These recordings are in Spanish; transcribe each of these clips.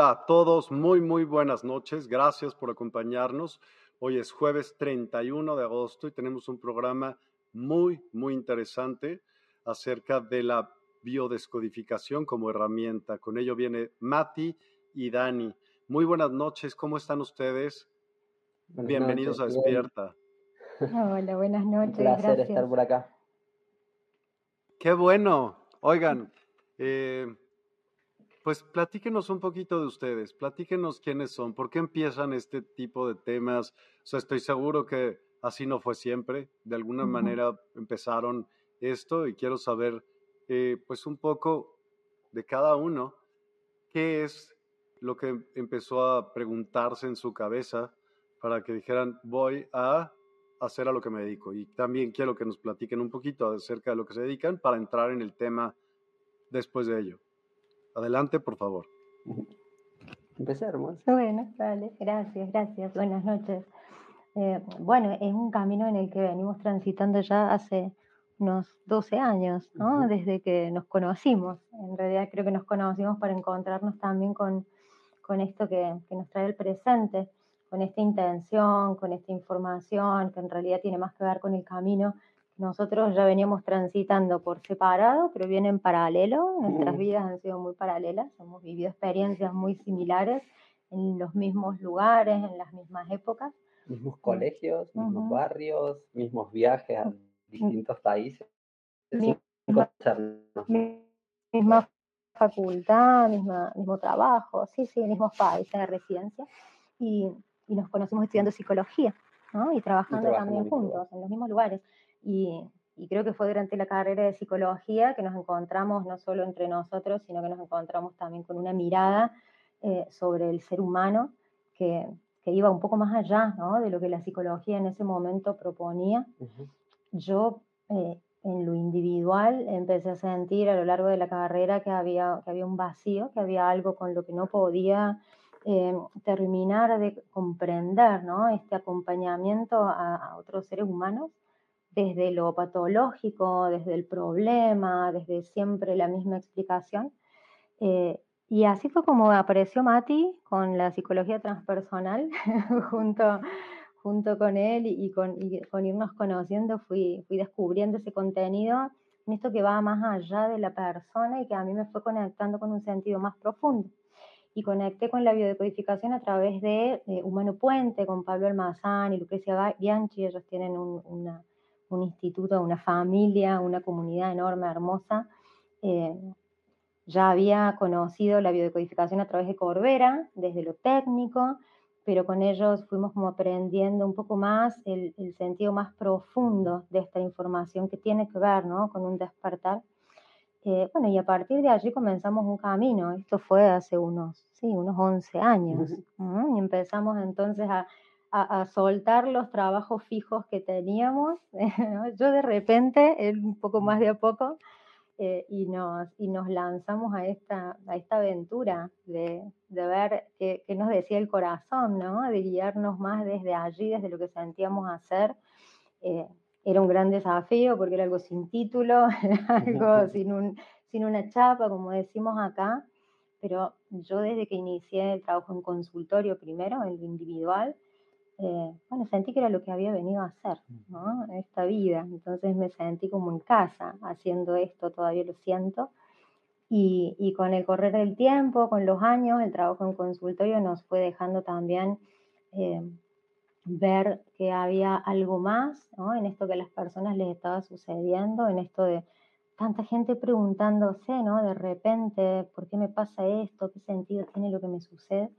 Hola, a todos, muy, muy buenas noches. Gracias por acompañarnos. Hoy es jueves 31 de agosto y tenemos un programa muy, muy interesante acerca de la biodescodificación como herramienta. Con ello viene Mati y Dani. Muy buenas noches, ¿cómo están ustedes? Bienvenidos a Despierta. Hola, buenas noches. Un placer estar por acá. Qué bueno. Oigan, eh, pues platíquenos un poquito de ustedes, platíquenos quiénes son, por qué empiezan este tipo de temas. O sea, estoy seguro que así no fue siempre, de alguna manera empezaron esto y quiero saber, eh, pues un poco de cada uno, qué es lo que empezó a preguntarse en su cabeza para que dijeran, voy a hacer a lo que me dedico. Y también quiero que nos platiquen un poquito acerca de lo que se dedican para entrar en el tema después de ello. Adelante, por favor. Empecemos. Bueno, vale, gracias, gracias. Buenas noches. Eh, bueno, es un camino en el que venimos transitando ya hace unos 12 años, ¿no? Desde que nos conocimos. En realidad creo que nos conocimos para encontrarnos también con, con esto que, que, nos trae el presente, con esta intención, con esta información, que en realidad tiene más que ver con el camino nosotros ya veníamos transitando por separado, pero bien en paralelo. Nuestras vidas han sido muy paralelas, hemos vivido experiencias muy similares en los mismos lugares, en las mismas épocas. Mismos colegios, mismos barrios, mismos viajes a distintos países. Misma, facultad, misma, mismo trabajo, sí, sí, mismos países de residencia. Y, y nos conocimos estudiando psicología, ¿no? Y trabajando también juntos, en los mismos lugares. Y, creo que fue durante la carrera de psicología que nos encontramos no solo entre nosotros, sino que nos encontramos también con una mirada eh, sobre el ser humano que, que, iba un poco más allá ¿no? de lo que la psicología en ese momento proponía. Yo eh, en lo individual empecé a sentir a lo largo de la carrera que había, que había un vacío, que había algo con lo que no podía eh, terminar de comprender ¿no? este acompañamiento a, a otros seres humanos desde lo patológico, desde el problema, desde siempre la misma explicación. Eh, y así fue como apareció Mati con la psicología transpersonal, junto, junto con él y con, con, irnos conociendo, fui, fui descubriendo ese contenido en esto que va más allá de la persona y que a mí me fue conectando con un sentido más profundo. y conecté con la biodecodificación a través de Humano Puente, con Pablo Almazán y Lucrecia Bianchi, ellos tienen un, instituto, una familia, una comunidad enorme, hermosa. Eh, ya había conocido la biodecodificación a través de Corbera, desde lo técnico, pero con ellos fuimos como aprendiendo un poco más el, sentido más profundo de esta información que tiene que ver ¿no? con un despertar. Eh, bueno, y a partir de allí comenzamos un camino. Esto fue hace unos, sí, unos 11 años. Y empezamos entonces a, a, soltar los trabajos fijos que teníamos. Yo de repente, él un poco más de a poco, eh, y, nos, y nos lanzamos a esta, a esta aventura de, de ver qué, nos decía el corazón, ¿no? de guiarnos más desde allí, desde lo que sentíamos hacer. Eh, era un gran desafío porque era algo sin título, algo sin, un, sin una chapa, como decimos acá, pero yo desde que inicié el trabajo en consultorio primero, en lo individual, eh, bueno, sentí que era lo que había venido a hacer, ¿no? Esta vida. Entonces me sentí como en casa haciendo esto, todavía lo siento. Y, y, con el correr del tiempo, con los años, el trabajo en consultorio nos fue dejando también eh, ver que había algo más ¿no? en esto que a las personas les estaba sucediendo, en esto de tanta gente preguntándose, ¿no? De repente, ¿por qué me pasa esto? ¿Qué sentido tiene lo que me sucede?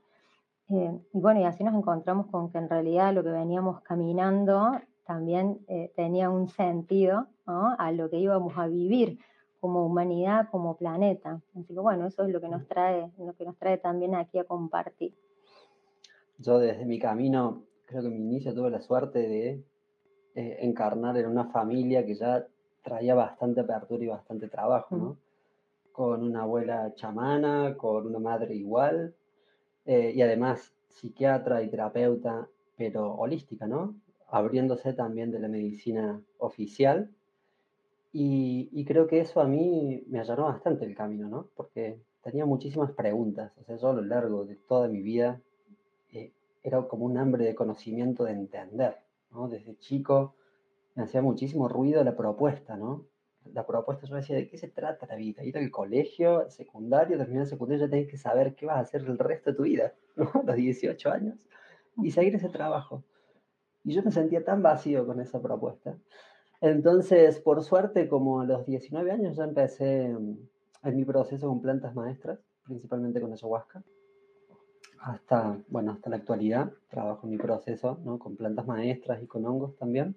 Eh, y bueno, y así nos encontramos con que en realidad lo que veníamos caminando también eh, tenía un sentido a lo que íbamos a vivir como humanidad, como planeta. Así que bueno, eso es lo que nos trae, lo que nos trae también aquí a compartir. Yo desde mi camino, creo que en mi inicio tuve la suerte de eh, encarnar en una familia que ya traía bastante apertura y bastante trabajo, ¿no? Con una abuela chamana, con una madre igual, eh, y además psiquiatra y terapeuta, pero holística, ¿no? Abriéndose también de la medicina oficial. Y, creo que eso a mí me allanó bastante el camino, ¿no? Porque tenía muchísimas preguntas. O sea, yo a lo largo de toda mi vida eh, era como un hambre de conocimiento, de entender, ¿no? Desde chico me hacía muchísimo ruido la propuesta, ¿no? La propuesta yo decía, ¿de qué se trata la vida? Ir al colegio, secundario, terminar el secundario, ya tenés que saber qué vas a hacer el resto de tu vida, los 18 años, y seguir ese trabajo. Y yo me sentía tan vacío con esa propuesta. Entonces, por suerte, como a los 19 años ya empecé mm, en mi proceso con plantas maestras, principalmente con ayahuasca. Hasta, bueno, hasta la actualidad trabajo en mi proceso, ¿no? Con plantas maestras y con hongos también.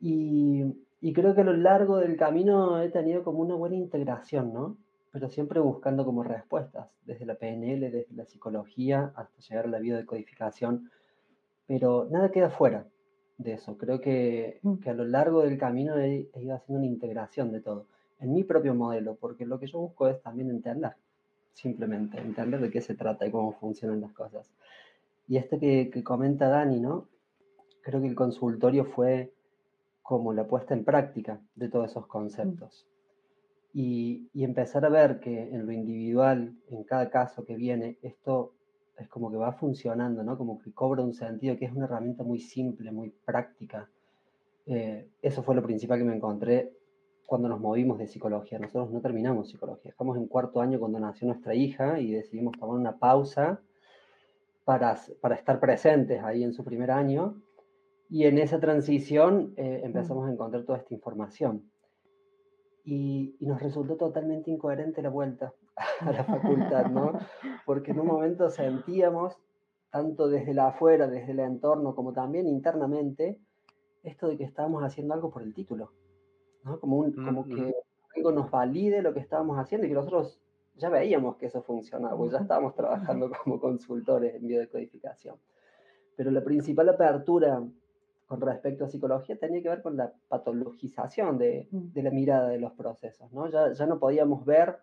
Y y creo que a lo largo del camino he tenido como una buena integración, ¿no? Pero siempre buscando como respuestas, desde la PNL, desde la psicología, hasta llegar a la biodecodificación. Pero nada queda fuera de eso. Creo que, mm. que a lo largo del camino he, ido haciendo una integración de todo, en mi propio modelo, porque lo que yo busco es también entender, simplemente, entender de qué se trata y cómo funcionan las cosas. Y este que, que comenta Dani, ¿no? Creo que el consultorio fue como la puesta en práctica de todos esos conceptos. Y, empezar a ver que en lo individual, en cada caso que viene, esto es como que va funcionando, ¿no? Como que cobra un sentido, que es una herramienta muy simple, muy práctica. Eh, eso fue lo principal que me encontré cuando nos movimos de psicología. Nosotros no terminamos psicología. Estamos en cuarto año cuando nació nuestra hija y decidimos tomar una pausa para, para estar presentes ahí en su primer año y en esa transición eh, empezamos a encontrar toda esta información. Y, nos resultó totalmente incoherente la vuelta a la facultad, ¿no? Porque en un momento sentíamos, tanto desde la afuera, desde el entorno, como también internamente, esto de que estábamos haciendo algo por el título, ¿no? Como, un, como que algo nos valide lo que estábamos haciendo y que nosotros ya veíamos que eso funcionaba, porque ya estábamos trabajando como consultores en biodecodificación. Pero la principal apertura con respecto a psicología tenía que ver con la patologización de, mm. de la mirada de los procesos, ¿no? Ya, ya, no podíamos ver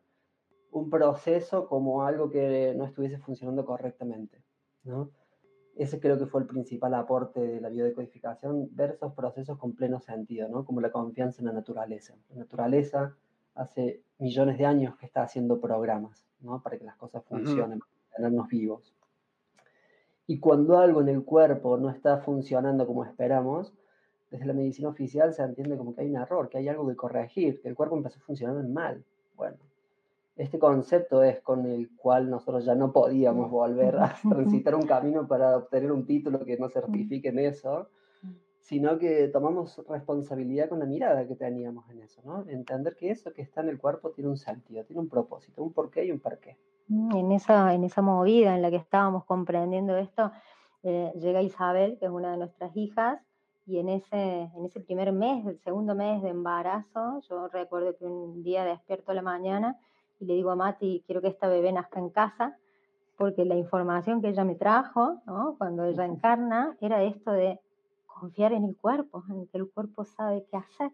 un proceso como algo que no estuviese funcionando correctamente, ¿no? Ese creo que fue el principal aporte de la biodecodificación, ver esos procesos con pleno sentido, ¿no? Como la confianza en la naturaleza. La naturaleza hace millones de años que está haciendo programas, ¿no? Para que las cosas funcionen, para tenernos vivos. Y cuando algo en el cuerpo no está funcionando como esperamos, desde la medicina oficial se entiende como que hay un error, que hay algo que corregir, que el cuerpo empezó a funcionar mal. Bueno, este concepto es con el cual nosotros ya no podíamos volver a transitar un camino para obtener un título que no certifique en eso, sino que tomamos responsabilidad con la mirada que teníamos en eso, ¿no? Entender que eso que está en el cuerpo tiene un sentido, tiene un propósito, un porqué y un para qué. En esa, en esa movida en la que estábamos comprendiendo esto, eh, llega Isabel, que es una de nuestras hijas, y en ese, en ese primer mes, el segundo mes de embarazo, yo recuerdo que un día despierto a la mañana y le digo a Mati, quiero que esta bebé nazca en casa, porque la información que ella me trajo, ¿no? cuando ella encarna, era esto de confiar en el cuerpo, en que el cuerpo sabe qué hacer.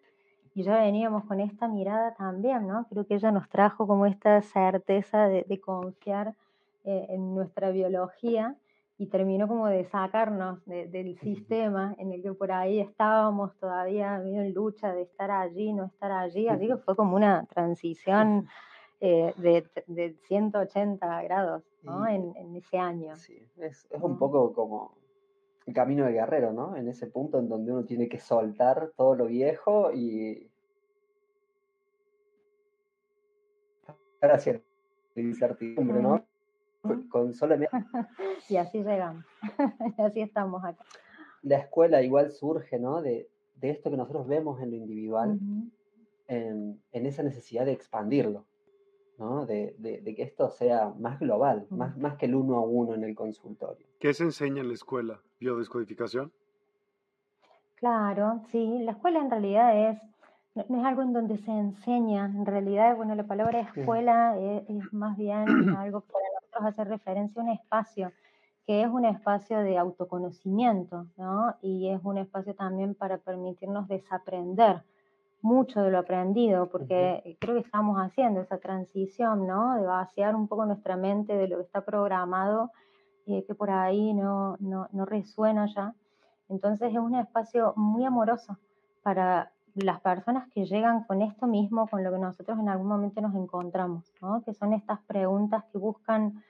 Y ya veníamos con esta mirada también, ¿no? Creo que ella nos trajo como esta certeza de, confiar eh, en nuestra biología y terminó como de sacarnos del sistema en el que por ahí estábamos todavía en lucha de estar allí, no estar allí, así que fue como una transición eh, de, de, 180 grados ¿no? en, en, ese año. Sí, es, es un poco como el camino de guerrero, ¿no? En ese punto en donde uno tiene que soltar todo lo viejo y hacia la incertidumbre, ¿no? Con solamente... y así llegamos, y así estamos acá. La escuela igual surge, ¿no? De, de esto que nosotros vemos en lo individual, en, en, esa necesidad de expandirlo, ¿no? De, de, de, que esto sea más global, más, más que el uno a uno en el consultorio. ¿Qué se enseña en la escuela? ¿Biodescodificación? Claro, sí. La escuela en realidad es, no, es algo en donde se enseña. En realidad, bueno, la palabra escuela es, más bien algo que para nosotros hace referencia a un espacio, que es un espacio de autoconocimiento, ¿no? Y es un espacio también para permitirnos desaprender mucho de lo aprendido, porque creo que estamos haciendo esa transición, ¿no? De vaciar un poco nuestra mente de lo que está programado eh, que por ahí no, no, no, resuena ya. Entonces es un espacio muy amoroso para las personas que llegan con esto mismo, con lo que nosotros en algún momento nos encontramos, ¿no? que son estas preguntas que buscan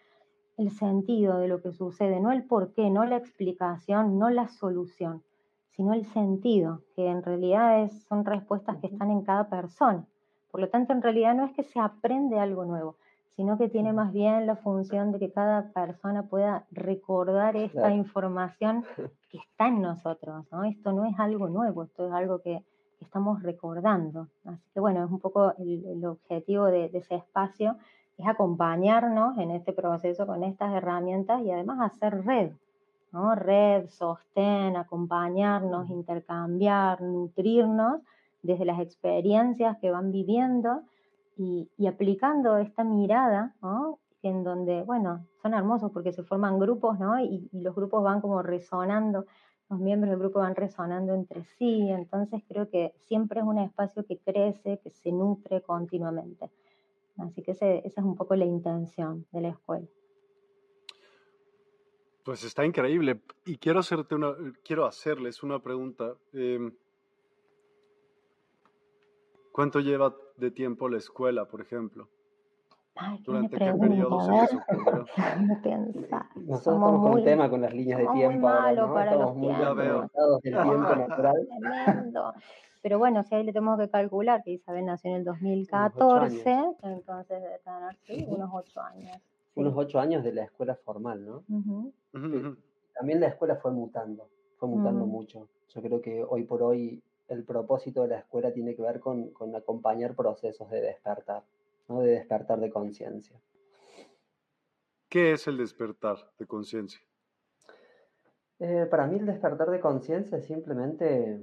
el sentido de lo que sucede, no el por qué, no la explicación, no la solución, sino el sentido, que en realidad es, son respuestas que están en cada persona. Por lo tanto, en realidad no es que se aprende algo nuevo, sino que tiene más bien la función de que cada persona pueda recordar esta información que está en nosotros, ¿no? Esto no es algo nuevo, esto es algo que, estamos recordando. Así que bueno, es un poco el, objetivo de, ese espacio, es acompañarnos en este proceso con estas herramientas y además hacer red, ¿no? Red, sostén, acompañarnos, intercambiar, nutrirnos desde las experiencias que van viviendo y, aplicando esta mirada, ¿no? en donde, bueno, son hermosos porque se forman grupos, ¿no? Y, los grupos van como resonando, los miembros del grupo van resonando entre sí, entonces creo que siempre es un espacio que crece, que se nutre continuamente. Así que esa es un poco la intención de la escuela. Pues está increíble. Y quiero hacerte una, quiero hacerles una pregunta. Em, ¿Cuánto lleva de tiempo la escuela, por ejemplo? Ay, ¿Durante qué periodo se les ocurrió? Nosotros estamos con un tema con las líneas de tiempo. Muy malo ¿no? para estamos los muy tiempos. del tiempo natural. Tremendo. Pero bueno, si ahí le tenemos que calcular que Isabel nació en el 2014, entonces debe tener sí, unos ocho años. Unos ocho años de la escuela formal, ¿no? También la escuela fue mutando, fue mutando mucho. Yo creo que hoy por hoy el propósito de la escuela tiene que ver con, acompañar procesos de despertar, ¿no? de despertar de conciencia. ¿Qué es el despertar de conciencia? Eh, para mí el despertar de conciencia simplemente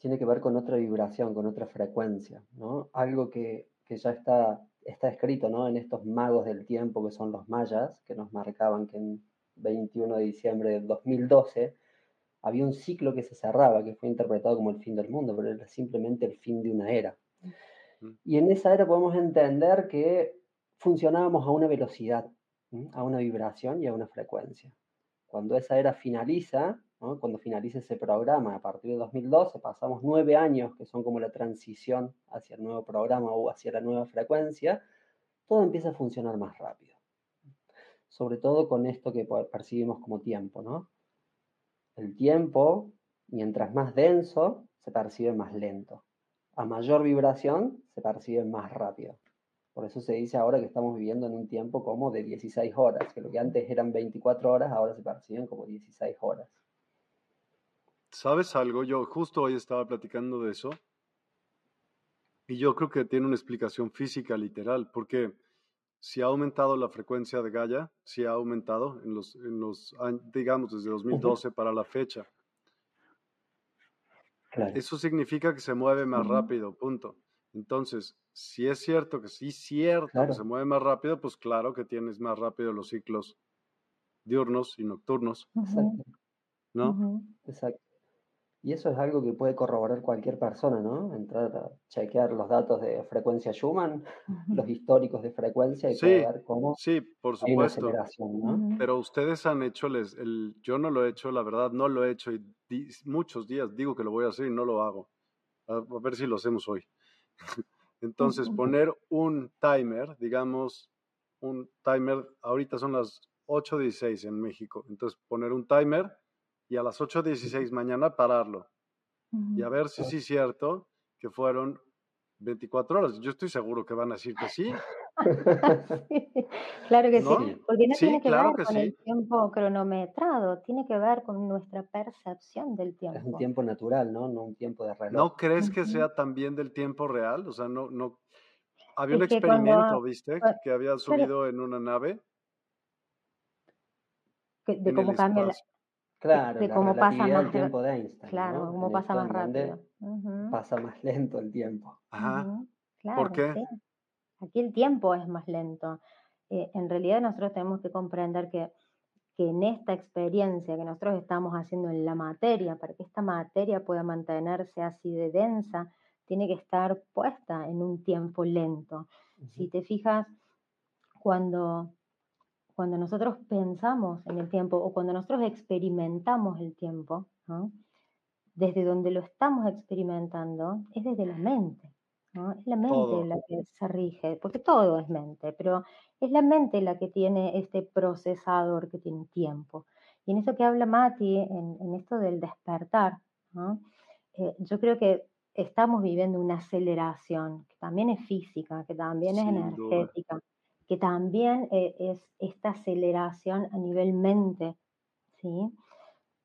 tiene que ver con otra vibración, con otra frecuencia, ¿no? Algo que, ya está, está escrito ¿no? en estos magos del tiempo que son los mayas, que nos marcaban que en 21 de diciembre del 2012 había un ciclo que se cerraba, que fue interpretado como el fin del mundo, pero era simplemente el fin de una era. Y en esa era podemos entender que funcionábamos a una velocidad, a una vibración y a una frecuencia. Cuando esa era finaliza, cuando finaliza ese programa, a partir de 2012, pasamos nueve años, que son como la transición hacia el nuevo programa o hacia la nueva frecuencia, todo empieza a funcionar más rápido. Sobre todo con esto que percibimos como tiempo, ¿no? El tiempo, mientras más denso, se percibe más lento. A mayor vibración, se percibe más rápido. Por eso se dice ahora que estamos viviendo en un tiempo como de 16 horas, que lo que antes eran 24 horas, ahora se perciben como 16 horas. ¿Sabes algo? Yo justo hoy estaba platicando de eso y yo creo que tiene una explicación física literal, porque si ha aumentado la frecuencia de Gaia, si ha aumentado en los, en los digamos, desde 2012 para la fecha. Eso significa que se mueve más rápido, punto. Entonces, si es cierto que sí, cierto que se mueve más rápido, pues claro que tienes más rápido los ciclos diurnos y nocturnos. Exacto. ¿No? Exacto. Y eso es algo que puede corroborar cualquier persona, ¿no? Entrar a chequear los datos de frecuencia Schumann, los históricos de frecuencia y sí, ver cómo sí, por supuesto. ¿no? Pero ustedes han hecho, les, el, yo no lo he hecho, la verdad no lo he hecho y muchos días digo que lo voy a hacer y no lo hago. A, ver si lo hacemos hoy. Entonces, poner un timer, digamos, un timer, ahorita son las 8.16 en México, entonces poner un timer y a las 8.16 mañana pararlo. Y a ver si sí es cierto que fueron 24 horas. Yo estoy seguro que van a decir que sí. claro que sí, porque no tiene que ver con el tiempo cronometrado, tiene que ver con nuestra percepción del tiempo. Es un tiempo natural, ¿no? No un tiempo de reloj. ¿No crees que sea también del tiempo real? O sea, no, no. Había un experimento, ¿viste? Que había subido en una nave. de cómo cambia la, Claro, de, cómo pasa más tiempo de Einstein. Claro, cómo pasa más rápido. Pasa más lento el tiempo. Ajá. ¿Por qué? Aquí el tiempo es más lento. Eh, en realidad nosotros tenemos que comprender que, que en esta experiencia que nosotros estamos haciendo en la materia, para que esta materia pueda mantenerse así de densa, tiene que estar puesta en un tiempo lento. Si te fijas, cuando cuando nosotros pensamos en el tiempo o cuando nosotros experimentamos el tiempo, desde donde lo estamos experimentando es desde la mente. Es la mente la que se rige, porque todo es mente, pero es la mente la que tiene este procesador que tiene tiempo. Y en eso que habla Mati, en, esto del despertar, eh, yo creo que estamos viviendo una aceleración que también es física, que también es energética, que también eh, es esta aceleración a nivel mente. ¿sí?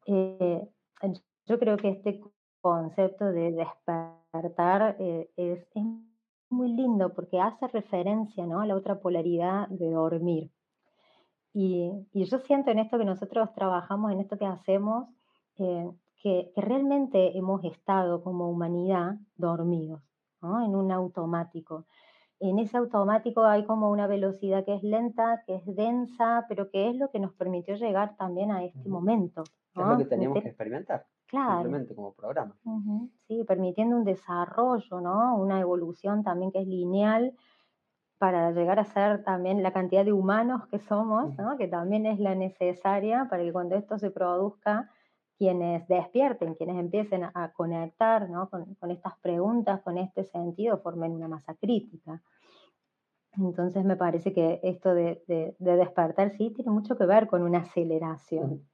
Eh, yo creo que este concepto de despertar eh, es, muy lindo porque hace referencia ¿no? a la otra polaridad de dormir. Y, yo siento en esto que nosotros trabajamos, en esto que hacemos, que, que, realmente hemos estado como humanidad dormidos, ¿no? en un automático en ese automático hay como una velocidad que es lenta, que es densa, pero que es lo que nos permitió llegar también a este momento. Es lo que teníamos que experimentar. Claro. Simplemente como programa. Sí, permitiendo un desarrollo, ¿no? Una evolución también que es lineal para llegar a ser también la cantidad de humanos que somos, ¿no? Que también es la necesaria para que cuando esto se produzca, quienes despierten, quienes empiecen a conectar ¿no? con, con, estas preguntas, con este sentido, formen una masa crítica. Entonces me parece que esto de, de, despertar sí tiene mucho que ver con una aceleración,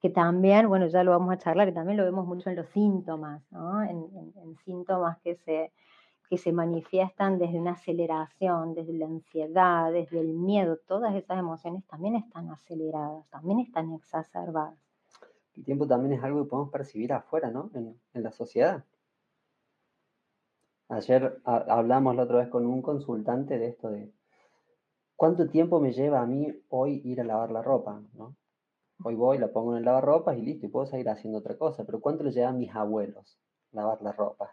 que también, bueno, ya lo vamos a charlar, que también lo vemos mucho en los síntomas, ¿no? en, en, síntomas que se, que se manifiestan desde una aceleración, desde la ansiedad, desde el miedo, todas esas emociones también están aceleradas, también están exacerbadas. El tiempo también es algo que podemos percibir afuera, ¿no? En, en la sociedad. Ayer hablamos la otra vez con un consultante de esto de cuánto tiempo me lleva a mí hoy ir a lavar la ropa, ¿no? Hoy voy, la pongo en el lavarropas y listo, y puedo seguir haciendo otra cosa, pero ¿cuánto le lleva a mis abuelos lavar la ropa?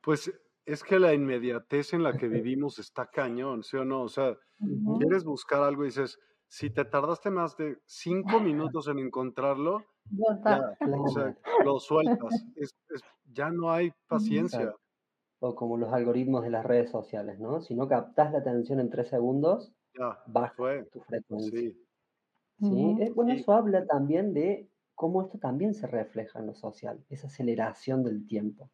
Pues es que la inmediatez en la que vivimos está cañón, ¿sí o no? O sea, quieres buscar algo y dices, si te tardaste más de cinco minutos en encontrarlo, ya, o sea, lo sueltas. ya no hay paciencia. O como los algoritmos de las redes sociales, ¿no? Si no captas la atención en tres segundos, baja tu frecuencia. Sí. ¿Sí? Bueno, eso habla también de cómo esto también se refleja en lo social, esa aceleración del tiempo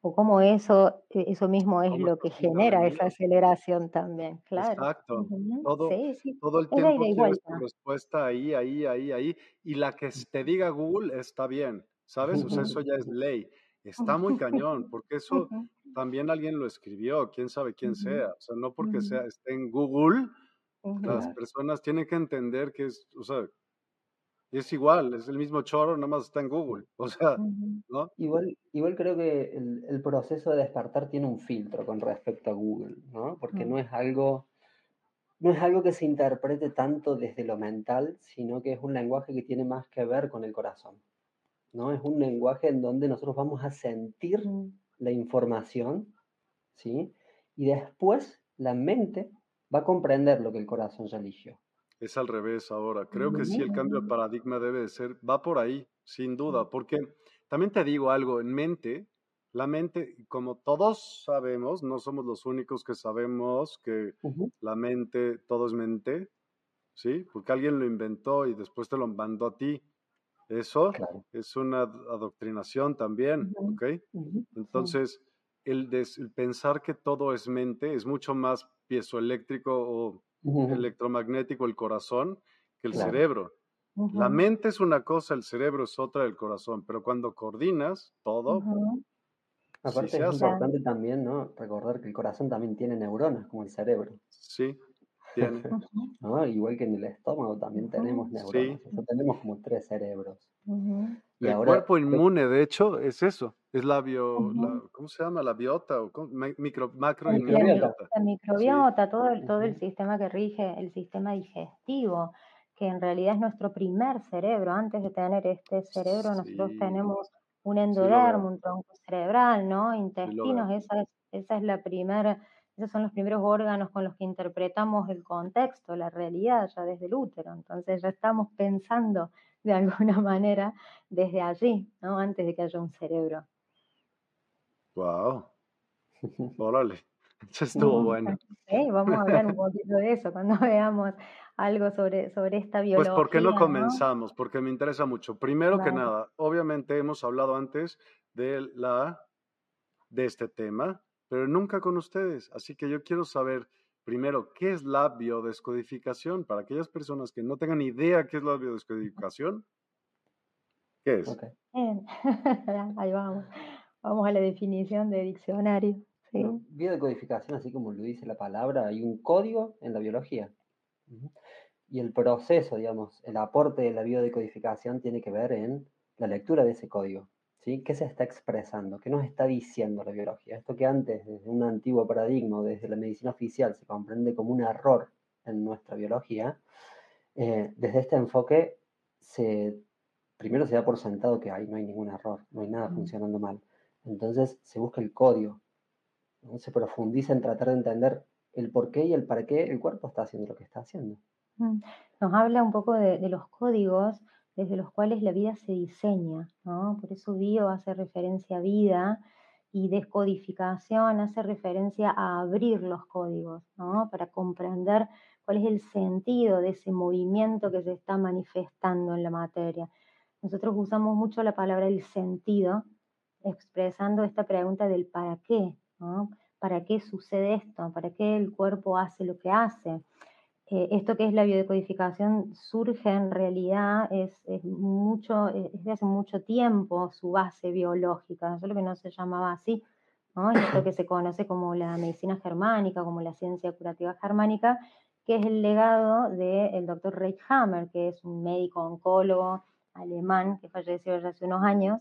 o cómo eso, e, eso mismo es lo que genera esa aceleración también, claro. Exacto. Todo, todo el tiempo tienes tu respuesta ahí, ahí, ahí, ahí. Y la que te diga Google está bien, ¿sabes? O sea, eso ya es ley. está muy cañón, porque eso también alguien lo escribió, quién sabe quién sea. O sea, no porque sea, esté en Google, las personas tienen que entender que es, o sea, es igual, es el mismo choro, nada más está en Google. O sea, ¿no? Igual, igual creo que el, proceso de despertar tiene un filtro con respecto a Google, ¿no? Porque no es algo, no es algo que se interprete tanto desde lo mental, sino que es un lenguaje que tiene más que ver con el corazón. ¿no? Es un lenguaje en donde nosotros vamos a sentir la información, ¿sí? Y después la mente va a comprender lo que el corazón ya eligió. Es al revés ahora. Creo que sí, el cambio de paradigma debe de ser, va por ahí, sin duda, porque también te digo algo, en mente, la mente, como todos sabemos, no somos los únicos que sabemos que la mente, todo es mente, ¿sí? Porque alguien lo inventó y después te lo mandó a ti. Eso es una adoctrinación también, ¿ok? Entonces, el, pensar que todo es mente es mucho más piezoeléctrico o electromagnético el corazón que el cerebro. La mente es una cosa, el cerebro es otra del corazón, pero cuando coordinas todo... Aparte es importante también, ¿no? Recordar que el corazón también tiene neuronas como el cerebro. Sí, Igual que en el estómago también tenemos neuronas. tenemos como tres cerebros. El cuerpo inmune, de hecho, es eso. Es la bio, ¿cómo se llama? La biota o micro, macro microbiota. La microbiota, todo, el, todo el sistema que rige el sistema digestivo, que en realidad es nuestro primer cerebro. Antes de tener este cerebro, nosotros tenemos un endodermo, un tronco cerebral, ¿no? Intestinos, esa es, esa es la primera esos son los primeros órganos con los que interpretamos el contexto, la realidad, ya desde el útero. Entonces ya estamos pensando de alguna manera desde allí, ¿no? Antes de que haya un cerebro. Wow. Órale. Eso estuvo bueno. Sí, vamos a hablar un poquito de eso cuando veamos algo sobre, sobre esta biología. Pues, ¿por qué no comenzamos? Porque me interesa mucho. Primero que nada, obviamente hemos hablado antes de, la, de este tema, pero nunca con ustedes. Así que yo quiero saber primero qué es la biodescodificación para aquellas personas que no tengan idea qué es la biodescodificación. ¿Qué es? Ahí vamos. Vamos a la definición de diccionario. biodescodificación, así como lo dice la palabra, hay un código en la biología. Y el proceso, digamos, el aporte de la biodecodificación tiene que ver en la lectura de ese código. ¿Sí? ¿Qué se está expresando? ¿Qué nos está diciendo la biología? Esto que antes, desde un antiguo paradigma, desde la medicina oficial, se comprende como un error en nuestra biología, eh, desde este enfoque se, primero se da por sentado que hay, no hay ningún error, no hay nada funcionando mal. Entonces se busca el código, se profundiza en tratar de entender el por qué y el para qué el cuerpo está haciendo lo que está haciendo. Nos habla un poco de, de los códigos desde los cuales la vida se diseña, ¿no? Por eso bio hace referencia a vida y descodificación hace referencia a abrir los códigos, ¿no? Para comprender cuál es el sentido de ese movimiento que se está manifestando en la materia. Nosotros usamos mucho la palabra el sentido, expresando esta pregunta del para qué, ¿no? ¿Para qué sucede esto? ¿Para qué el cuerpo hace lo que hace? Eh, esto que es la biodecodificación surge en realidad, es, mucho, eh, es de hace mucho tiempo su base biológica, solo que no se llamaba así, ¿no? esto que se conoce como la medicina germánica, como la ciencia curativa germánica, que es el legado del doctor Reich Hammer, que es un médico oncólogo alemán que falleció ya hace unos años,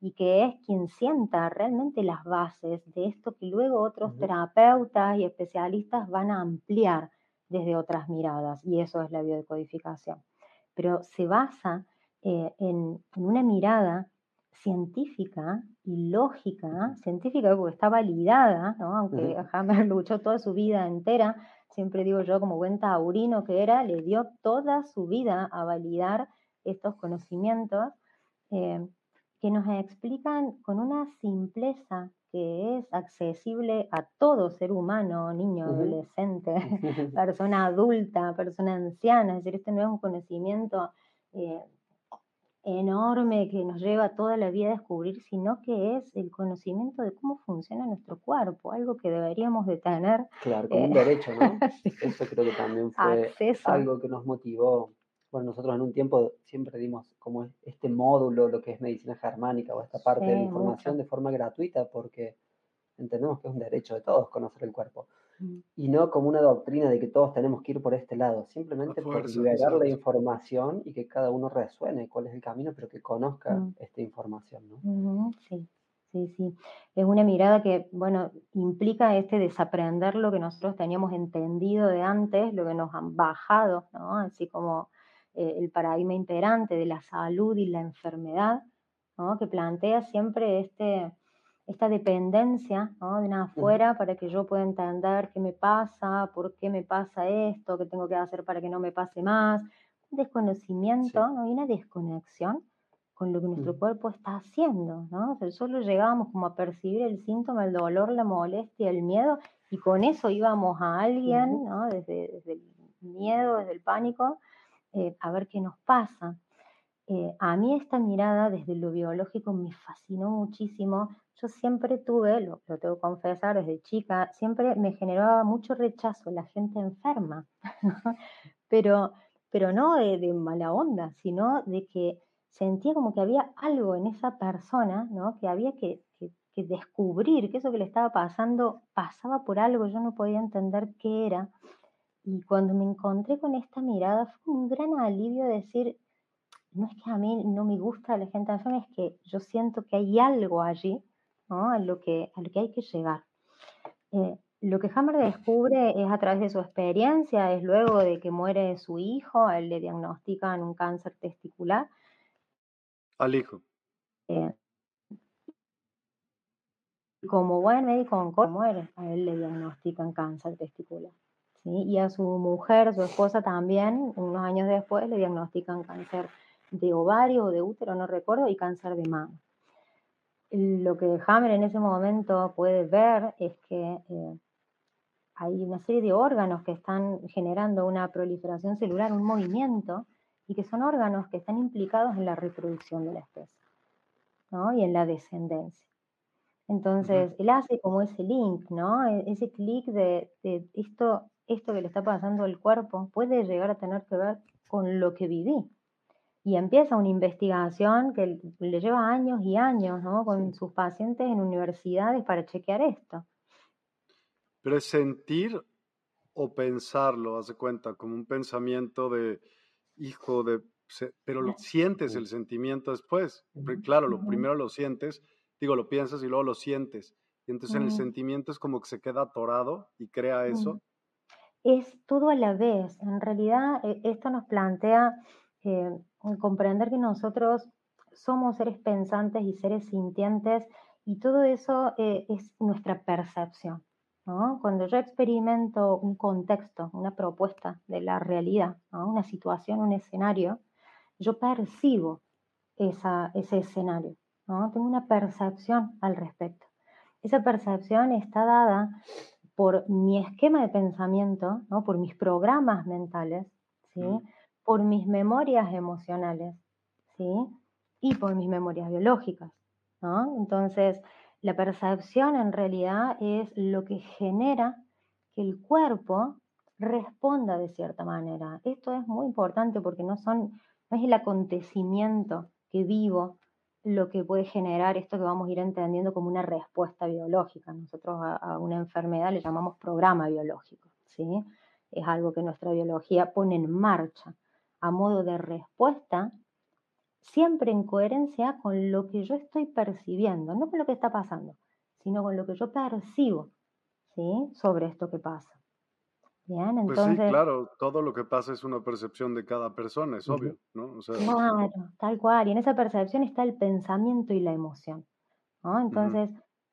y que es quien sienta realmente las bases de esto que luego otros terapeutas y especialistas van a ampliar desde otras miradas, y eso es la biodecodificación. Pero se basa eh, en, una mirada científica y lógica, científica porque está validada, aunque Hammer luchó toda su vida entera, siempre digo yo como buen taurino que era, le dio toda su vida a validar estos conocimientos eh, que nos explican con una simpleza que es accesible a todo ser humano, niño, adolescente, persona adulta, persona anciana, es decir, este no es un conocimiento eh, enorme que nos lleva toda la vida a descubrir, sino que es el conocimiento de cómo funciona nuestro cuerpo, algo que deberíamos de tener. Claro, como un eh, derecho, ¿no? Eso creo que también fue algo que nos motivó Bueno, nosotros en un tiempo siempre dimos como este módulo, lo que es medicina germánica o esta parte de la información de forma gratuita, porque entendemos que es un derecho de todos conocer el cuerpo. Mm. Y no como una doctrina de que todos tenemos que ir por este lado, simplemente por liberar la información y que cada uno resuene cuál es el camino, pero que conozca mm. esta información. ¿no? Sí, sí, sí. Es una mirada que, bueno, implica este desaprender lo que nosotros teníamos entendido de antes, lo que nos han bajado, ¿no? Así como eh, el paradigma imperante de la salud y la enfermedad, ¿no? que plantea siempre este, esta dependencia ¿no? de nada afuera para que yo pueda entender qué me pasa, por qué me pasa esto, qué tengo que hacer para que no me pase más. Un desconocimiento ¿no? y una desconexión con lo que nuestro cuerpo está haciendo. ¿no? solo llegábamos como a percibir el síntoma, el dolor, la molestia, el miedo, y con eso íbamos a alguien, ¿no? desde, desde el miedo, desde el pánico, eh, a ver qué nos pasa. Eh, a mí esta mirada desde lo biológico me fascinó muchísimo. Yo siempre tuve, lo, tengo que confesar desde chica, siempre me generaba mucho rechazo la gente enferma, pero, pero no de, mala onda, sino de que sentía como que había algo en esa persona, ¿no? que había que, que descubrir que eso que le estaba pasando pasaba por algo, yo no podía entender qué era. Y cuando me encontré con esta mirada fue un gran alivio decir, no es que a mí no me gusta la gente enferma, es que yo siento que hay algo allí ¿no? a, lo que, a lo que hay que llegar. Eh, lo que Hammer descubre es a través de su experiencia, es luego de que muere su hijo, a él le diagnostican un cáncer testicular. Al hijo. Eh, como buen médico oncólogo muere, a él le diagnostican cáncer testicular. Y a su mujer, su esposa también, unos años después, le diagnostican cáncer de ovario o de útero, no recuerdo, y cáncer de mama. Lo que Hammer en ese momento puede ver es que eh, hay una serie de órganos que están generando una proliferación celular, un movimiento, y que son órganos que están implicados en la reproducción de la especie ¿no? y en la descendencia. Entonces, él hace como ese link, ¿no? E-, ese clic de, de, esto esto que le está pasando al cuerpo puede llegar a tener que ver con lo que viví. Y empieza una investigación que le lleva años y años, ¿no? Con sus pacientes en universidades para chequear esto. Pero es sentir o pensarlo, hace cuenta, como un pensamiento de hijo de... Pero lo, sientes el sentimiento después. Claro, lo primero lo sientes, digo, lo piensas y luego lo sientes. Y entonces en el sentimiento es como que se queda atorado y crea eso es todo a la vez. En realidad, eh, esto nos plantea eh, comprender que nosotros somos seres pensantes y seres sintientes y todo eso eh, es nuestra percepción. Cuando yo experimento un contexto, una propuesta de la realidad, una situación, un escenario, yo percibo ese escenario, tengo una percepción al respecto. Esa percepción está dada por mi esquema de pensamiento, ¿no? por mis programas mentales, ¿sí? Mm. por mis memorias emocionales ¿sí? y por mis memorias biológicas. ¿no? Entonces, la percepción en realidad es lo que genera que el cuerpo responda de cierta manera. Esto es muy importante porque no, son, no es el acontecimiento que vivo lo que puede generar esto que vamos a ir entendiendo como una respuesta biológica. Nosotros a, una enfermedad le llamamos programa biológico, ¿sí? Es algo que nuestra biología pone en marcha a modo de respuesta, siempre en coherencia con lo que yo estoy percibiendo, no con lo que está pasando, sino con lo que yo percibo, ¿sí? Sobre esto que pasa. Bien, entonces... Pues sí, claro, todo lo que pasa es una percepción de cada persona, es obvio, ¿no? claro, tal cual, y en esa percepción está el pensamiento y la emoción, ¿no? Entonces,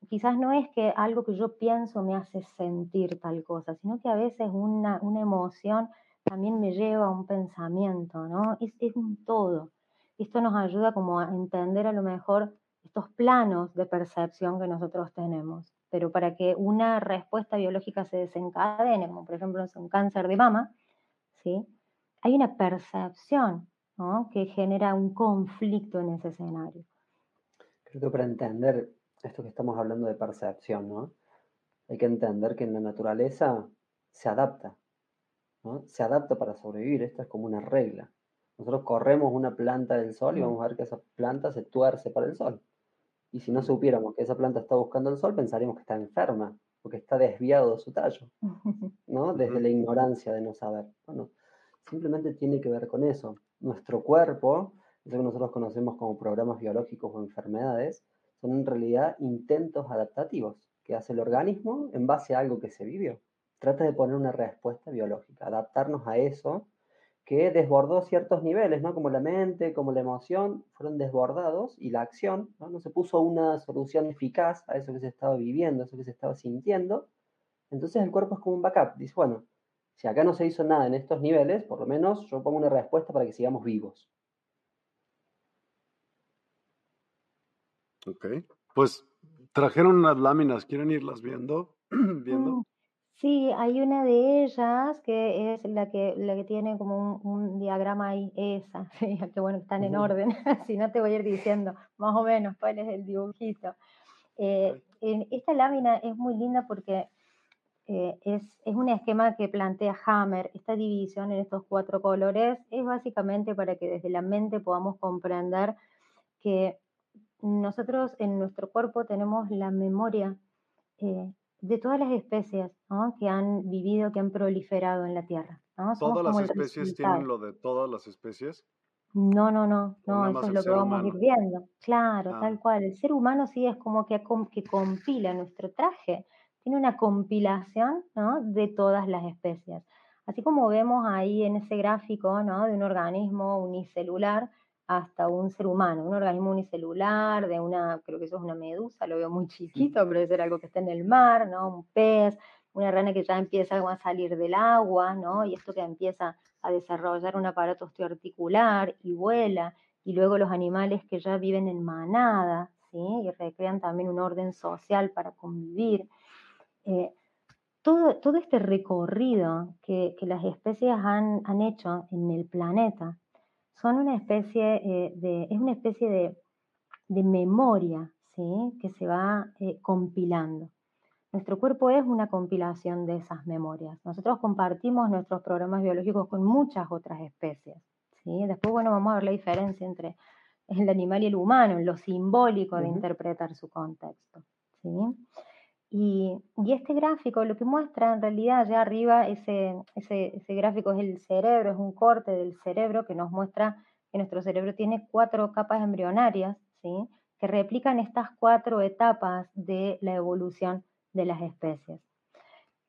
quizás no es que algo que yo pienso me hace sentir tal cosa, sino que a veces una, una emoción también me lleva a un pensamiento, ¿no? Es, es un todo. Esto nos ayuda como a entender a lo mejor estos planos de percepción que nosotros tenemos pero para que una respuesta biológica se desencadene, como por ejemplo un cáncer de mama, ¿sí? hay una percepción que genera un conflicto en ese escenario. Creo que para entender esto que estamos hablando de percepción, ¿no? hay que entender que en la naturaleza se adapta, ¿no? se adapta para sobrevivir, esto es como una regla. Nosotros corremos una planta del sol y vamos a ver que esa planta se tuerce para el sol. Y si no supiéramos que esa planta está buscando el sol, pensaríamos que está enferma, porque está desviado de su tallo, ¿no? Desde la ignorancia de no saber. Bueno, simplemente tiene que ver con eso. Nuestro cuerpo, eso que nosotros conocemos como programas biológicos o enfermedades, son en realidad intentos adaptativos que hace el organismo en base a algo que se vivió. Trata de poner una respuesta biológica, adaptarnos a eso que desbordó ciertos niveles, ¿no? Como la mente, como la emoción, fueron desbordados y la acción, ¿no? No se puso una solución eficaz a eso que se estaba viviendo, a eso que se estaba sintiendo. Entonces el cuerpo es como un backup. Dice, bueno, si acá no se hizo nada en estos niveles, por lo menos yo pongo una respuesta para que sigamos vivos. Ok. Pues trajeron unas láminas, ¿quieren irlas viendo? viendo. Sí, hay una de ellas que es la que, la que tiene como un, diagrama ahí, esa, sí, qué bueno que están en orden, si no te voy a ir diciendo más o menos cuál es el dibujito. Eh, esta lámina es muy linda porque eh, es, es, un esquema que plantea Hammer, esta división en estos cuatro colores es básicamente para que desde la mente podamos comprender que nosotros en nuestro cuerpo tenemos la memoria eh, de todas las especies que han vivido, que han proliferado en la Tierra. ¿Todas las especies tienen lo de todas las especies? No, no, no, no, eso es lo que vamos a ir viendo. Claro, ah. tal cual. El ser humano sí es como que, que compila nuestro traje, tiene una compilación de todas las especies. Así como vemos ahí en ese gráfico ¿no? de un organismo unicelular, hasta un ser humano, un organismo unicelular, de una, creo que eso es una medusa, lo veo muy chiquito, pero debe ser algo que está en el mar, ¿no? Un pez, una rana que ya empieza a salir del agua, ¿no? Y esto que empieza a desarrollar un aparato osteoarticular y vuela, y luego los animales que ya viven en manada, ¿sí? Y recrean también un orden social para convivir. Eh, todo, todo, este recorrido que, que las especies han, han hecho en el planeta, son una especie eh, de, es una especie de, memoria ¿sí? que se va eh, compilando. Nuestro cuerpo es una compilación de esas memorias. Nosotros compartimos nuestros programas biológicos con muchas otras especies. ¿sí? Después, bueno, vamos a ver la diferencia entre el animal y el humano, en lo simbólico de interpretar su contexto. ¿sí? Y, este gráfico lo que muestra en realidad allá arriba, ese, gráfico es el cerebro, es un corte del cerebro que nos muestra que nuestro cerebro tiene cuatro capas embrionarias, ¿sí? que replican estas cuatro etapas de la evolución de las especies.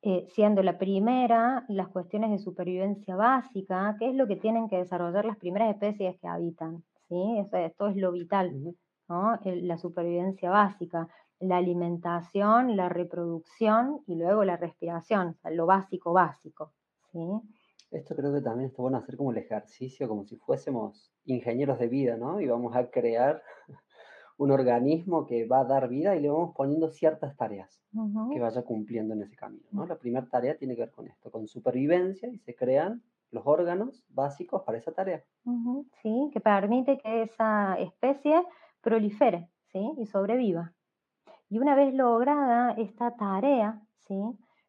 Eh, siendo la primera las cuestiones de supervivencia básica, que es lo que tienen que desarrollar las primeras especies que habitan. ¿sí? esto es lo vital, ¿no? la supervivencia básica la alimentación, la reproducción y luego la respiración, lo básico, básico. ¿sí? Esto creo que también está bueno hacer como el ejercicio, como si fuésemos ingenieros de vida, ¿no? Y vamos a crear un organismo que va a dar vida y le vamos poniendo ciertas tareas que vaya cumpliendo en ese camino, ¿no? La primera tarea tiene que ver con esto, con supervivencia y se crean los órganos básicos para esa tarea. Sí, que permite que esa especie prolifere, ¿sí? Y sobreviva. Y una vez lograda esta tarea, ¿sí?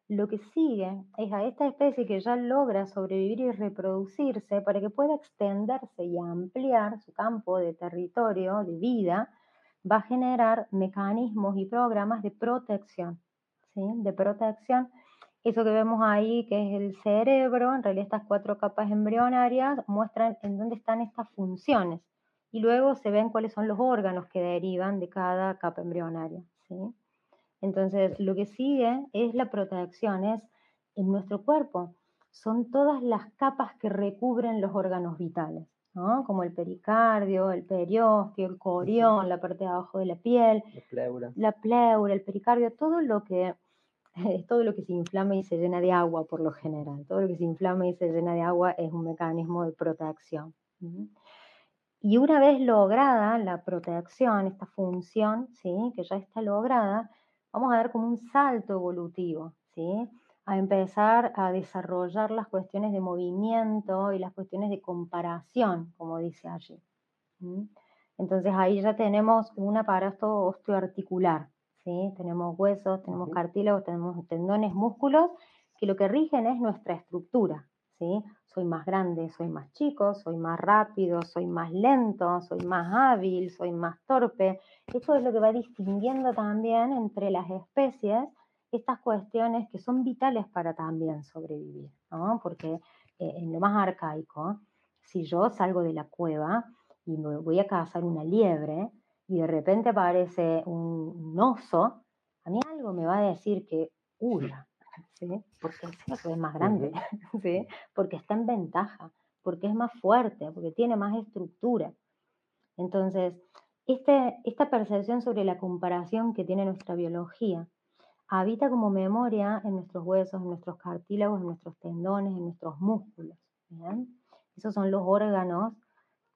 lo que sigue es a esta especie que ya logra sobrevivir y reproducirse para que pueda extenderse y ampliar su campo de territorio, de vida, va a generar mecanismos y programas de protección, ¿sí? de protección. Eso que vemos ahí, que es el cerebro, en realidad estas cuatro capas embrionarias muestran en dónde están estas funciones y luego se ven cuáles son los órganos que derivan de cada capa embrionaria. Entonces, lo que sigue es la protección, es en nuestro cuerpo. Son todas las capas que recubren los órganos vitales, como el pericardio, el periósteo, el corión, la parte de abajo de la piel, la pleura, la pleura el pericardio, todo lo que todo lo que se inflama y se llena de agua por lo general. Todo lo que se inflama y se llena de agua es un mecanismo de protección. Y una vez lograda la protección, esta función, ¿sí? que ya está lograda, vamos a dar como un salto evolutivo, ¿sí? a empezar a desarrollar las cuestiones de movimiento y las cuestiones de comparación, como dice allí. Entonces ahí ya tenemos un aparato osteoarticular, ¿sí? tenemos huesos, tenemos cartílagos, tenemos tendones, músculos, que lo que rigen es nuestra estructura, ¿sí? Soy más grande, soy más chico, soy más rápido, soy más lento, soy más hábil, soy más torpe. Esto es lo que va distinguiendo también entre las especies estas cuestiones que son vitales para también sobrevivir, ¿no? Porque eh, en lo más arcaico, si yo salgo de la cueva y me voy a cazar una liebre y de repente aparece un, oso, a mí algo me va a decir que huya, ¿sí? porque es más grande, ¿sí? porque está en ventaja, porque es más fuerte, porque tiene más estructura. Entonces, este, esta percepción sobre la comparación que tiene nuestra biología habita como memoria en nuestros huesos, en nuestros cartílagos, en nuestros tendones, en nuestros músculos. Esos son los órganos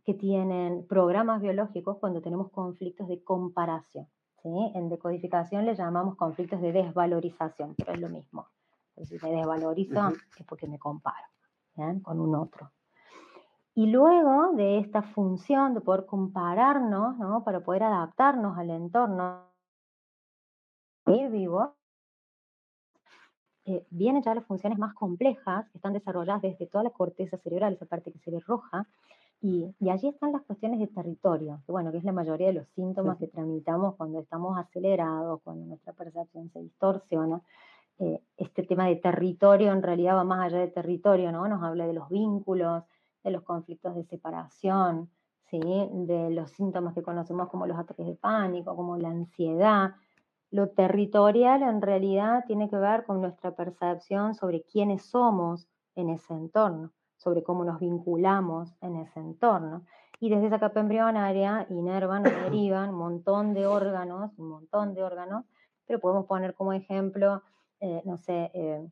que tienen programas biológicos cuando tenemos conflictos de comparación. En decodificación le llamamos conflictos de desvalorización, pero es lo mismo. Si me desvalorizo es porque me comparo con un otro. Y luego de esta función de poder compararnos, ¿no? para poder adaptarnos al entorno, ir vivo, eh, vienen ya las funciones más complejas que están desarrolladas desde toda la corteza cerebral, esa parte que se ve roja, y, allí están las cuestiones de territorio, que bueno, que es la mayoría de los síntomas que tramitamos cuando estamos acelerados, cuando nuestra percepción se distorsiona. Eh, este tema de territorio en realidad va más allá de territorio, ¿no? Nos habla de los vínculos, de los conflictos de separación, ¿sí? de los síntomas que conocemos como los ataques de pánico, como la ansiedad, lo territorial en realidad tiene que ver con nuestra percepción sobre quiénes somos en ese entorno, sobre cómo nos vinculamos en ese entorno. Y desde esa capa embrionaria inervan o derivan un montón de órganos, un montón de órganos, pero podemos poner como ejemplo, eh, no sé, eh,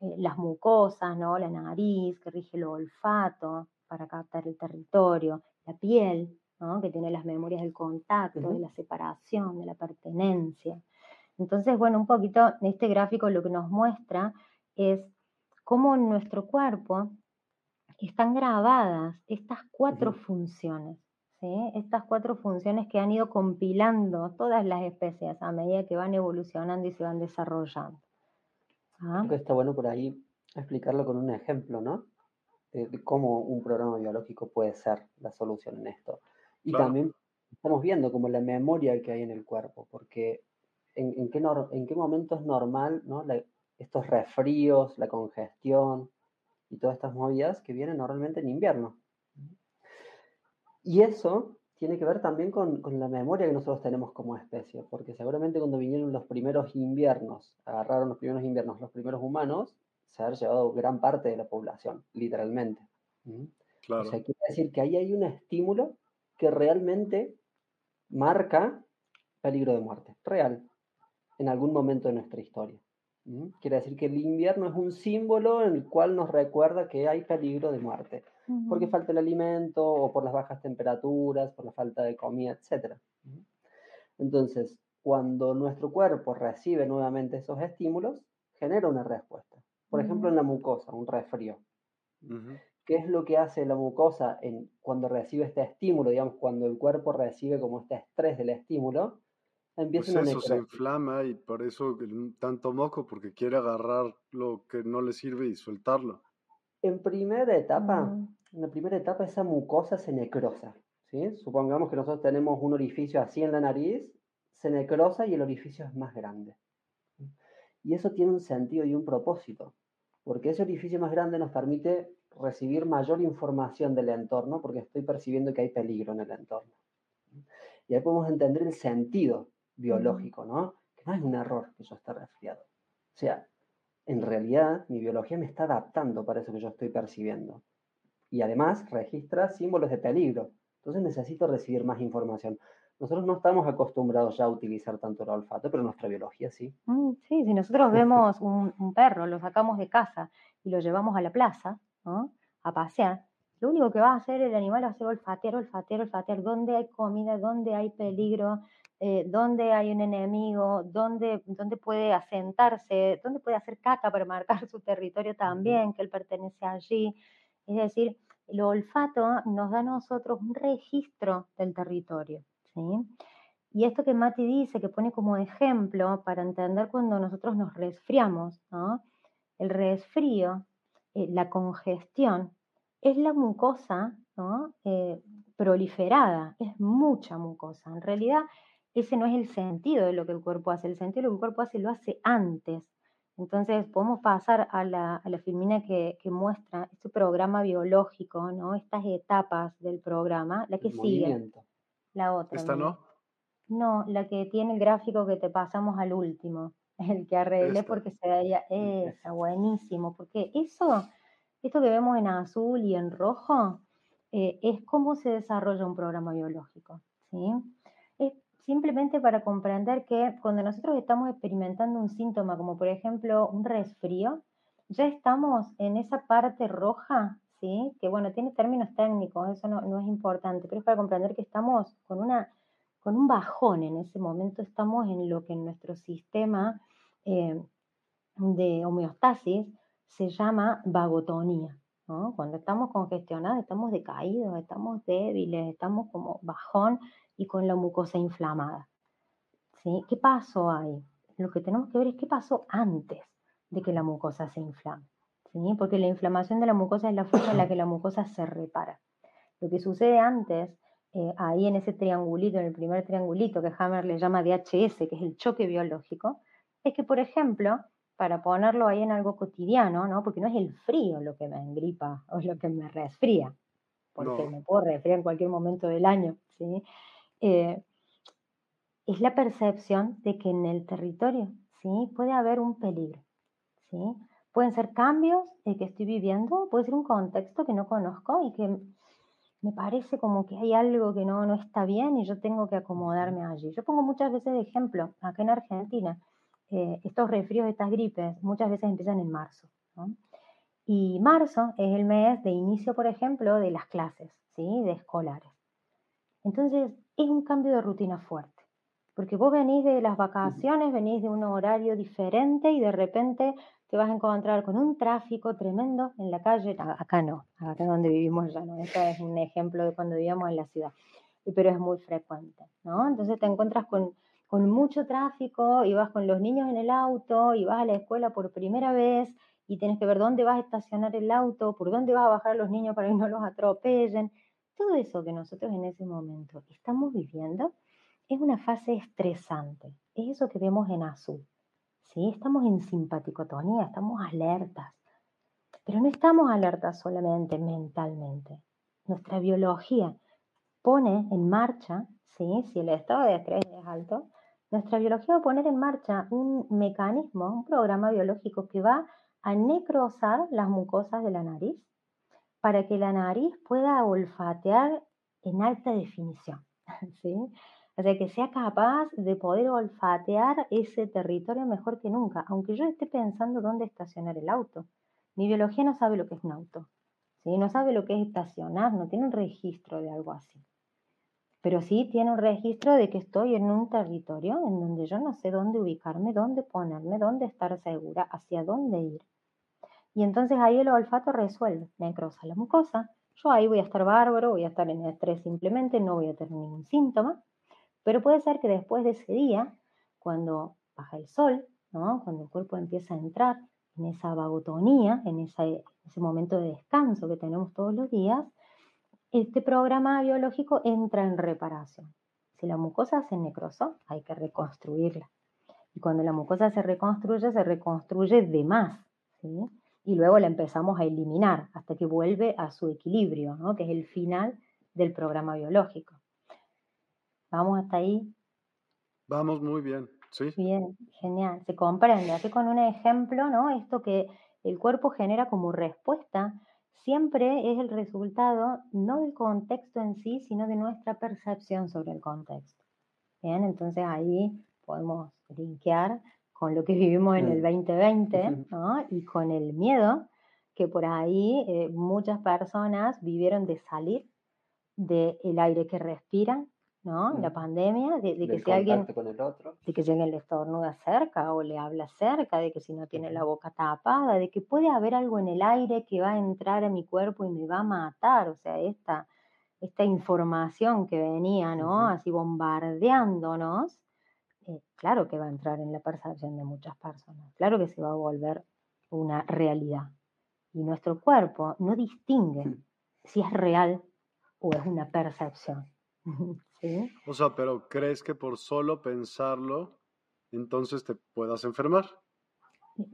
eh, las mucosas, ¿no? La nariz, que rige el olfato para captar el territorio, la piel, ¿no? que tiene las memorias del contacto, de la separación, de la pertenencia. Entonces, bueno, un poquito este gráfico lo que nos muestra es cómo nuestro cuerpo están grabadas estas cuatro funciones, ¿sí? estas cuatro funciones que han ido compilando todas las especies a medida que van evolucionando y se van desarrollando. ¿Ah? Creo que está bueno por ahí explicarlo con un ejemplo, ¿no? De, cómo un programa biológico puede ser la solución en esto. Y también estamos viendo como la memoria que hay en el cuerpo, porque en, qué, en qué momento es normal ¿no? estos resfríos, la congestión y todas estas movidas que vienen normalmente en invierno. Y eso tiene que ver también con, con, la memoria que nosotros tenemos como especie, porque seguramente cuando vinieron los primeros inviernos, agarraron los primeros inviernos los primeros humanos, se ha llevado gran parte de la población, literalmente. Claro. O sea, quiere decir que ahí hay un estímulo que realmente marca peligro de muerte, real en algún momento de nuestra historia. Quiere decir que el invierno es un símbolo en el cual nos recuerda que hay peligro de muerte, porque falta el alimento o por las bajas temperaturas, por la falta de comida, etc. Entonces, cuando nuestro cuerpo recibe nuevamente esos estímulos, genera una respuesta. Por ejemplo, en la mucosa, un resfrío. ¿Qué es lo que hace la mucosa en, cuando recibe este estímulo? Digamos, cuando el cuerpo recibe como este estrés del estímulo, pues eso se inflama y por eso tanto moco, porque quiere agarrar lo que no le sirve y soltarlo. En primera etapa, mm. en la primera etapa esa mucosa se necrosa, ¿sí? Supongamos que nosotros tenemos un orificio así en la nariz, se necrosa y el orificio es más grande. Y eso tiene un sentido y un propósito, porque ese orificio más grande nos permite recibir mayor información del entorno, porque estoy percibiendo que hay peligro en el entorno. Y ahí podemos entender el sentido biológico, ¿no? Que no es un error que yo esté resfriado. O sea, en realidad mi biología me está adaptando para eso que yo estoy percibiendo. Y además registra símbolos de peligro. Entonces necesito recibir más información. Nosotros no estamos acostumbrados ya a utilizar tanto el olfato, pero nuestra biología sí. Mm, sí, si nosotros vemos un, perro, lo sacamos de casa y lo llevamos a la plaza, ¿no? A pasear, lo único que va a hacer el animal va a ser olfatear, olfatear, olfatear, dónde hay comida, dónde hay peligro, eh, dónde hay un enemigo, dónde, dónde puede asentarse, dónde puede hacer caca para marcar su territorio también, que él pertenece allí. Es decir, el olfato nos da a nosotros un registro del territorio. ¿sí? Y esto que Mati dice, que pone como ejemplo para entender cuando nosotros nos resfriamos, ¿no? El resfrío eh, la congestión es la mucosa ¿no? Eh, proliferada, es mucha mucosa. En realidad, ese no es el sentido de lo que el cuerpo hace, el sentido de lo que el cuerpo hace lo hace antes. Entonces, podemos pasar a la, a filmina que, muestra este programa biológico, ¿no? estas etapas del programa, la que sigue. La otra. ¿Esta no? No, la que tiene el gráfico que te pasamos al último, el que arreglé porque se veía esa, buenísimo, porque eso, esto que vemos en azul y en rojo, eh, es cómo se desarrolla un programa biológico, ¿sí? Simplemente para comprender que cuando nosotros estamos experimentando un síntoma, como por ejemplo un resfrío, ya estamos en esa parte roja, ¿sí? Que bueno, tiene términos técnicos, eso no, no es importante, pero es para comprender que estamos con una con un bajón en ese momento, estamos en lo que en nuestro sistema eh, de homeostasis se llama vagotonía. Cuando estamos congestionados, estamos decaídos, estamos débiles, estamos como bajón y con la mucosa inflamada. ¿Sí? ¿Qué pasó ahí? Lo que tenemos que ver es qué pasó antes de que la mucosa se inflame. ¿sí? Porque la inflamación de la mucosa es la forma en la que la mucosa se repara. Lo que sucede antes eh, ahí en ese triangulito, en el primer triangulito que Hammer le llama DHS, que es el choque biológico, es que, por ejemplo, para ponerlo ahí en algo cotidiano, ¿no? porque no es el frío lo que me engripa o lo que me resfría, porque me puedo resfriar en cualquier momento del año, ¿sí? Eh, es la percepción de que en el territorio ¿sí? puede haber un peligro. ¿sí? Pueden ser cambios que estoy viviendo, puede ser un contexto que no conozco y que me parece como que hay algo que no, no está bien y yo tengo que acomodarme allí. Yo pongo muchas veces de ejemplo, acá en Argentina, eh, estos resfríos, estas gripes, muchas veces empiezan en marzo. Y marzo es el mes de inicio, por ejemplo, de las clases, ¿sí? de escolares. Entonces, es un cambio de rutina fuerte, porque vos venís de las vacaciones, venís de un horario diferente y de repente te vas a encontrar con un tráfico tremendo en la calle. Acá no, acá donde vivimos ya no. Este es un ejemplo de cuando vivíamos en la ciudad, pero es muy frecuente, ¿no? Entonces te encuentras con, con mucho tráfico y vas con los niños en el auto y vas a la escuela por primera vez y tienes que ver dónde vas a estacionar el auto, por dónde vas a bajar a los niños para que no los atropellen. Todo eso que nosotros en ese momento estamos viviendo es una fase estresante. Es eso que vemos en azul. ¿sí? Estamos en simpaticotonía, estamos alertas. Pero no estamos alertas solamente mentalmente. Nuestra biología pone en marcha, ¿sí? si el estado de estrés es alto, nuestra biología va a poner en marcha un mecanismo, un programa biológico que va a necrosar las mucosas de la nariz para que la nariz pueda olfatear en alta definición. ¿sí? O sea, que sea capaz de poder olfatear ese territorio mejor que nunca, aunque yo esté pensando dónde estacionar el auto. Mi biología no sabe lo que es un auto, ¿sí? no sabe lo que es estacionar, no tiene un registro de algo así. Pero sí tiene un registro de que estoy en un territorio en donde yo no sé dónde ubicarme, dónde ponerme, dónde estar segura, hacia dónde ir. Y entonces ahí el olfato resuelve, necrosa la mucosa, yo ahí voy a estar bárbaro, voy a estar en estrés simplemente, no voy a tener ningún síntoma, pero puede ser que después de ese día, cuando baja el sol, cuando el cuerpo empieza a entrar en esa vagotonía, en ese, momento de descanso que tenemos todos los días, este programa biológico entra en reparación. Si la mucosa se necrosó, hay que reconstruirla. Y cuando la mucosa se reconstruye, se reconstruye de más. Y luego la empezamos a eliminar hasta que vuelve a su equilibrio, que es el final del programa biológico. Vamos hasta ahí. Vamos muy bien, sí. Bien, genial. Se comprende. Así con un ejemplo, ¿no? Esto que el cuerpo genera como respuesta siempre es el resultado no del contexto en sí, sino de nuestra percepción sobre el contexto. Bien, entonces ahí podemos linkear con lo que vivimos en el 2020 ¿no? y con el miedo que por ahí eh, muchas personas vivieron de salir del aire que respiran ¿no? La mm. pandemia, de, que si alguien, de que alguien le estornuda cerca o le habla cerca, de que si no tiene la boca tapada, de que puede haber algo en el aire que va a entrar a mi cuerpo y me va a matar, o sea, esta, esta información que venía, ¿no? Así bombardeándonos, eh, claro que va a entrar en la percepción de muchas personas, claro que se va a volver una realidad. Y nuestro cuerpo no distingue si es real o es una percepción. ¿Sí? O sea, pero ¿crees que por solo pensarlo, entonces te puedas enfermar?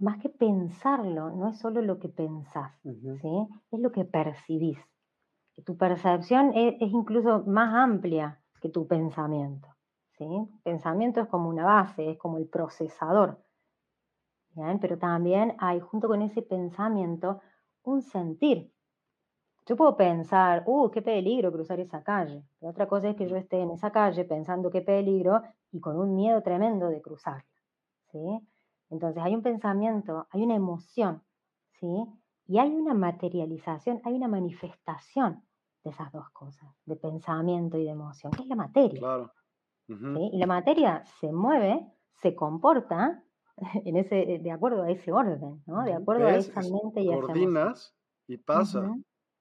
Más que pensarlo, no es solo lo que pensás, ¿sí? es lo que percibís. Tu percepción es, incluso más amplia que tu pensamiento. ¿Sí? Pensamiento es como una base, es como el procesador. Pero también hay, junto con ese pensamiento, un sentir. Yo puedo pensar, uh, qué peligro cruzar esa calle. Pero otra cosa es que yo esté en esa calle pensando qué peligro y con un miedo tremendo de cruzarla. ¿sí? Entonces hay un pensamiento, hay una emoción, ¿sí? Y hay una materialización, hay una manifestación de esas dos cosas, de pensamiento y de emoción, que es la materia. Claro. Y la materia se mueve, se comporta en ese, de acuerdo a ese orden, ¿no? De acuerdo a esa mente y Coordinas y pasa.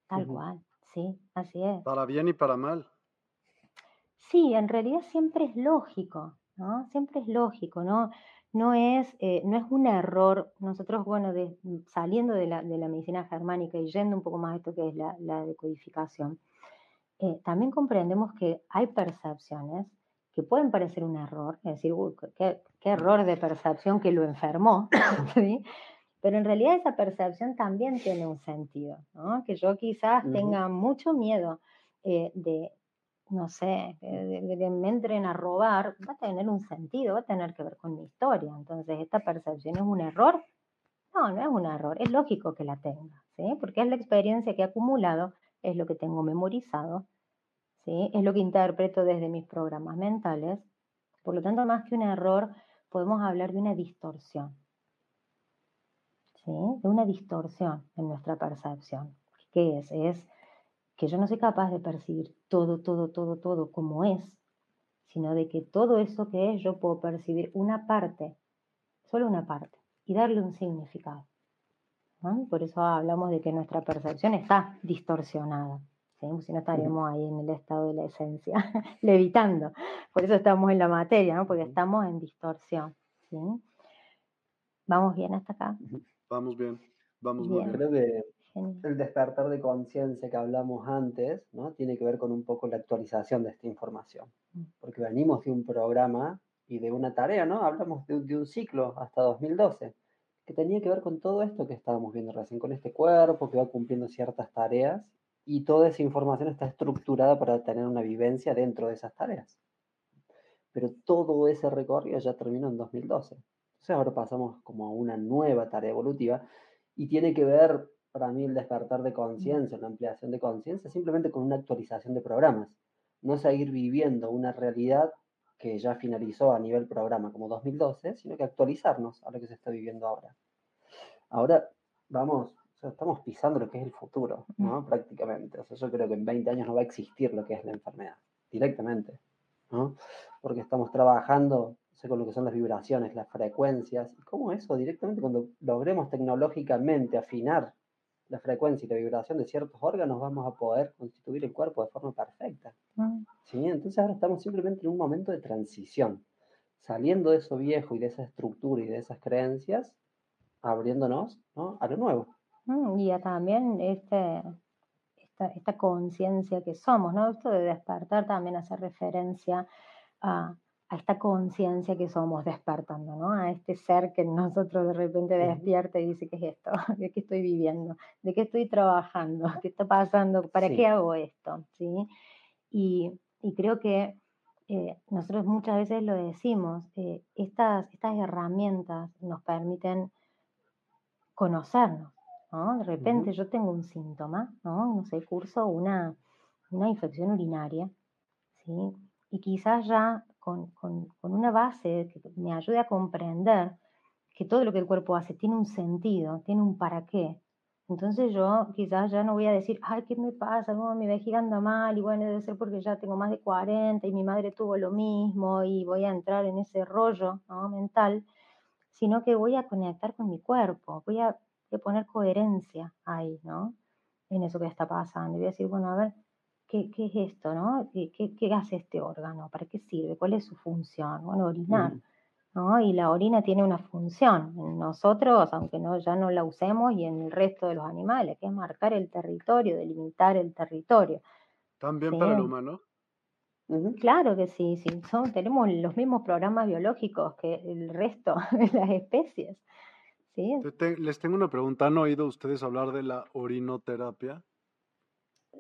Tal cual, sí, así es. Para bien y para mal. Sí, en realidad siempre es lógico, ¿no? Siempre es lógico, ¿no? No es, eh, no es un error. Nosotros, bueno, saliendo de la, de la, medicina germánica y yendo un poco más a esto que es la, la decodificación, eh, también comprendemos que hay percepciones que pueden parecer un error, es decir, qué, error de percepción que lo enfermó, pero en realidad esa percepción también tiene un sentido, ¿no? que yo quizás tenga mucho miedo eh, de, no sé, de, que me entren a robar, va a tener un sentido, va a tener que ver con mi historia. Entonces, ¿esta percepción es un error? No, no es un error, es lógico que la tenga, ¿sí? porque es la experiencia que he acumulado, es lo que tengo memorizado, es lo que interpreto desde mis programas mentales. Por lo tanto, más que un error, podemos hablar de una distorsión. De una distorsión en nuestra percepción. ¿Qué es? Es que yo no soy capaz de percibir todo, todo, todo, todo como es, sino de que todo eso que es yo puedo percibir una parte, solo una parte, y darle un significado. Por eso hablamos de que nuestra percepción está distorsionada si no estaríamos ahí en el estado de la esencia, levitando. Por eso estamos en la materia, ¿no? porque estamos en distorsión. ¿Vamos bien hasta acá? Vamos bien, vamos bien. Creo que el despertar de conciencia que hablamos antes, ¿no? Tiene que ver con un poco la actualización de esta información. Mm. Porque venimos de un programa y de una tarea, ¿no? Hablamos de, de un ciclo hasta 2012 que tenía que ver con todo esto que estábamos viendo recién, con este cuerpo que va cumpliendo ciertas tareas y toda esa información está estructurada para tener una vivencia dentro de esas tareas. Pero todo ese recorrido ya terminó en 2012. Entonces ahora pasamos como a una nueva tarea evolutiva y tiene que ver para mí el despertar de conciencia, la ampliación de conciencia, simplemente con una actualización de programas. No seguir viviendo una realidad que ya finalizó a nivel programa como 2012, sino que actualizarnos a lo que se está viviendo ahora. Ahora vamos estamos pisando lo que es el futuro, ¿no? Prácticamente. O sea, yo creo que en 20 años no va a existir lo que es la enfermedad, directamente, ¿no? Porque estamos trabajando con lo que son las vibraciones, las frecuencias, y cómo eso directamente cuando logremos tecnológicamente afinar la frecuencia y la vibración de ciertos órganos, vamos a poder constituir el cuerpo de forma perfecta. ¿Sí? Entonces ahora estamos simplemente en un momento de transición, saliendo de eso viejo y de esa estructura y de esas creencias, abriéndonos ¿no? a lo nuevo. Mm, y también este, esta, esta conciencia que somos, ¿no? Esto de despertar también hace referencia a, a esta conciencia que somos despertando, ¿no? A este ser que nosotros de repente despierta y dice, ¿qué es esto? ¿De qué estoy viviendo? ¿De qué estoy trabajando? ¿Qué está pasando? ¿Para qué hago esto? ¿Sí? Y, y creo que eh, nosotros muchas veces lo decimos, eh, estas, estas herramientas nos permiten conocernos, de repente yo tengo un síntoma, ¿no? No sé, curso una, una infección urinaria, ¿sí? Y quizás ya con, con, con, una base que me ayude a comprender que todo lo que el cuerpo hace tiene un sentido, tiene un para qué. Entonces yo quizás ya no voy a decir, ay, ¿qué me pasa? ¿Cómo mi vejiga anda mal? Y bueno, debe ser porque ya tengo más de 40 y mi madre tuvo lo mismo y voy a entrar en ese rollo ¿no? mental, sino que voy a conectar con mi cuerpo, voy a de poner coherencia ahí, ¿no? En eso que está pasando. Y voy a decir, bueno, a ver, ¿qué, qué es esto, no? ¿Qué, ¿Qué, qué, hace este órgano? ¿Para qué sirve? ¿Cuál es su función? Bueno, orinar. ¿no? Y la orina tiene una función en nosotros, aunque no, ya no la usemos, y en el resto de los animales, que es marcar el territorio, delimitar el territorio. ¿También para el humano? Claro que sí, sí. Son, tenemos los mismos programas biológicos que el resto de las especies. ¿Sí? les tengo una pregunta. ¿Han oído ustedes hablar de la orinoterapia?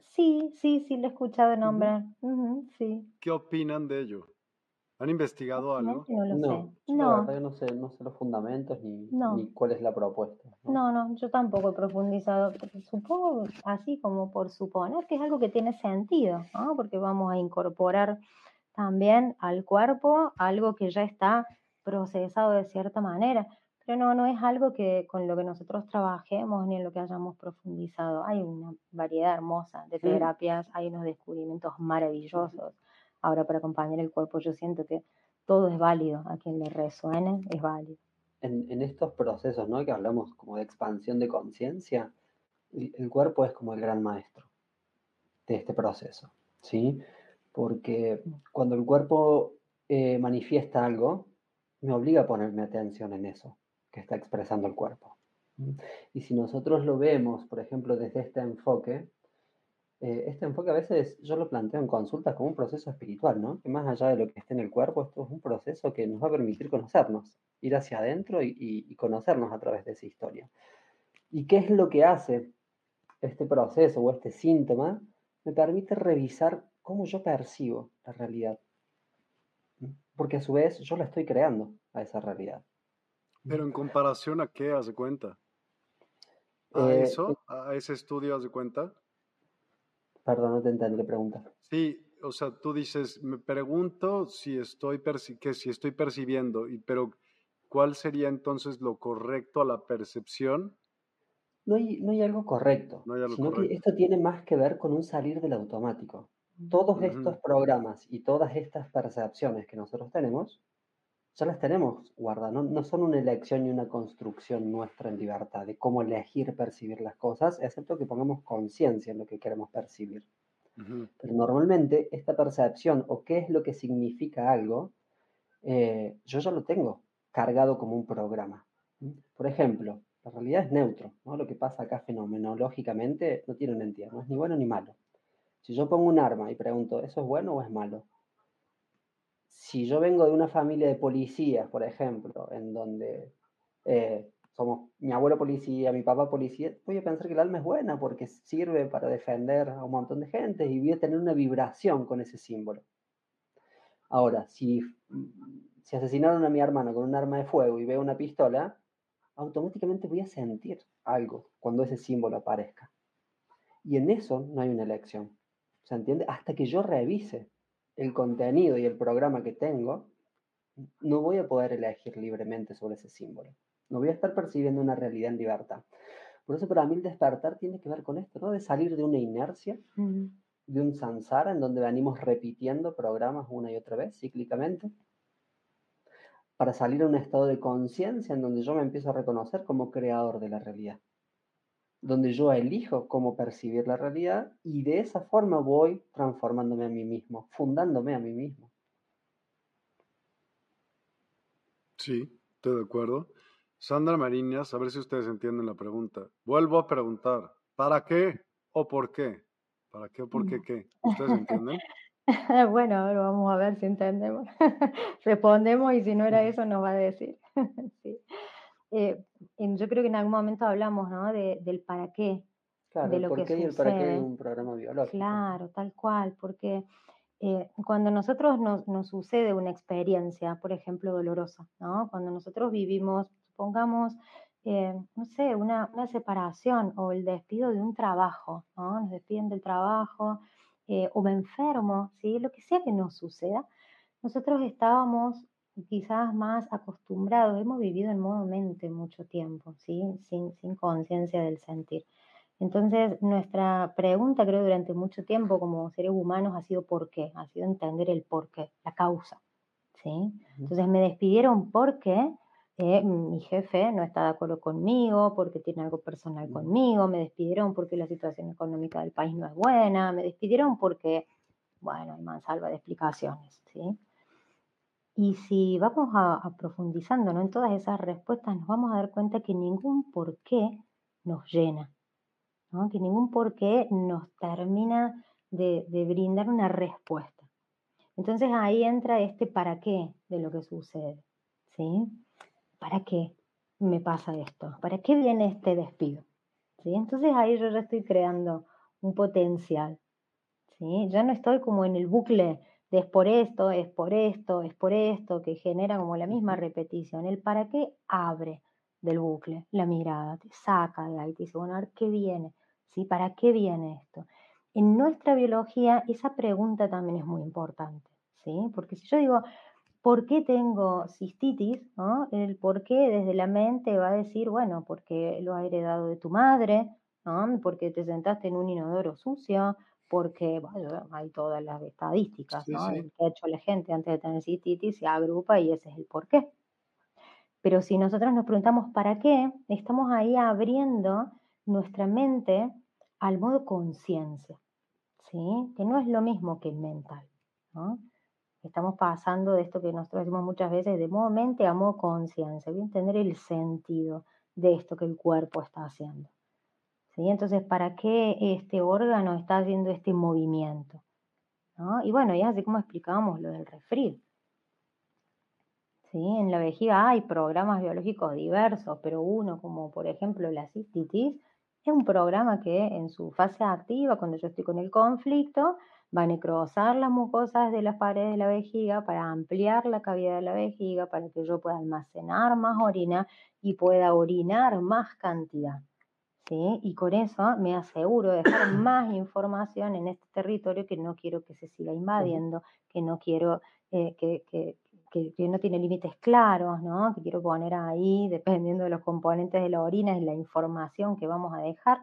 Sí, sí, sí, le he escuchado nombrar. sí. ¿Qué opinan de ello? ¿Han investigado algo? No, lo no, sé. No, no sé, no sé los fundamentos ni, ni cuál es la propuesta. ¿no? no, yo tampoco he profundizado. Supongo así como por suponer que es algo que tiene sentido, ¿no? Porque vamos a incorporar también al cuerpo algo que ya está procesado de cierta manera. Pero no, no es algo que con lo que nosotros trabajemos ni en lo que hayamos profundizado. Hay una variedad hermosa de terapias, hay unos descubrimientos maravillosos Ahora, para acompañar el cuerpo, yo siento que todo es válido. A quien le resuene, es válido. En, estos procesos, ¿no? Que hablamos como de expansión de conciencia, el, cuerpo es como el gran maestro de este proceso, ¿sí? Porque cuando el cuerpo eh, manifiesta algo, me obliga a ponerme atención en eso que está expresando el cuerpo. Y si nosotros lo vemos, por ejemplo, desde este enfoque, eh, este enfoque a veces yo lo planteo en consultas como un proceso espiritual, ¿no? Que más allá de lo que esté en el cuerpo, esto es un proceso que nos va a permitir conocernos, ir hacia adentro y, conocernos a través de esa historia. ¿Y qué es lo que hace este proceso o este síntoma? Me permite revisar cómo yo percibo la realidad. Porque a su vez yo la estoy creando a esa realidad. Pero en comparación a qué hace cuenta? ¿A eh, eso? ¿A ese estudio hace cuenta? Perdón, no te entendí la pregunta. Sí, o sea, tú dices, me pregunto si estoy, que si estoy percibiendo, y, pero ¿cuál sería entonces lo correcto a la percepción? No hay, no hay algo correcto, sino que esto tiene más que ver con un salir del automático. Todos estos programas y todas estas percepciones que nosotros tenemos ya las tenemos guardadas, no, son una elección y una construcción nuestra en libertad de cómo elegir percibir las cosas, excepto que pongamos conciencia en lo que queremos percibir. Pero normalmente esta percepción o qué es lo que significa algo, eh, yo ya lo tengo cargado como un programa. Por ejemplo, la realidad es neutro, ¿no? lo que pasa acá fenomenológicamente no tiene una entidad, no es ni bueno ni malo. Si yo pongo un arma y pregunto, ¿eso es bueno o es malo? Si yo vengo de una familia de policías, por ejemplo, en donde eh, somos mi abuelo policía, mi papá policía, voy a pensar que el alma es buena porque sirve para defender a un montón de gente y voy a tener una vibración con ese símbolo. Ahora, si, si asesinaron a mi hermano con un arma de fuego y veo una pistola, automáticamente voy a sentir algo cuando ese símbolo aparezca. Y en eso no hay una elección. ¿Se entiende? Hasta que yo revise el contenido y el programa que tengo, no voy a poder elegir libremente sobre ese símbolo. No voy a estar percibiendo una realidad en libertad. Por eso para mí el despertar tiene que ver con esto, ¿no? De salir de una inercia, de un samsara en donde venimos repitiendo programas una y otra vez, cíclicamente, para salir a un estado de conciencia en donde yo me empiezo a reconocer como creador de la realidad donde yo elijo cómo percibir la realidad y de esa forma voy transformándome a mí mismo, fundándome a mí mismo. Sí, estoy de acuerdo. Sandra Mariñas, a ver si ustedes entienden la pregunta. Vuelvo a preguntar, ¿para qué o por qué? ¿Para qué o por qué qué? ¿Ustedes entienden? bueno, vamos a ver si entendemos. Respondemos y si no era eso nos va a decir. sí. Eh, yo creo que en algún momento hablamos ¿no? de, del para qué. Claro, de lo por que qué y el para qué de un programa biológico. Claro, tal cual, porque eh, cuando nosotros nos, nos, sucede una experiencia, por ejemplo, dolorosa, ¿no? cuando nosotros vivimos, supongamos, eh, no sé, una, una, separación o el despido de un trabajo, ¿no? nos despiden del trabajo o me enfermo, ¿sí? lo que sea que nos suceda, nosotros estábamos quizás más acostumbrados, hemos vivido en modo mente mucho tiempo, ¿sí? sin, sin conciencia del sentir. Entonces, nuestra pregunta, creo, durante mucho tiempo como seres humanos ha sido por qué, ha sido entender el por qué, la causa. ¿sí? Entonces, me despidieron porque eh, mi jefe no está de acuerdo conmigo, porque tiene algo personal conmigo, me despidieron porque la situación económica del país no es buena, me despidieron porque, bueno, hay mansalva de explicaciones. ¿sí? Y si vamos a, profundizando en todas esas respuestas, nos vamos a dar cuenta que ningún por qué nos llena, que ningún por qué nos termina de, de brindar una respuesta. Entonces ahí entra este para qué de lo que sucede. ¿sí? ¿Para qué me pasa esto? ¿Para qué viene este despido? ¿Sí? Entonces ahí yo ya estoy creando un potencial. ¿sí? Ya no estoy como en el bucle de es por esto, es por esto, es por esto, que genera como la misma repetición. El para qué abre del bucle la mirada, te saca de ahí, te dice, bueno, a ver qué viene, ¿sí? ¿Para qué viene esto? En nuestra biología esa pregunta también es muy importante, ¿sí? Porque si yo digo, ¿por qué tengo cistitis? ¿no? El por qué desde la mente va a decir, bueno, porque lo ha heredado de tu madre, ¿no? porque te sentaste en un inodoro sucio, porque bueno, hay todas las estadísticas, ¿no? que ha hecho la gente antes de tener cistitis se agrupa y ese es el por qué. Pero si nosotros nos preguntamos para qué, estamos ahí abriendo nuestra mente al modo conciencia, ¿sí? que no es lo mismo que mental. ¿no? Estamos pasando de esto que nosotros decimos muchas veces, de modo mente a modo conciencia, bien entender el sentido de esto que el cuerpo está haciendo. Entonces, ¿para qué este órgano está haciendo este movimiento? Y bueno, ya así como explicábamos lo del refrigerador. ¿Sí? En la vejiga hay programas biológicos diversos, pero uno como por ejemplo la cistitis es un programa que en su fase activa, cuando yo estoy con el conflicto, va a necrosar las mucosas de las paredes de la vejiga para ampliar la cavidad de la vejiga, para que yo pueda almacenar más orina y pueda orinar más cantidad. ¿Sí? Y con eso me aseguro de dejar más información en este territorio que no quiero que se siga invadiendo, que no quiero eh, que, que, que, no tiene límites claros, ¿no? que quiero poner ahí, dependiendo de los componentes de la orina, es la información que vamos a dejar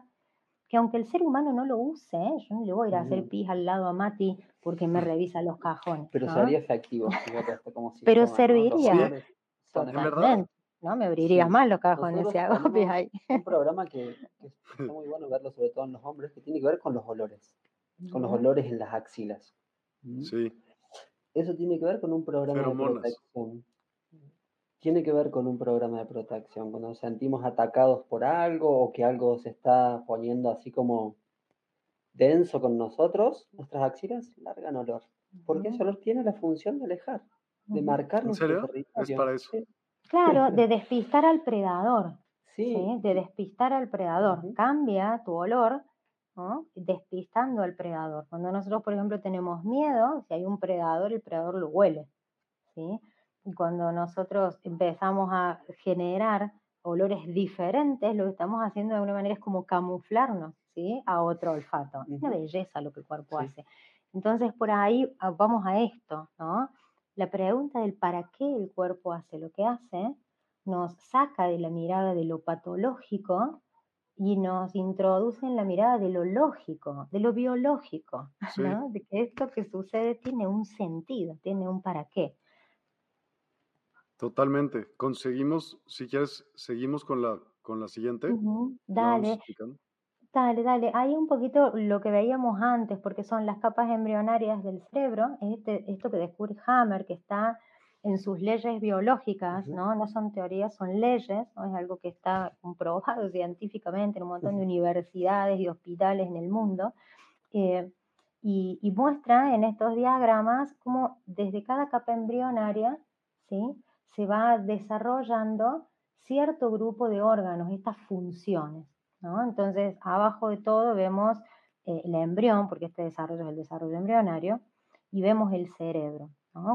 que aunque el ser humano no lo use, ¿eh? yo no le voy a ir a hacer pis al lado a Mati porque me revisa los cajones. Pero sería efectivo. Como Pero serviría. Totalmente. ¿No? Me abriría más los cajones si hago pis ahí. Un programa que, es muy bueno verlo, sobre todo en los hombres, que tiene que ver con los olores. Con los olores en las axilas. Sí. Eso tiene que ver con un programa de protección tiene que ver con un programa de protección, cuando nos sentimos atacados por algo o que algo se está poniendo así como denso con nosotros, nuestras axilas largan olor, porque ese olor tiene la función de alejar, de marcar ¿En serio? Es para eso. Claro, de despistar al predador. Sí. De despistar al predador. Cambia tu olor despistando al predador. Cuando nosotros, por ejemplo, tenemos miedo, si hay un predador, el predador lo huele. ¿sí? cuando nosotros empezamos a generar olores diferentes, lo que estamos haciendo de alguna manera es como camuflarnos ¿sí? a otro olfato. Es una belleza lo que el cuerpo hace. Entonces, por ahí ah, vamos a esto, ¿no? La pregunta del para qué el cuerpo hace lo que hace nos saca de la mirada de lo patológico y nos introduce en la mirada de lo lógico, de lo biológico, ¿no? de que esto que sucede tiene un sentido, tiene un para qué. Totalmente. Conseguimos, si quieres, seguimos con la, con la siguiente. Dale. Dale, dale. Hay un poquito lo que veíamos antes, porque son las capas embrionarias del cerebro, este, esto que descubre Hammer, que está en sus leyes biológicas, ¿no? No son teorías, son leyes, ¿no? Es algo que está comprobado científicamente en un montón de universidades y hospitales en el mundo. Eh, y, y, muestra en estos diagramas cómo desde cada capa embrionaria, ¿sí? se va desarrollando cierto grupo de órganos, estas funciones. ¿No? Entonces, abajo de todo vemos eh, el embrión, porque este desarrollo es el desarrollo embrionario, y vemos el cerebro.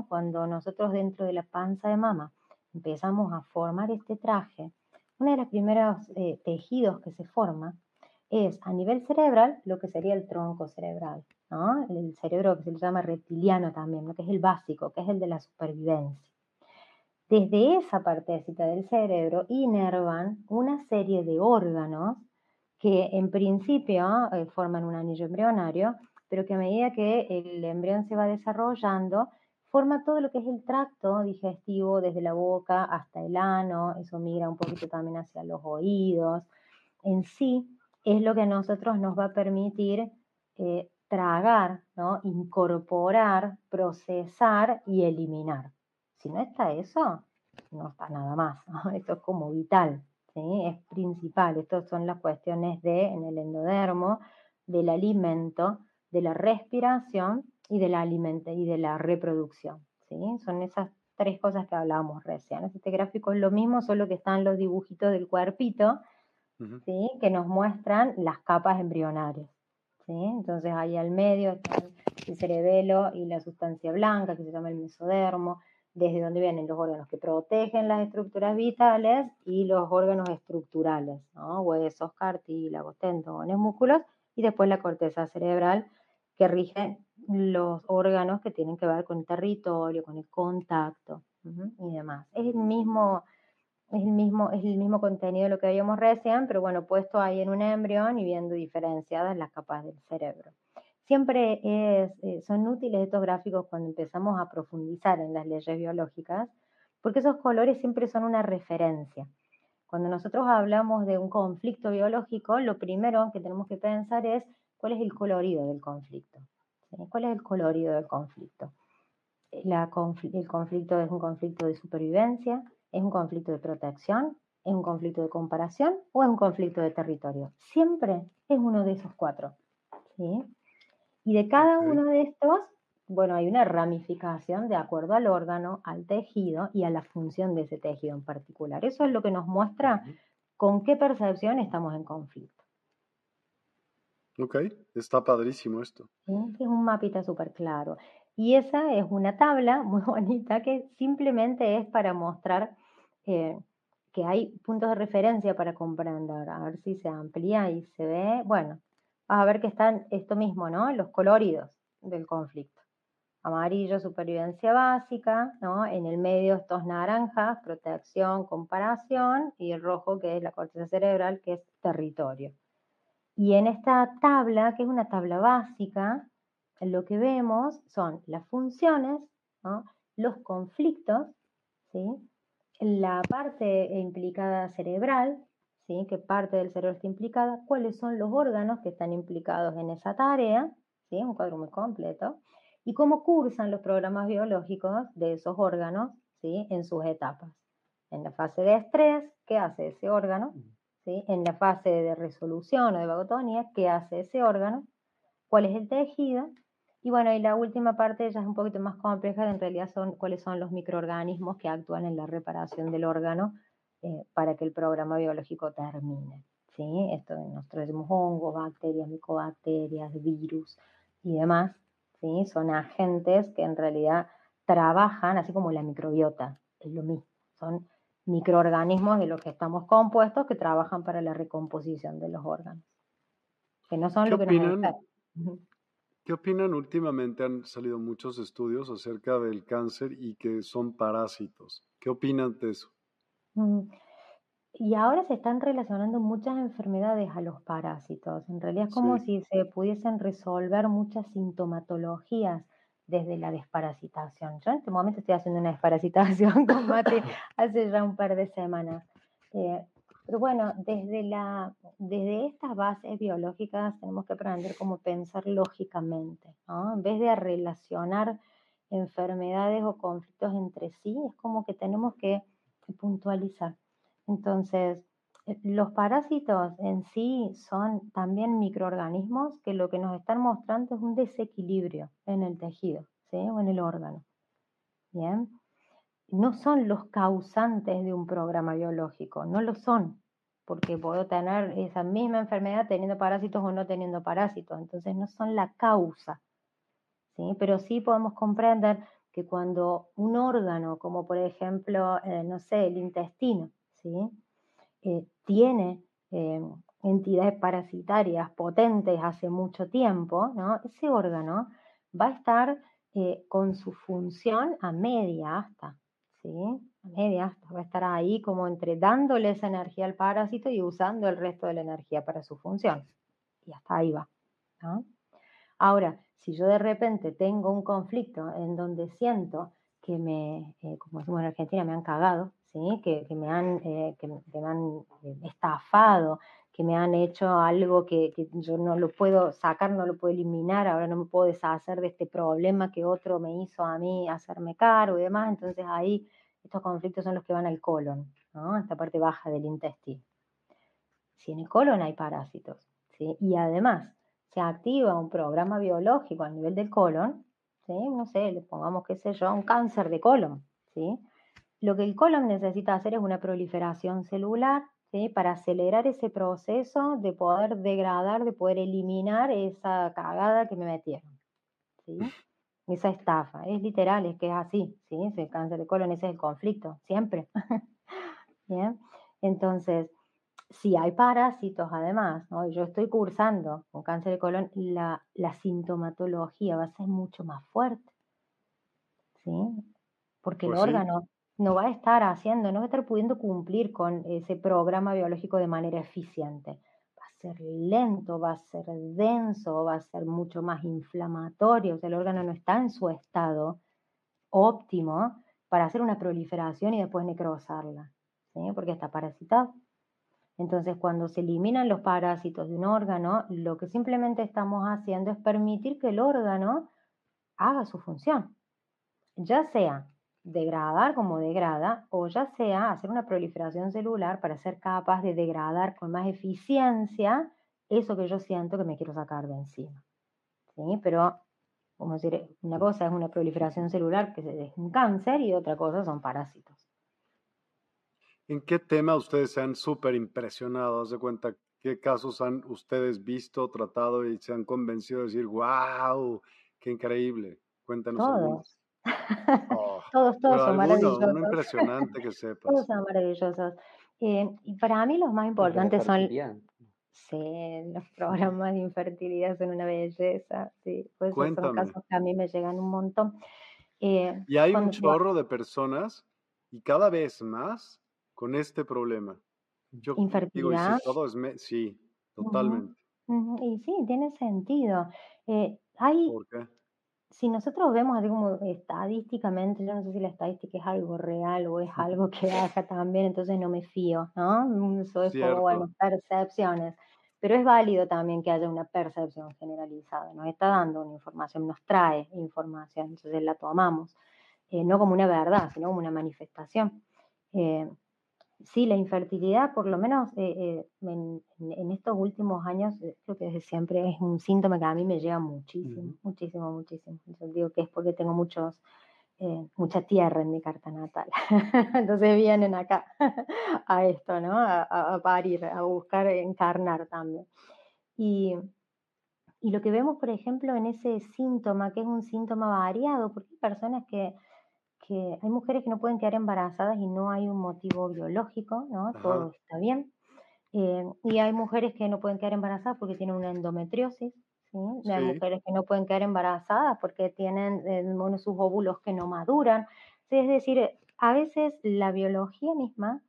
Cuando nosotros dentro de la panza de mama empezamos a formar este traje, uno de los primeros eh, tejidos que se forma es a nivel cerebral lo que sería el tronco cerebral, ¿no? el cerebro que se le llama reptiliano también, ¿no? que es el básico, que es el de la supervivencia. Desde esa partecita del cerebro inervan una serie de órganos que en principio eh, forman un anillo embrionario, pero que a medida que el embrión se va desarrollando, forma todo lo que es el tracto digestivo desde la boca hasta el ano, eso migra un poquito también hacia los oídos. En sí es lo que a nosotros nos va a permitir eh, tragar, ¿no? incorporar, procesar y eliminar. Si no está eso, no está nada más. Esto es como vital, ¿sí? es principal. Estas son las cuestiones de, en el endodermo, del alimento, de la respiración y de la, y de la reproducción. ¿sí? Son esas tres cosas que hablábamos recién. Este gráfico es lo mismo, solo que están los dibujitos del cuerpito, ¿sí? que nos muestran las capas embrionarias. ¿sí? Entonces ahí al medio están el cerebelo y la sustancia blanca, que se llama el mesodermo, desde donde vienen los órganos que protegen las estructuras vitales y los órganos estructurales, huesos, cartílagos, tendones, músculos, y después la corteza cerebral, que rige los órganos que tienen que ver con el territorio, con el contacto y demás. Es el mismo, es el mismo, es el mismo contenido de lo que habíamos recién, pero bueno, puesto ahí en un embrión y viendo diferenciadas las capas del cerebro. Siempre es, eh, son útiles estos gráficos cuando empezamos a profundizar en las leyes biológicas, porque esos colores siempre son una referencia. Cuando nosotros hablamos de un conflicto biológico, lo primero que tenemos que pensar es cuál es el colorido del conflicto. ¿Cuál es el colorido del conflicto? el conflicto es un conflicto de supervivencia, es un conflicto de protección, es un conflicto de comparación o es un conflicto de territorio. Siempre es uno de esos cuatro. ¿sí? Y de cada uno de estos, bueno, hay una ramificación de acuerdo al órgano, al tejido y a la función de ese tejido en particular. Eso es lo que nos muestra con qué percepción estamos en conflicto. Ok, está padrísimo esto. Es un mapita súper claro. Y esa es una tabla muy bonita que simplemente es para mostrar eh, que hay puntos de referencia para comprender. A ver si se amplía y se ve. Bueno, vas a ver que están esto mismo, ¿no? Los coloridos del conflicto. Amarillo, supervivencia básica, ¿no? En el medio estos naranjas, protección, comparación, y el rojo que es la corteza cerebral, que es territorio. Y en esta tabla, que es una tabla básica, lo que vemos son las funciones, ¿no? los conflictos, ¿sí? la parte implicada cerebral, ¿sí? qué parte del cerebro está implicada, cuáles son los órganos que están implicados en esa tarea, ¿sí? un cuadro muy completo, y cómo cursan los programas biológicos de esos órganos ¿sí? en sus etapas. En la fase de estrés, ¿qué hace ese órgano? ¿Sí? En la fase de resolución o de vagotonía, ¿qué hace ese órgano? ¿Cuál es el tejido? Y bueno, y la última parte ya es un poquito más compleja, en realidad son cuáles son los microorganismos que actúan en la reparación del órgano eh, para que el programa biológico termine. ¿sí? Esto nosotros decimos hongos, bacterias, micobacterias, virus y demás. ¿sí? Son agentes que en realidad trabajan, así como la microbiota, es lo mismo. Son microorganismos de los que estamos compuestos que trabajan para la recomposición de los órganos. Que no son lo que nos ¿Qué opinan? Últimamente han salido muchos estudios acerca del cáncer y que son parásitos. ¿Qué opinan de eso? Mm, y ahora se están relacionando muchas enfermedades a los parásitos. En realidad es como si se pudiesen resolver muchas sintomatologías desde la desparasitación. Yo en este momento estoy haciendo una desparasitación con Mate hace ya un par de semanas. Eh, pero bueno, desde, la, desde estas bases biológicas tenemos que aprender cómo pensar lógicamente, ¿no? En vez de relacionar enfermedades o conflictos entre sí, es como que tenemos que puntualizar. Entonces, eh, los parásitos en sí son también microorganismos que lo que nos están mostrando es un desequilibrio en el tejido ¿sí? o en el órgano. Bien, no son los causantes de un programa biológico, no lo son, porque puedo tener esa misma enfermedad teniendo parásitos o no teniendo parásitos, entonces no son la causa, ¿sí? pero sí podemos comprender que cuando un órgano, como por ejemplo, eh, no sé, el intestino, ¿sí? Eh, tiene eh, entidades parasitarias potentes hace mucho tiempo, ¿no? ese órgano va a estar con su función a media hasta, ¿sí? A media hasta, va a estar ahí como entre dándole esa energía al parásito y usando el resto de la energía para su función. Y hasta ahí va. Ahora, si yo de repente tengo un conflicto en donde siento que me, eh, como decimos en Argentina, me han cagado, ¿sí? que, me han, eh, que, me han eh, estafado, que me han hecho algo que, que, yo no lo puedo sacar, no lo puedo eliminar, ahora no me puedo deshacer de este problema que otro me hizo a mí hacerme cargo y demás, entonces ahí estos conflictos son los que van al colon, ¿no? esta parte baja del intestino. Si en el colon hay parásitos, y además se activa un programa biológico a nivel del colon, ¿sí? no sé, le pongamos, qué sé yo, un cáncer de colon, ¿sí? lo que el colon necesita hacer es una proliferación celular para acelerar ese proceso de poder degradar, de poder eliminar esa cagada que me metieron. ¿sí? Esa estafa, es literal, es que es así, ¿sí? el cáncer de colon, ese es el conflicto, siempre. ¿Bien? Entonces, si hay parásitos además, ¿no? yo estoy cursando con cáncer de colon, la, la sintomatología va a ser mucho más fuerte. ¿sí? Porque el pues órgano no va a estar haciendo, no va a estar pudiendo cumplir con ese programa biológico de manera eficiente. Va a ser lento, va a ser denso, va a ser mucho más inflamatorio, o sea, el órgano no está en su estado óptimo para hacer una proliferación y después necrosarla, ¿sí? porque está parasitado. Entonces, cuando se eliminan los parásitos de un órgano, lo que simplemente estamos haciendo es permitir que el órgano haga su función, ya sea degradar como degrada, o ya sea hacer una proliferación celular para ser capaz de degradar con más eficiencia eso que yo siento que me quiero sacar de encima. ¿Sí? Pero, como decir, una cosa es una proliferación celular, que es un cáncer, y otra cosa son parásitos. ¿En qué tema ustedes se han súper impresionado? de cuenta qué casos han ustedes visto, tratado y se han convencido de decir, wow, qué increíble? Cuéntanos. Todos. Oh, todos, todos son maravillosos. impresionante que sepas. Todos son maravillosos. Eh, y para mí los más importantes son... Sí, los programas de infertilidad son una belleza. Sí, pues son casos que a mí me llegan un montón. Eh, y hay un chorro de personas y cada vez más con este problema. Yo infertilidad. todo es sí, totalmente. Y sí, tiene sentido. Eh, hay, ¿Por qué? si nosotros vemos así como estadísticamente, yo no sé si la estadística es algo real o es algo que haga también, entonces no me fío, ¿no? Mm, eso es como, bueno, percepciones. Pero es válido también que haya una percepción generalizada, nos está dando una información, nos trae información, entonces la tomamos, eh, no como una verdad, sino como una manifestación. Eh, sí, la infertilidad, por lo menos eh, eh, en, estos últimos años, eh, creo que desde siempre es un síntoma que a mí me llega muchísimo, muchísimo, muchísimo. Yo digo que es porque tengo muchos, mucha tierra en mi carta natal. Entonces vienen acá a esto, ¿no? A, parir, a buscar encarnar también. Y, y lo que vemos, por ejemplo, en ese síntoma, que es un síntoma variado, porque hay personas que que hay mujeres que no pueden quedar embarazadas y no hay un motivo biológico, ¿no? Todo está bien. Eh, y hay mujeres que no pueden quedar embarazadas porque tienen una endometriosis, ¿sí? Hay mujeres que no pueden quedar embarazadas porque tienen eh, sus óvulos que no maduran. es decir, a veces la biología misma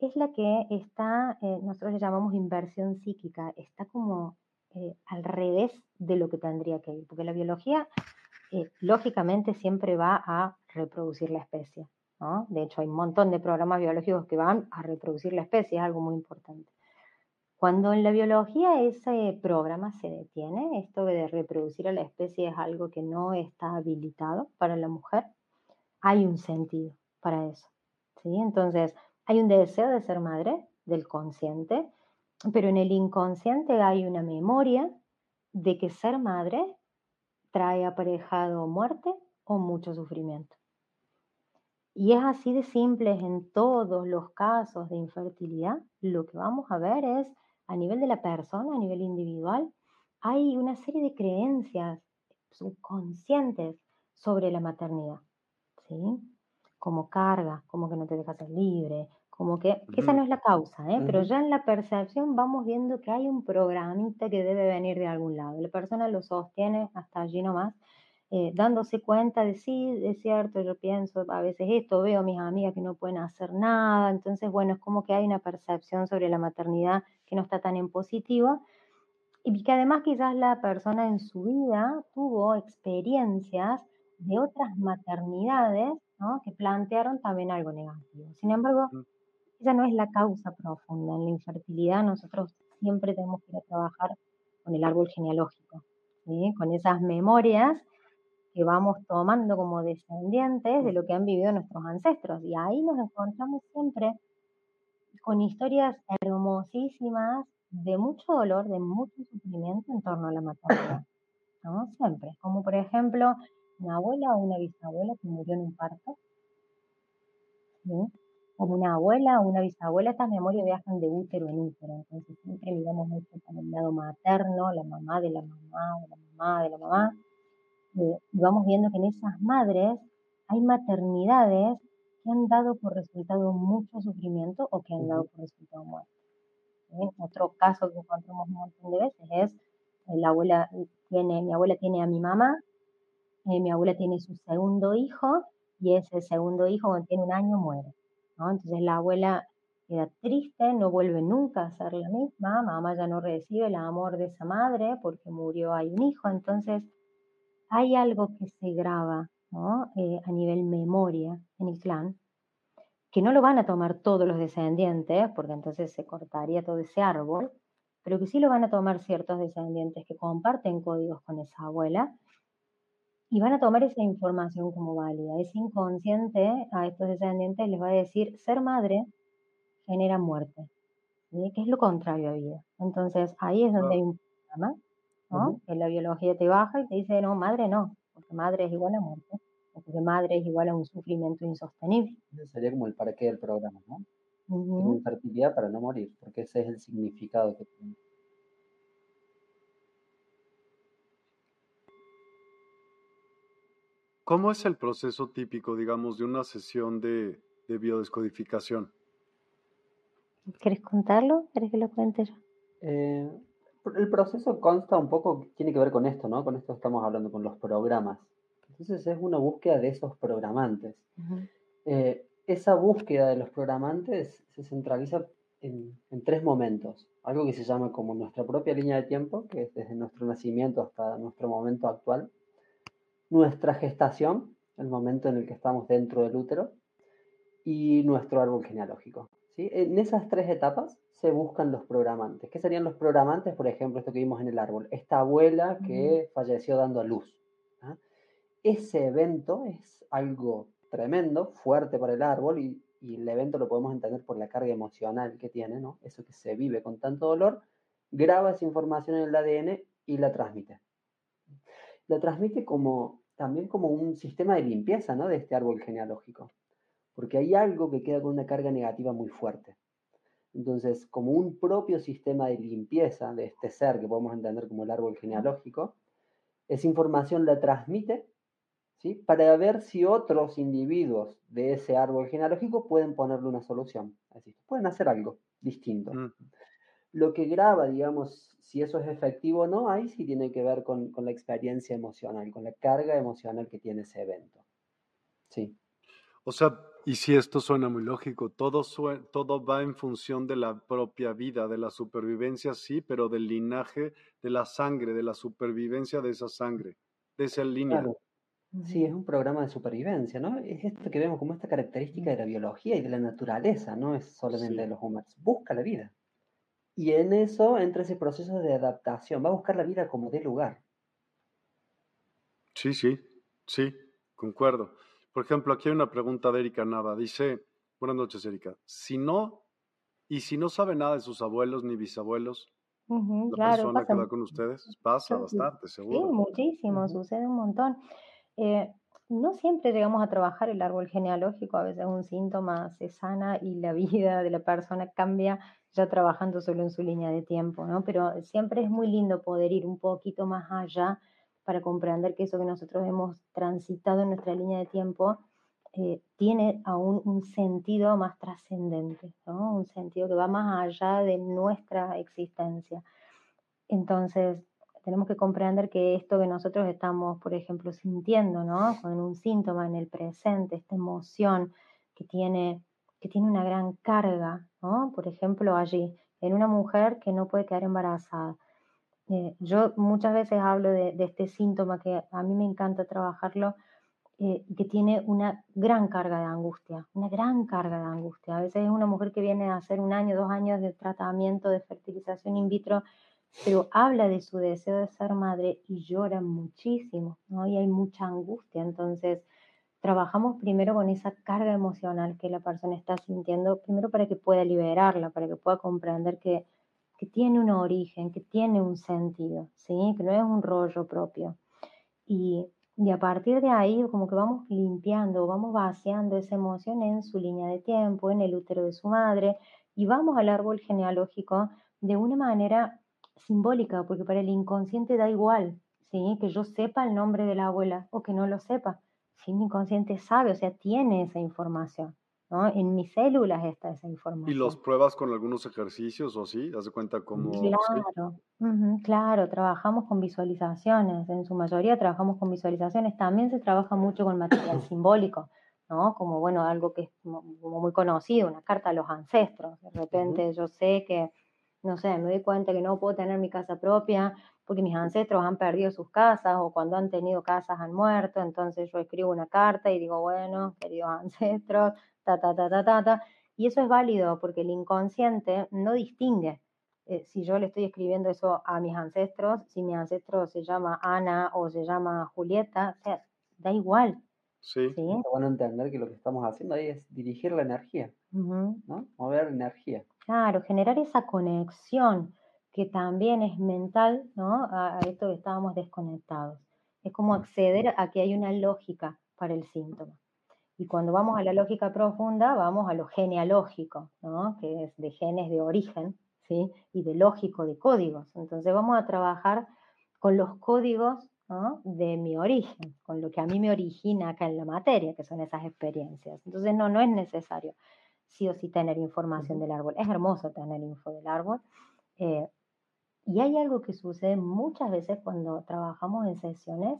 es la que está, eh, nosotros le llamamos inversión psíquica, está como al revés de lo que tendría que ir, porque la biología lógicamente siempre va a reproducir la especie. ¿no? De hecho, hay un montón de programas biológicos que van a reproducir la especie, es algo muy importante. Cuando en la biología ese programa se detiene, esto de reproducir a la especie es algo que no está habilitado para la mujer, hay un sentido para eso. ¿sí? Entonces, hay un deseo de ser madre del consciente, pero en el inconsciente hay una memoria de que ser madre trae aparejado muerte o mucho sufrimiento. Y es así de simple en todos los casos de infertilidad. Lo que vamos a ver es, a nivel de la persona, a nivel individual, hay una serie de creencias subconscientes sobre la maternidad, ¿sí? Como carga, como que no te dejas ser libre, como que, esa no es la causa, ¿eh? pero ya en la percepción vamos viendo que hay un programita que debe venir de algún lado. La persona lo sostiene hasta allí nomás eh, dándose cuenta de sí, es cierto, yo pienso a veces esto, veo a mis amigas que no pueden hacer nada, entonces bueno, es como que hay una percepción sobre la maternidad que no está tan en positivo y que además quizás la persona en su vida tuvo experiencias de otras maternidades ¿no? que plantearon también algo negativo. Sin embargo, esa no es la causa profunda. En la infertilidad nosotros siempre tenemos que ir a trabajar con el árbol genealógico, con esas memorias que vamos tomando como descendientes de lo que han vivido nuestros ancestros. Y ahí nos encontramos siempre con historias hermosísimas de mucho dolor, de mucho sufrimiento en torno a la maternidad. ¿no? Siempre. Como por ejemplo, una abuela o una bisabuela que murió en un parto. Como una abuela o una bisabuela, estas memorias viajan de útero en útero. Entonces siempre miramos mucho para el lado materno, la mamá de la mamá, de la mamá, de la mamá. Eh, y vamos viendo que en esas madres hay maternidades que han dado por resultado mucho sufrimiento o que han dado por resultado muerte. Otro caso que encontramos un montón de veces es eh, la abuela tiene, mi abuela tiene a mi mamá, eh, mi abuela tiene su segundo hijo y ese segundo hijo cuando tiene un año muere. Entonces la abuela queda triste, no vuelve nunca a ser la misma, mamá ya no recibe el amor de esa madre porque murió, hay un hijo, entonces hay algo que se graba eh, a nivel memoria en el clan, que no lo van a tomar todos los descendientes, porque entonces se cortaría todo ese árbol, pero que sí lo van a tomar ciertos descendientes que comparten códigos con esa abuela y van a tomar esa información como válida. Ese inconsciente a estos descendientes les va a decir, ser madre genera muerte, que es lo contrario a vida. Entonces ahí es donde hay un problema, ¿no? que la biología te baja y te dice, no, madre no, porque madre es igual a muerte, porque madre es igual a un sufrimiento insostenible. sería como el para qué del programa, ¿no? Uh infertilidad para no morir, porque ese es el significado que tiene. ¿Cómo es el proceso típico, digamos, de una sesión de, biodescodificación? ¿Quieres contarlo? ¿Quieres que lo cuente yo? Eh, el proceso consta un poco, tiene que ver con esto, ¿no? Con esto estamos hablando, con los programas. Entonces es una búsqueda de esos programantes. Eh, esa búsqueda de los programantes se centraliza en, tres momentos. Algo que se llama como nuestra propia línea de tiempo, que es desde nuestro nacimiento hasta nuestro momento actual. Nuestra gestación, el momento en el que estamos dentro del útero. Y nuestro árbol genealógico. ¿Sí? En esas tres etapas se buscan los programantes. ¿Qué serían los programantes? Por ejemplo, esto que vimos en el árbol. Esta abuela que falleció dando a luz. ¿ah? Ese evento es algo tremendo, fuerte para el árbol y, el evento lo podemos entender por la carga emocional que tiene, ¿no? Eso que se vive con tanto dolor, graba esa información en el ADN y la transmite. La transmite como, también como un sistema de limpieza, ¿no? De este árbol genealógico, porque hay algo que queda con una carga negativa muy fuerte. Entonces, como un propio sistema de limpieza de este ser que podemos entender como el árbol genealógico, esa información la transmite para ver si otros individuos de ese árbol genealógico pueden ponerle una solución. Así, pueden hacer algo distinto. Lo que graba, digamos, si eso es efectivo o no, ahí sí tiene que ver con, la experiencia emocional, con la carga emocional que tiene ese evento. Sí. O sea, y si esto suena muy lógico, todo, todo va en función de la propia vida, de la supervivencia, sí, pero del linaje, de la sangre, de la supervivencia de esa sangre, de esa línea. Sí, es un programa de supervivencia, ¿no? Es esto que vemos como esta característica de la biología y de la naturaleza, no es solamente de los humanos. Busca la vida. Y en eso entra ese proceso de adaptación. Va a buscar la vida como de lugar. Sí, sí, sí, concuerdo. Por ejemplo, aquí hay una pregunta de Erika Nava. Dice, buenas noches, Erika. Si no, y si no sabe nada de sus abuelos ni bisabuelos, la persona que va con ustedes pasa bastante, seguro. Sí, muchísimo, sucede un montón. Eh, no siempre llegamos a trabajar el árbol genealógico, a veces un síntoma se sana y la vida de la persona cambia ya trabajando solo en su línea de tiempo, ¿no? Pero siempre es muy lindo poder ir un poquito más allá para comprender que eso que nosotros hemos transitado en nuestra línea de tiempo eh, tiene aún un sentido más trascendente, ¿no? Un sentido que va más allá de nuestra existencia. Entonces, tenemos que comprender que esto que nosotros estamos, por ejemplo, sintiendo, ¿no? Con un síntoma en el presente, esta emoción que tiene, que tiene una gran carga, ¿no? Por ejemplo, allí, en una mujer que no puede quedar embarazada. Eh, yo muchas veces hablo de, este síntoma que a mí me encanta trabajarlo eh, que tiene una gran carga de angustia, una gran carga de angustia. A veces es una mujer que viene a hacer un año, dos años de tratamiento de fertilización in vitro, pero habla de su deseo de ser madre y llora muchísimo, ¿no? Y hay mucha angustia. Entonces, trabajamos primero con esa carga emocional que la persona está sintiendo, primero para que pueda liberarla, para que pueda comprender que, que tiene un origen, que tiene un sentido, ¿sí? Que no es un rollo propio. Y a partir de ahí, como que vamos limpiando, vamos vaciando esa emoción en su línea de tiempo, en el útero de su madre, y vamos al árbol genealógico de una manera simbólica, porque para el inconsciente da igual, ¿sí? Que yo sepa el nombre de la abuela o que no lo sepa. Si inconsciente sabe, o sea, tiene esa información. En mis células está esa información. ¿Y los pruebas con algunos ejercicios o así? ¿Haz de cuenta cómo...? Claro, claro, trabajamos con visualizaciones, en su mayoría trabajamos con visualizaciones, también se trabaja mucho con material simbólico, ¿no? Como, bueno, algo que es como muy conocido, una carta a los ancestros. De repente yo sé que, no sé, me doy cuenta que no puedo tener mi casa propia porque mis ancestros han perdido sus casas o cuando han tenido casas han muerto, entonces yo escribo una carta y digo, bueno, queridos ancestros, ta, ta, ta, ta, ta, ta. Y eso es válido porque el inconsciente no distingue eh, si yo le estoy escribiendo eso a mis ancestros, si mi ancestro se llama Ana o se llama Julieta, o sea, da igual. Sí. ¿sí? Es bueno entender que lo que estamos haciendo ahí es dirigir la energía, ¿no? Mover energía. Claro, generar esa conexión que también es mental, ¿no? A, a esto que estábamos desconectados. Es como acceder a que hay una lógica para el síntoma. Y cuando vamos a la lógica profunda, vamos a lo genealógico, ¿no? que es de genes de origen, ¿sí? y de lógico de códigos. Entonces vamos a trabajar con los códigos de mi origen, con lo que a mí me origina acá en la materia, que son esas experiencias. Entonces no, no es necesario sí o sí tener información del árbol. Es hermoso tener info del árbol. Eh, y hay algo que sucede muchas veces cuando trabajamos en sesiones,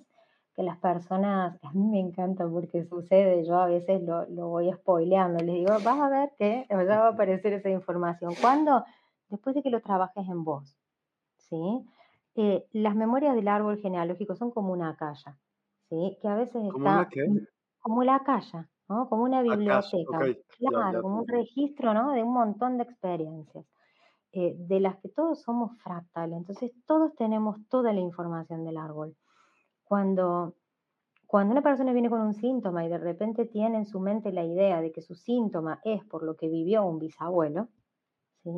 que las personas, a mí me encanta porque sucede, yo a veces lo, lo voy spoileando, les digo, vas a ver que ya va a aparecer esa información. ¿Cuándo? Después de que lo trabajes en vos, ¿sí? Eh, las memorias del árbol genealógico son como una calla, ¿sí? Que a veces ¿Como está... Como la calla, ¿no? Como una biblioteca. Claro, como un registro, ¿no? De un montón de experiencias. Eh, de las que todos somos fractales, entonces todos tenemos toda la información del árbol. Cuando, cuando una persona viene con un síntoma y de repente tiene en su mente la idea de que su síntoma es por lo que vivió un bisabuelo, ¿sí?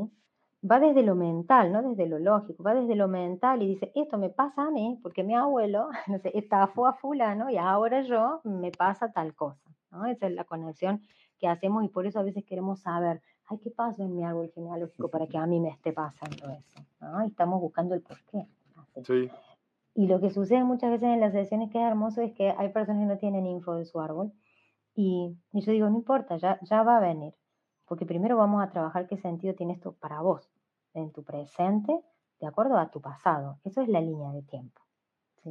va desde lo mental, no desde lo lógico, va desde lo mental y dice, esto me pasa a mí porque mi abuelo no sé, estafó a fulano y ahora yo me pasa tal cosa. ¿no? Esa es la conexión que hacemos y por eso a veces queremos saber, ay, ¿qué pasa en mi árbol genealógico para que a mí me esté pasando eso? ¿no? Y estamos buscando el porqué. Sí. Y lo que sucede muchas veces en las sesiones que es hermoso es que hay personas que no tienen info de su árbol. Y, yo digo, no importa, ya, ya va a venir. Porque primero vamos a trabajar qué sentido tiene esto para vos, en tu presente, de acuerdo a tu pasado. Eso es la línea de tiempo. ¿sí?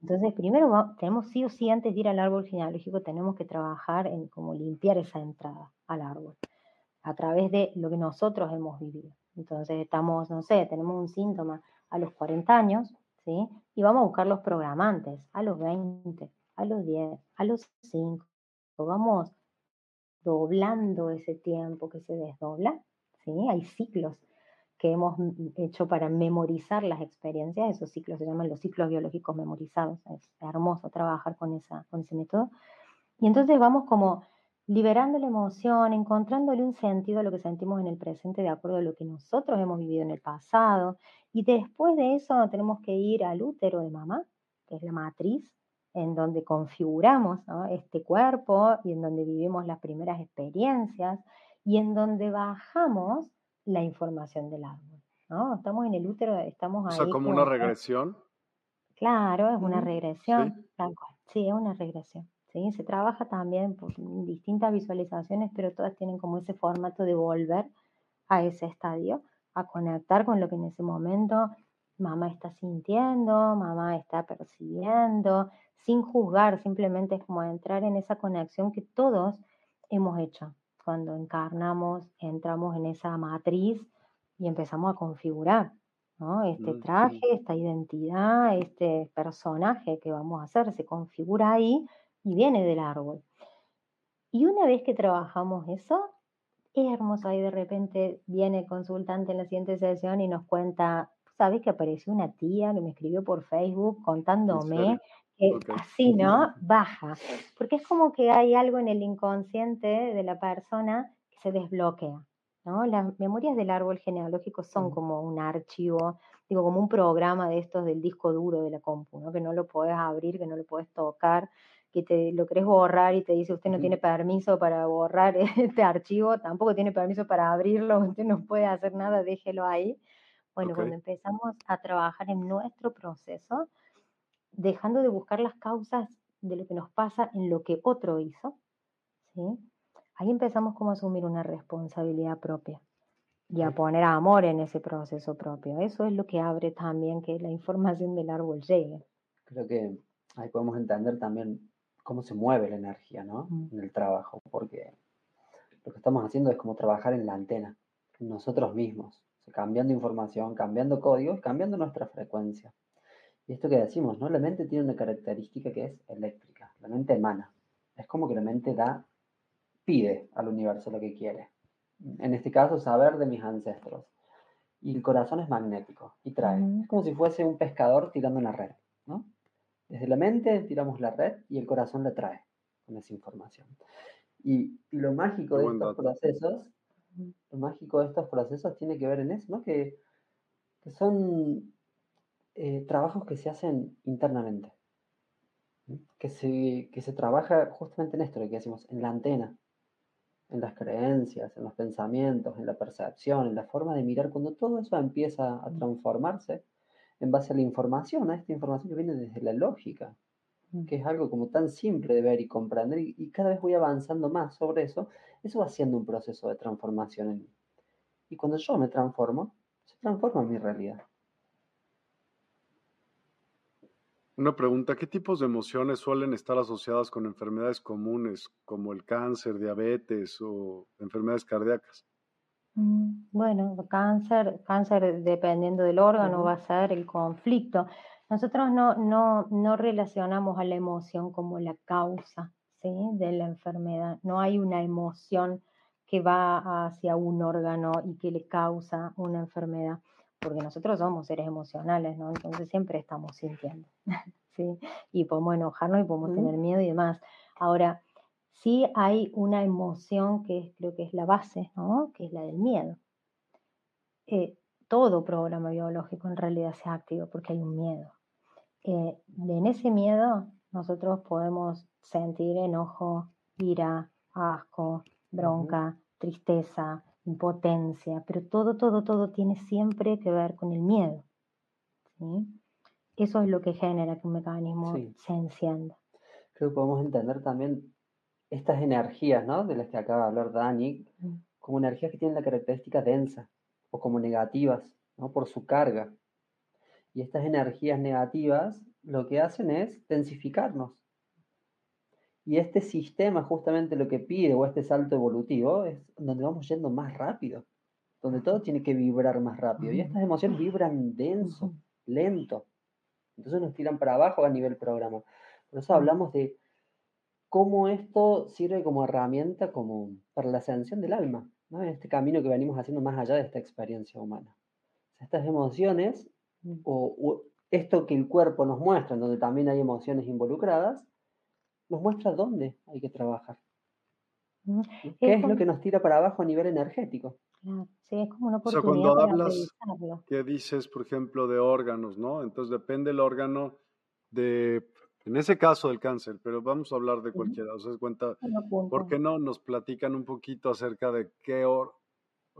Entonces, primero tenemos sí o sí, antes de ir al árbol genealógico, tenemos que trabajar en cómo limpiar esa entrada al árbol, a través de lo que nosotros hemos vivido. Entonces, estamos, no sé, tenemos un síntoma a los 40 años, y vamos a buscar los programantes a los 20, a los 10, a los 5. Vamos doblando ese tiempo que se desdobla, ¿sí? Hay ciclos que hemos hecho para memorizar las experiencias, esos ciclos se llaman los ciclos biológicos memorizados, es hermoso trabajar con, esa, con ese método. Y entonces vamos como liberando la emoción, encontrándole un sentido a lo que sentimos en el presente de acuerdo a lo que nosotros hemos vivido en el pasado. Y después de eso tenemos que ir al útero de mamá, que es la matriz, en donde configuramos este cuerpo y en donde vivimos las primeras experiencias y en donde bajamos la información del árbol. ¿no? Estamos en el útero, estamos ahí. O sea, como una regresión. Claro, es una regresión. sí, es una regresión. Se trabaja también por distintas visualizaciones, pero todas tienen como ese formato de volver a ese estadio, a conectar con lo que en ese momento mamá está sintiendo, mamá está percibiendo, sin juzgar, simplemente es como entrar en esa conexión que todos hemos hecho. Cuando encarnamos, entramos en esa matriz y empezamos a configurar este mm, traje, esta identidad, este personaje que vamos a hacer, se configura ahí y viene del árbol. Y una vez que trabajamos eso, es hermoso. Ahí de repente viene el consultante en la siguiente sesión y nos cuenta, ¿sabes que apareció una tía que me escribió por Facebook contándome que así, ¿no? Baja. Porque es como que hay algo en el inconsciente de la persona que se desbloquea. ¿no? Las memorias del árbol genealógico son como un archivo, digo, como un programa de estos del disco duro de la compu, ¿no? Que no lo puedes abrir, que no lo puedes tocar, que te lo querés borrar y te dice usted no tiene permiso para borrar este archivo, tampoco tiene permiso para abrirlo, usted no puede hacer nada, déjelo ahí. Bueno, cuando empezamos a trabajar en nuestro proceso, dejando de buscar las causas de lo que nos pasa en lo que otro hizo, ¿sí? ahí empezamos como a asumir una responsabilidad propia y a poner amor en ese proceso propio. Eso es lo que abre también que la información del árbol llegue. Creo que ahí podemos entender también cómo se mueve la energía, ¿no? En el trabajo, porque lo que estamos haciendo es como trabajar en la antena, en nosotros mismos, cambiando información, cambiando códigos, cambiando nuestra frecuencia. Y esto que decimos, ¿no? La mente tiene una característica que es eléctrica, la mente emana. Es como que la mente da, pide al universo lo que quiere. En este caso, saber de mis ancestros. Y el corazón es magnético y trae. Es como si fuese un pescador tirando una red. Desde la mente tiramos la red y el corazón la trae con esa información. Y, lo mágico de estos procesos, lo mágico de estos procesos tiene que ver en eso, ¿no? Que, son eh, trabajos que se hacen internamente. Que se, que se trabaja justamente en esto, lo que decimos, en la antena, en las creencias, en los pensamientos, en la percepción, en la forma de mirar, cuando todo eso empieza a transformarse, en base a la información, a esta información que viene desde la lógica, mm. que es algo como tan simple de ver y comprender, y, cada vez voy avanzando más sobre eso, eso va haciendo un proceso de transformación en mí. Y cuando yo me transformo, se transforma mi realidad. Una pregunta, ¿qué tipos de emociones suelen estar asociadas con enfermedades comunes como el cáncer, diabetes o enfermedades cardíacas? Mm, bueno, cáncer, cáncer dependiendo del órgano va a ser el conflicto. Nosotros no, no, no relacionamos a la emoción como la causa ¿sí? de la enfermedad. No hay una emoción que va hacia un órgano y que le causa una enfermedad, porque nosotros somos seres emocionales, ¿no? Entonces siempre estamos sintiendo, ¿sí? Y podemos enojarnos y podemos tener miedo y demás. Ahora, sí hay una emoción que creo que es la base, ¿no? que es la del miedo. Eh, todo programa biológico en realidad se activa porque hay un miedo. Eh, en ese miedo nosotros podemos sentir enojo, ira, asco, bronca, tristeza, impotencia, pero todo, todo, todo tiene siempre que ver con el miedo. Eso es lo que genera que un mecanismo se encienda. Creo que podemos entender también estas energías, ¿no? De las que acaba de hablar Dani, mm. como energías que tienen la característica densa o como negativas, ¿no? Por su carga. Y estas energías negativas lo que hacen es densificarnos. Y este sistema justamente lo que pide, o este salto evolutivo, es donde vamos yendo más rápido, donde todo tiene que vibrar más rápido. Y estas emociones vibran denso, lento. Entonces nos tiran para abajo a nivel programa. Por eso hablamos de cómo esto sirve como herramienta como para la ascensión del alma, ¿no? en este camino que venimos haciendo más allá de esta experiencia humana. estas emociones, mm. o, esto que el cuerpo nos muestra, en donde también hay emociones involucradas, nos muestra dónde hay que trabajar. Mm. ¿Qué es, lo que nos tira para abajo a nivel energético? Sí, es como una oportunidad. O sea, cuando hablas, ¿qué dices, por ejemplo, de órganos, no? Entonces depende el órgano de en ese caso del cáncer, pero vamos a hablar de cualquiera. ¿Os das cuenta? ¿Por qué no nos platican un poquito acerca de qué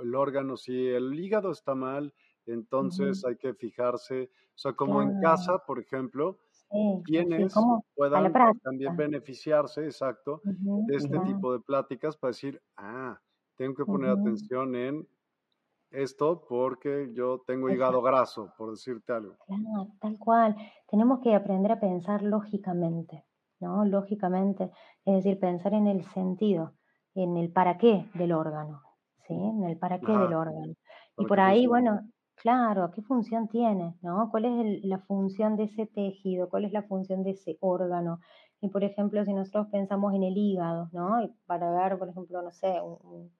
el órgano, si el hígado está mal, entonces hay que fijarse, o sea, como en casa, por ejemplo, quienes puedan también beneficiarse, exacto, de este tipo de pláticas para decir, ah, tengo que poner atención en esto porque yo tengo hígado graso, por decirte algo. Claro, tal cual. Tenemos que aprender a pensar lógicamente, ¿no? Lógicamente, es decir, pensar en el sentido, en el para qué del órgano, ¿sí? En el para qué del órgano. Y por ahí, bueno, claro, ¿qué función tiene, no? ¿Cuál es la función de ese tejido? ¿Cuál es la función de ese órgano? Y por ejemplo, si nosotros pensamos en el hígado, ¿no? Y para ver, por ejemplo, no sé, un,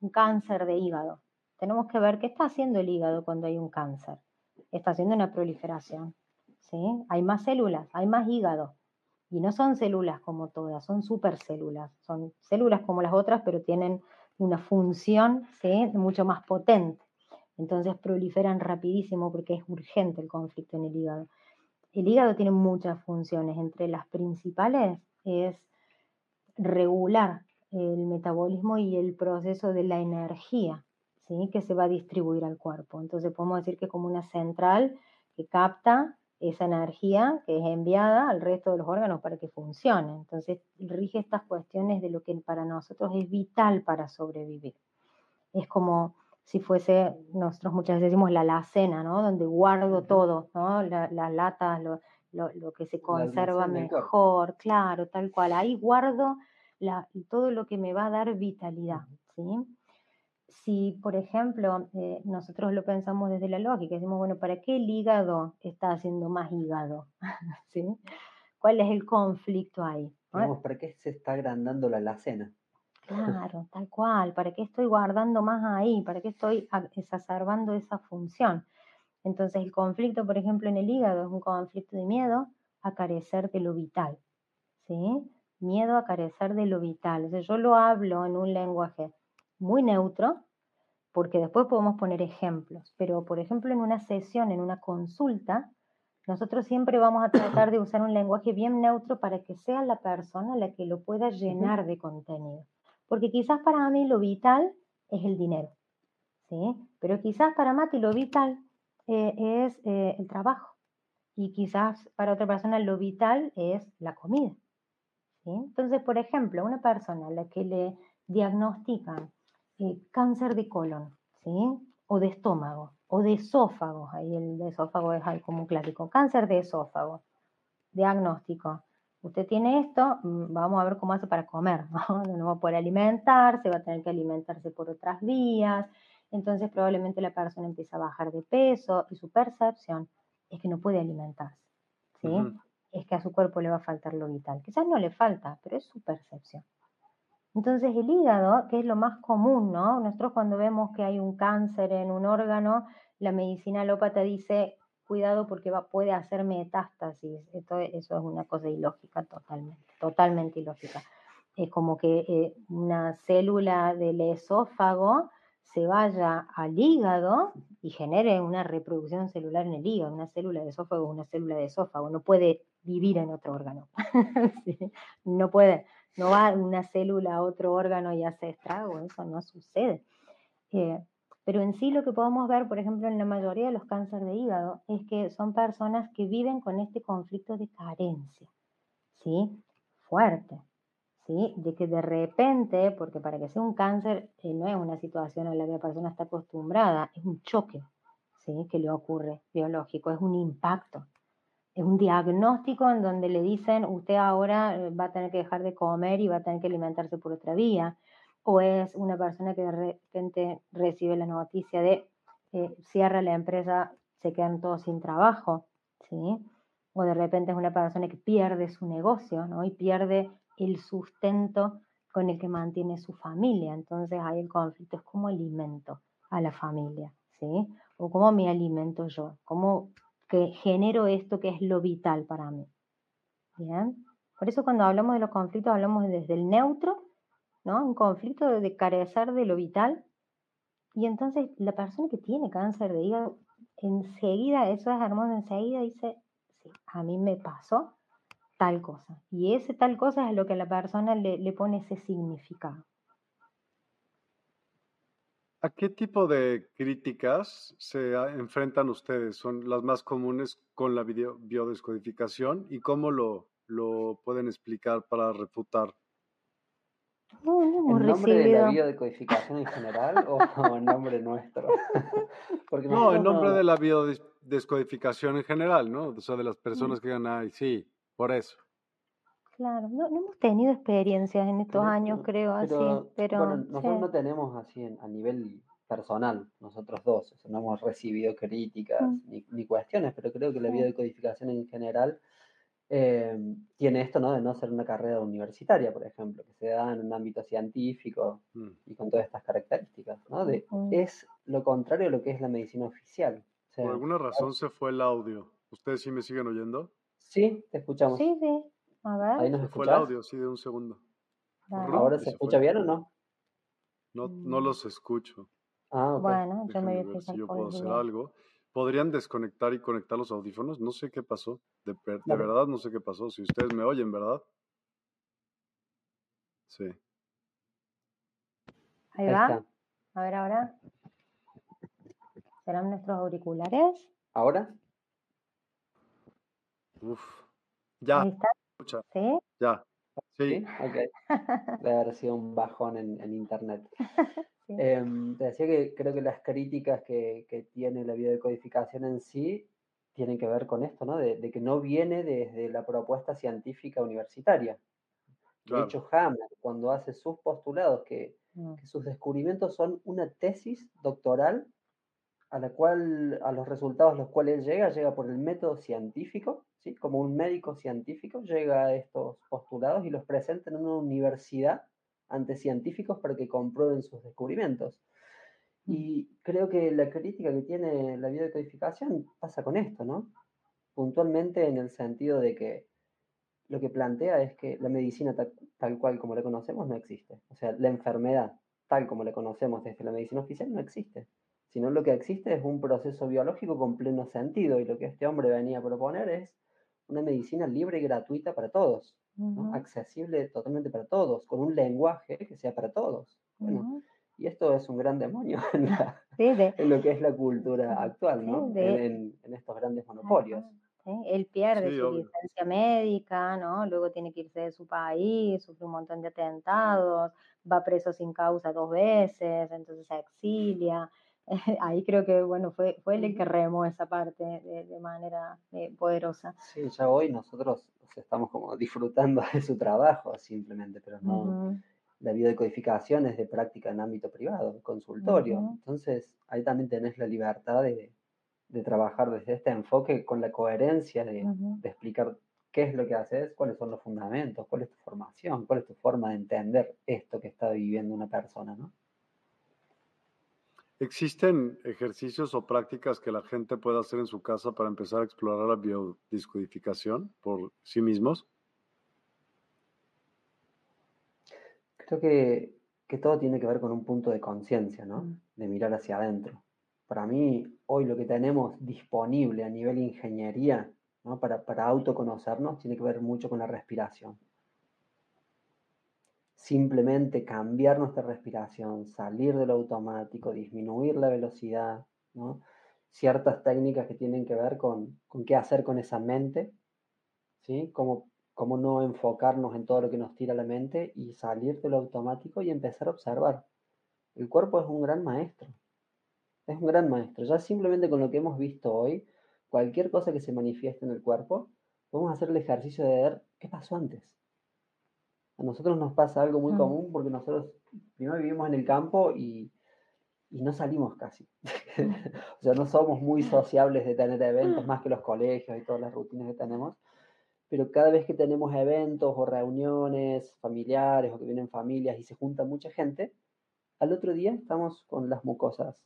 un cáncer de hígado, tenemos que ver qué está haciendo el hígado cuando hay un cáncer. Está haciendo una proliferación, ¿sí? Hay más células, hay más hígado. Y no son células como todas, son supercélulas. Son células como las otras, pero tienen una función ¿sí? mucho más potente. Entonces proliferan rapidísimo porque es urgente el conflicto en el hígado. El hígado tiene muchas funciones, entre las principales es regular el metabolismo y el proceso de la energía ¿sí? que se va a distribuir al cuerpo. Entonces podemos decir que es como una central que capta esa energía que es enviada al resto de los órganos para que funcione. Entonces rige estas cuestiones de lo que para nosotros es vital para sobrevivir. Es como si fuese, nosotros muchas veces decimos la alacena, ¿no? Donde guardo todo, ¿no? las latas, lo, lo, que se conserva mejor, claro, tal cual. Ahí guardo la, todo lo que me va a dar vitalidad, ¿sí? Si, por ejemplo, eh, nosotros lo pensamos desde la lógica, decimos, bueno, ¿para qué el hígado está haciendo más hígado? ¿Sí? ¿Cuál es el conflicto ahí? ¿Para qué se está agrandando la alacena? Claro, tal cual. ¿Para qué estoy guardando más ahí? ¿Para qué estoy exacerbando esa función? Entonces, el conflicto, por ejemplo, en el hígado es un conflicto de miedo a carecer de lo vital. ¿Sí? Miedo a carecer de lo vital. O yo lo hablo en un lenguaje muy neutro, porque después podemos poner ejemplos, pero por ejemplo en una sesión, en una consulta, nosotros siempre vamos a tratar de usar un lenguaje bien neutro para que sea la persona la que lo pueda llenar de contenido. Porque quizás para mí lo vital es el dinero, ¿sí? Pero quizás para Mati lo vital eh, es eh, el trabajo. Y quizás para otra persona lo vital es la comida. ¿sí? Entonces, por ejemplo, una persona a la que le diagnostican eh, cáncer de colon, ¿sí? O de estómago, o de esófago, ahí el de esófago es algo como clásico, cáncer de esófago, diagnóstico. Usted tiene esto, mm, vamos a ver cómo hace para comer, ¿no? No va a poder alimentarse, va a tener que alimentarse por otras vías, entonces probablemente la persona empieza a bajar de peso y su percepción es que no puede alimentarse, ¿sí? Es que a su cuerpo le va a faltar lo vital. Quizás no le falta, pero es su percepción. Entonces el hígado, que es lo más común, ¿no? Nosotros cuando vemos que hay un cáncer en un órgano, la medicina alópata dice, cuidado porque puede hacer metástasis. Eso es una cosa ilógica totalmente, totalmente ilógica. Es como que eh, una célula del esófago se vaya al hígado y genere una reproducción celular en el hígado. Una célula de esófago es una célula de esófago, no puede vivir en otro órgano. No puede no va una célula a otro órgano y hace estrago, eso no sucede. Eh, pero en sí lo que podemos ver, por ejemplo, en la mayoría de los cánceres de hígado, es que son personas que viven con este conflicto de carencia, ¿sí? Fuerte, ¿sí? De que de repente, porque para que sea un cáncer eh, no es una situación a la que la persona está acostumbrada, es un choque, ¿sí? Que le ocurre biológico, es un impacto un diagnóstico en donde le dicen usted ahora eh, va a tener que dejar de comer y va a tener que alimentarse por otra vía, o es una persona que de repente recibe la noticia de eh, cierra la empresa, se quedan todos sin trabajo, ¿sí? O de repente es una persona que pierde su negocio, ¿no? Y pierde el sustento con el que mantiene su familia. Entonces ahí el conflicto es cómo alimento a la familia, ¿sí? O cómo me alimento yo, cómo que genero esto que es lo vital para mí. Bien. Por eso cuando hablamos de los conflictos hablamos desde el neutro, ¿no? Un conflicto de carecer de lo vital. Y entonces la persona que tiene cáncer de hígado, enseguida, eso es hermoso, enseguida dice, sí, a mí me pasó tal cosa. Y ese tal cosa es lo que a la persona le, le pone ese significado. ¿A qué tipo de críticas se enfrentan ustedes? ¿Son las más comunes con la biodescodificación y cómo lo, lo pueden explicar para refutar? ¿En nombre de la biodescodificación en general o en nombre nuestro? no, en nombre de la biodescodificación en general, ¿no? O sea, de las personas que digan, ay, sí, por eso. Claro, no, hemos tenido experiencias en estos años, creo, así, pero... Bueno, nosotros no tenemos así a nivel personal, nosotros dos, no hemos recibido críticas mm. ni, cuestiones, pero creo que la biodecodificación en general em, tiene esto ¿no? de no ser una carrera universitaria, por ejemplo, que se da en un ámbito científico mm. y con todas estas características. ¿no? De, Es lo contrario a lo que es la medicina oficial. por alguna razón se fue el audio. ¿Ustedes sí me siguen oyendo? Sí, te escuchamos. Sí, sí. A ver. Ahí nos se fue el audio, sí, de un segundo. ¿Ahora se, escucha bien o no? No, no mm. los escucho. Ah, Bueno, yo me voy a si yo puedo hacer algo. ¿Podrían desconectar y conectar los audífonos? No sé qué pasó. De, de verdad no sé qué pasó. Si ustedes me oyen, ¿verdad? Sí. Ahí va. A ver ahora. ¿Serán nuestros auriculares? ¿Ahora? Uf. Ya. Ahí está. ¿Sí? Ya. Sí. Ok. Debe haber sido un bajón en, en internet. Em, te decía que creo que las críticas que, que, tiene la biodecodificación en sí tienen que ver con esto, ¿no? De, de que no viene desde la propuesta científica universitaria. De hecho, Hammer, cuando hace sus postulados, que, mm. que, sus descubrimientos son una tesis doctoral a la cual, a los resultados a los cuales él llega, llega por el método científico, ¿sí? Como un médico científico, llega a estos postulados y los presenta en una universidad ante científicos para que comprueben sus descubrimientos. Mm. Y creo que la crítica que tiene la biodecodificación pasa con esto, ¿no? Puntualmente en el sentido de que lo que plantea es que la medicina tal, cual como la conocemos no existe. O sea, la enfermedad tal como la conocemos desde la medicina oficial no existe. Sino lo que existe es un proceso biológico con pleno sentido y lo que este hombre venía a proponer es una medicina libre y gratuita para todos accesible totalmente para todos, con un lenguaje que sea para todos. Y esto es un gran demonio en, lo que es la cultura actual, ¿no? en, estos grandes monopolios. Él pierde su licencia médica, ¿no? Luego tiene que irse de su país, sufre un montón de atentados, va preso sin causa dos veces, entonces se exilia. ahí creo que, bueno, fue, fue él el que remó esa parte de, manera eh, poderosa. Sí, ya hoy nosotros estamos como disfrutando de su trabajo simplemente, pero no, la biodecodificación es de práctica en ámbito privado, consultorio. Entonces, ahí también tenés la libertad de, de, trabajar desde este enfoque con la coherencia de, de explicar qué es lo que haces, cuáles son los fundamentos, cuál es tu formación, cuál es tu forma de entender esto que está viviendo una persona, ¿no? ¿Existen ejercicios o prácticas que la gente pueda hacer en su casa para empezar a explorar la biodiscodificación por sí mismos? Creo que, todo tiene que ver con un punto de conciencia, ¿no? Mm. De mirar hacia adentro. Para mí, hoy lo que tenemos disponible a nivel ingeniería ¿no? para, para autoconocernos tiene que ver mucho con la respiración simplemente cambiar nuestra respiración, salir del automático, disminuir la velocidad, ciertas técnicas que tienen que ver con, qué hacer con esa mente, ¿sí? Cómo, cómo no enfocarnos en todo lo que nos tira la mente y salir del automático y empezar a observar. El cuerpo es un gran maestro, es un gran maestro. Ya simplemente con lo que hemos visto hoy, cualquier cosa que se manifieste en el cuerpo, podemos hacer el ejercicio de ver qué pasó antes. A nosotros nos pasa algo muy mm. común porque nosotros primero vivimos en el campo y, no salimos casi. Mm. o sea, no somos muy sociables de tener eventos más que los colegios y todas las rutinas que tenemos. Pero cada vez que tenemos eventos o reuniones familiares o que vienen familias y se junta mucha gente, al otro día estamos con las mucosas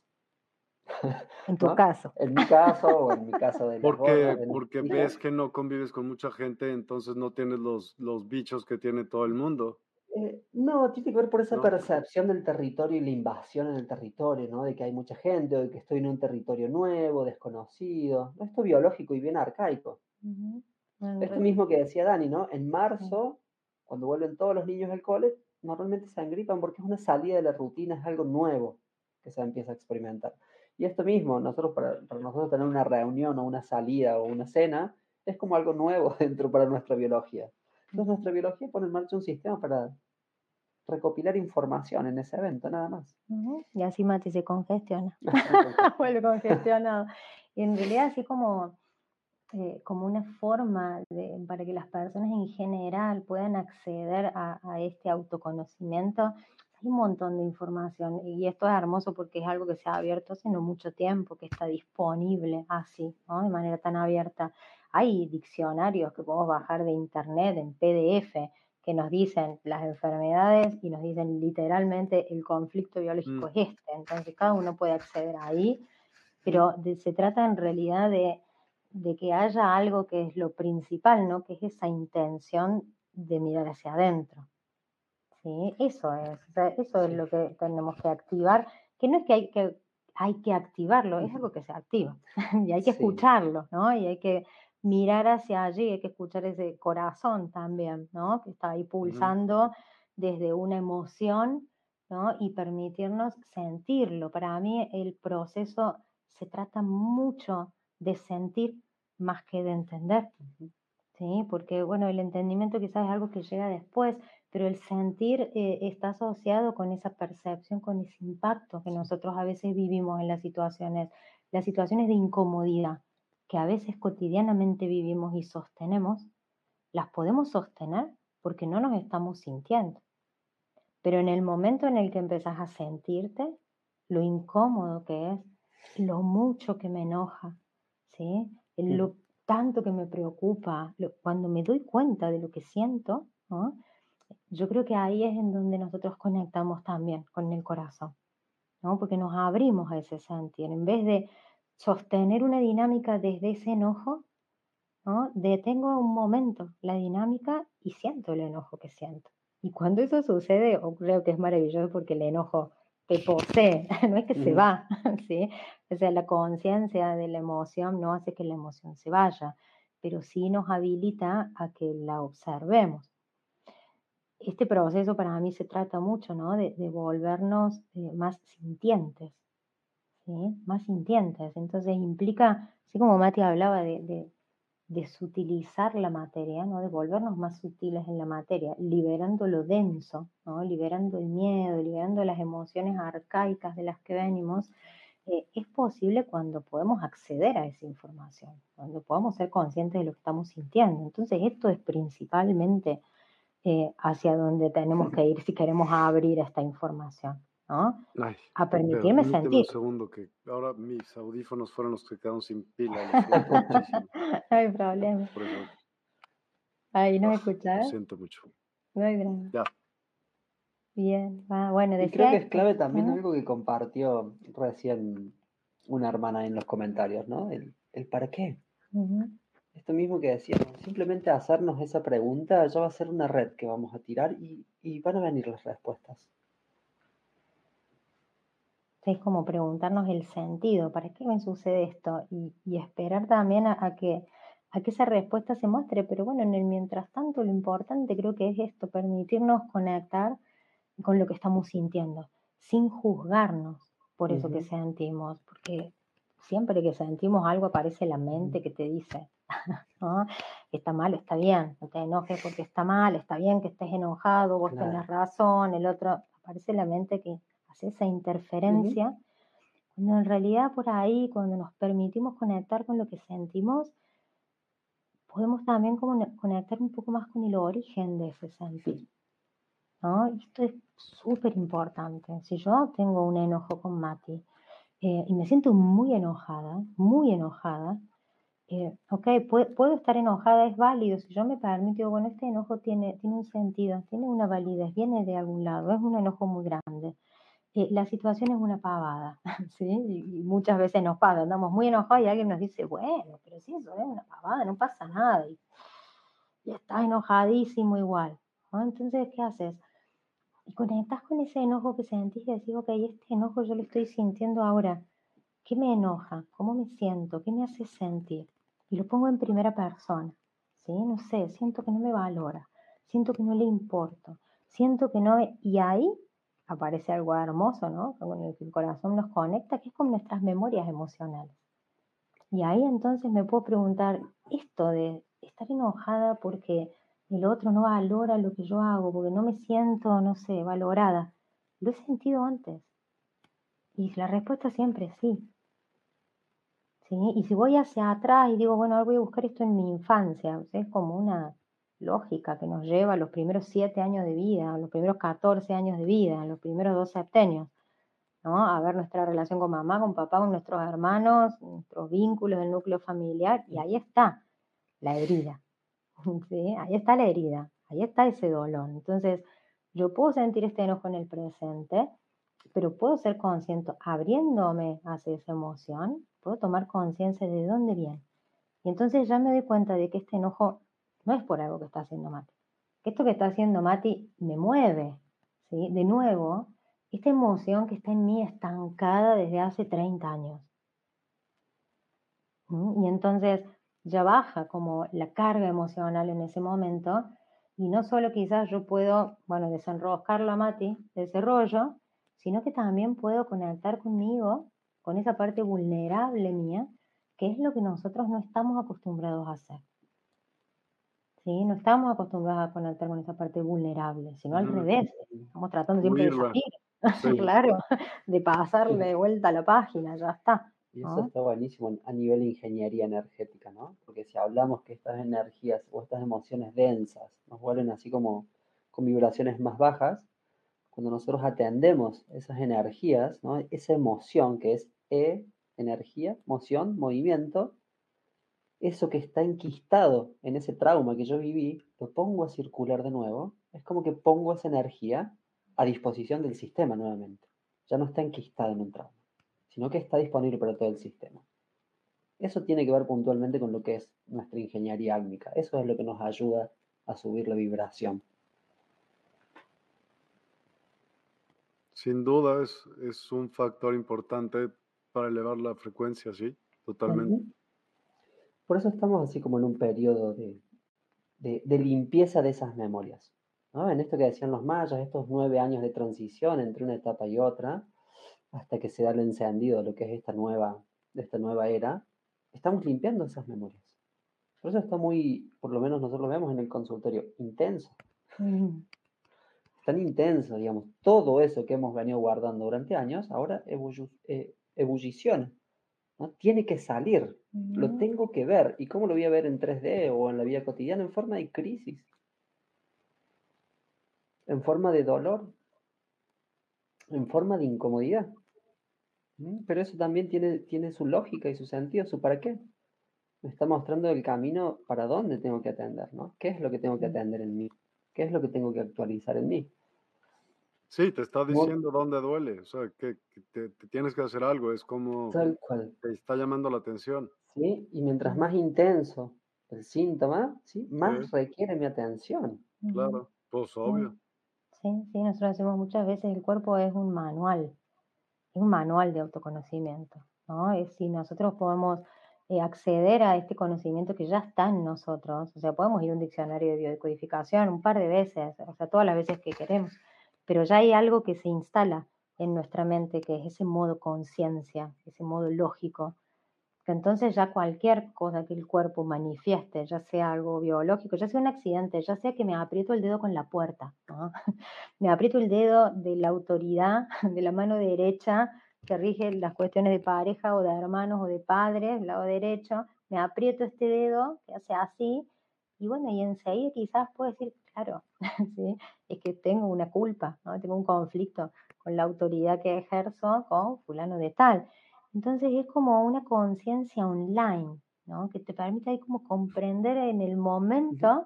en tu caso. En mi caso o en mi caso de Porque, porque ves que no convives con mucha gente, entonces no tienes los, los bichos que tiene todo el mundo. Eh, no, tiene que ver por esa percepción del territorio y la invasión en el territorio, ¿no? De que hay mucha gente, o de que estoy en un territorio nuevo, desconocido. Esto biológico y bien arcaico. Esto mismo que decía Dani, ¿no? En marzo, cuando vuelven todos los niños al cole, normalmente se agripan porque es una salida de la rutina, es algo nuevo que se empieza a experimentar. Y esto mismo, nosotros para, nosotros tener una reunión o una salida o una cena, es como algo nuevo dentro para nuestra biología. Entonces nuestra biología pone en marcha un sistema para recopilar información en ese evento, nada más. Y así Mati se congestiona. Vuelve congestionado. Y en realidad así como, eh, como una forma de, para que las personas en general puedan acceder a, a este autoconocimiento, un montón de información y esto es hermoso porque es algo que se ha abierto hace no mucho tiempo, que está disponible así, ¿no? de manera tan abierta hay diccionarios que podemos bajar de internet en PDF que nos dicen las enfermedades y nos dicen literalmente el conflicto biológico mm. es este. Entonces cada uno puede acceder ahí, pero se trata en realidad de, de, que haya algo que es lo principal, ¿no? Que es esa intención de mirar hacia adentro. ¿Sí? Eso es, eso es lo que tenemos que activar, que no es que hay que, hay que activarlo, es algo que se activa y hay que escucharlo, ¿no? Y hay que mirar hacia allí, hay que escuchar ese corazón también, ¿no? Que está ahí pulsando desde una emoción, ¿no? Y permitirnos sentirlo. Para mí el proceso se trata mucho de sentir más que de entender, ¿sí? Porque, bueno, el entendimiento quizás es algo que llega después, pero el sentir eh, está asociado con esa percepción, con ese impacto que nosotros a veces vivimos en las situaciones, las situaciones de incomodidad que a veces cotidianamente vivimos y sostenemos, las podemos sostener porque no nos estamos sintiendo. Pero en el momento en el que empezás a sentirte, lo incómodo que es, lo mucho que me enoja, ¿sí? lo tanto que me preocupa, cuando me doy cuenta de lo que siento, yo creo que ahí es en donde nosotros conectamos también con el corazón, ¿no? porque nos abrimos a ese sentir. En vez de sostener una dinámica desde ese enojo, ¿no? Detengo un momento la dinámica y siento el enojo que siento. Y cuando eso sucede, creo que es maravilloso porque el enojo te posee, no es que se va, ¿sí? O sea, la conciencia de la emoción no hace que la emoción se vaya, pero sí nos habilita a que la observemos. Este proceso para mí se trata mucho, ¿no? De, volvernos eh, más sintientes, más sintientes. Entonces implica, así como Mati hablaba de, de, sutilizar la materia, ¿no? de volvernos más sutiles en la materia, liberando lo denso, ¿no? liberando el miedo, liberando las emociones arcaicas de las que venimos, eh, es posible cuando podemos acceder a esa información, cuando podamos ser conscientes de lo que estamos sintiendo. Entonces esto es principalmente eh, hacia donde tenemos que ir si queremos abrir esta información a permitirme sentir. un segundo que ahora mis audífonos fueron los que quedaron sin pila. no hay problema. Ahí no me escuchas. Lo siento mucho. No hay drama. Ya. Bien, ah, bueno, decía... creo que es clave también algo que compartió recién una hermana en los comentarios, ¿no? El, el para qué. Esto mismo que decíamos, simplemente hacernos esa pregunta ya va a ser una red que vamos a tirar y, y van a venir las respuestas es como preguntarnos el sentido, ¿para qué me sucede esto? Y, esperar también a, que, a que esa respuesta se muestre. Pero bueno, en el mientras tanto, lo importante creo que es esto, permitirnos conectar con lo que estamos sintiendo, sin juzgarnos por eso que sentimos, porque siempre que sentimos algo aparece la mente que te dice, ¿no? Está mal, está bien, no te enojes porque está mal, está bien que estés enojado, vos tenés razón, el otro, aparece la mente que esa interferencia, cuando en realidad por ahí, cuando nos permitimos conectar con lo que sentimos, podemos también conectar un poco más con el origen de ese sentir. ¿no? Esto es súper importante. Si yo tengo un enojo con Mati eh, y me siento muy enojada, muy enojada, eh, ok, puedo, estar enojada, es válido. Si yo me permito, bueno, este enojo tiene, tiene un sentido, tiene una validez, viene de algún lado, es un enojo muy grande. Eh, la situación es una pavada, ¿sí? Y, muchas veces nos pasa, andamos muy enojados y alguien nos dice, bueno, pero si eso es una pavada, no pasa nada. Y, estás enojadísimo igual. Entonces, ¿qué haces? Y conectas con ese enojo que sentís y decís, ok, este enojo yo lo estoy sintiendo ahora. ¿Qué me enoja? ¿Cómo me siento? ¿Qué me hace sentir? Y lo pongo en primera persona, ¿sí? No sé, siento que no me valora, siento que no le importo, siento que no... Y ahí aparece algo hermoso, ¿no? Con el que el corazón nos conecta, que es con nuestras memorias emocionales. Y ahí entonces me puedo preguntar, esto de estar enojada porque el otro no valora lo que yo hago, porque no me siento, no sé, valorada, lo he sentido antes. Y la respuesta siempre es sí. ¿Sí? Y si voy hacia atrás y digo, bueno, ahora voy a buscar esto en mi infancia, es como una lógica que nos lleva a los primeros siete años de vida, a los primeros 14 años de vida, a los primeros dos septenios, ¿no? A ver nuestra relación con mamá, con papá, con nuestros hermanos, nuestros vínculos, el núcleo familiar, y ahí está. la herida. Ahí está la herida, ahí está ese dolor. Entonces, yo puedo sentir este enojo en el presente, pero puedo ser consciente, abriéndome hacia esa emoción, puedo tomar conciencia de dónde viene. Y entonces ya me doy cuenta de que este enojo no es por algo que está haciendo Mati. Que esto que está haciendo Mati me mueve. ¿sí? De nuevo, esta emoción que está en mí estancada desde hace 30 años. ¿Mm? Y entonces ya baja como la carga emocional en ese momento y no solo quizás yo puedo, bueno, desenroscarlo a Mati de ese rollo, sino que también puedo conectar conmigo, con esa parte vulnerable mía, que es lo que nosotros no estamos acostumbrados a hacer. ¿Sí? No estamos acostumbrados a conectar con esa parte vulnerable, sino al revés. Estamos tratando siempre de salir, claro, de pasarle de vuelta a la página, ya está. Y eso está buenísimo a nivel de ingeniería energética, ¿no? Porque si hablamos que estas energías o estas emociones densas nos vuelven así como con vibraciones más bajas, cuando nosotros atendemos esas energías, ¿no? Esa emoción que es E, energía, moción, movimiento, eso que está enquistado en ese trauma que yo viví, lo pongo a circular de nuevo, es como que pongo esa energía a disposición del sistema nuevamente. Ya no está enquistado en un trauma sino que está disponible para todo el sistema. Eso tiene que ver puntualmente con lo que es nuestra ingeniería álmica. Eso es lo que nos ayuda a subir la vibración. Sin duda es, un factor importante para elevar la frecuencia, sí, totalmente. Por eso estamos así como en un periodo de, limpieza de esas memorias. En esto que decían los mayas, estos nueve años de transición entre una etapa y otra, hasta que se da el encendido de lo que es esta nueva, esta nueva era, estamos limpiando esas memorias. Por eso está muy, por lo menos nosotros lo vemos en el consultorio, intenso. Mm. Tan intenso, digamos, todo eso que hemos venido guardando durante años, ahora eh, ebulliciona. ¿no? Tiene que salir, lo mm. tengo que ver. ¿Y cómo lo voy a ver en 3D o en la vida cotidiana? En forma de crisis, en forma de dolor, en forma de incomodidad. Pero eso también tiene, tiene su lógica y su sentido, su para qué. Me está mostrando el camino para dónde tengo que atender, ¿no? ¿Qué es lo que tengo que atender en mí? ¿Qué es lo que tengo que actualizar en mí? Sí, te está diciendo dónde duele, o sea, que, te, tienes que hacer algo, es como Tal cual. te está llamando la atención. Sí, y mientras más intenso el síntoma, ¿sí? más requiere mi atención. Claro, pues obvio. Sí, sí, nosotros decimos muchas veces el cuerpo es un manual un manual de autoconocimiento, ¿no? Es si nosotros podemos eh, acceder a este conocimiento que ya está en nosotros, o sea, podemos ir a un diccionario de biodecodificación un par de veces, o sea, todas las veces que queremos, pero ya hay algo que se instala en nuestra mente, que es ese modo conciencia, ese modo lógico, entonces ya cualquier cosa que el cuerpo manifieste, ya sea algo biológico, ya sea un accidente, ya sea que me aprieto el dedo con la puerta, me aprieto el dedo de la autoridad de la mano derecha que rige las cuestiones de pareja o de hermanos o de padres, del lado derecho, me aprieto este dedo que hace así, y bueno, y enseguida quizás puedo decir, claro, es que tengo una culpa, ¿no? tengo un conflicto con la autoridad que ejerzo con fulano de tal. Entonces es como una conciencia online, ¿no? Que te permite ahí como comprender en el momento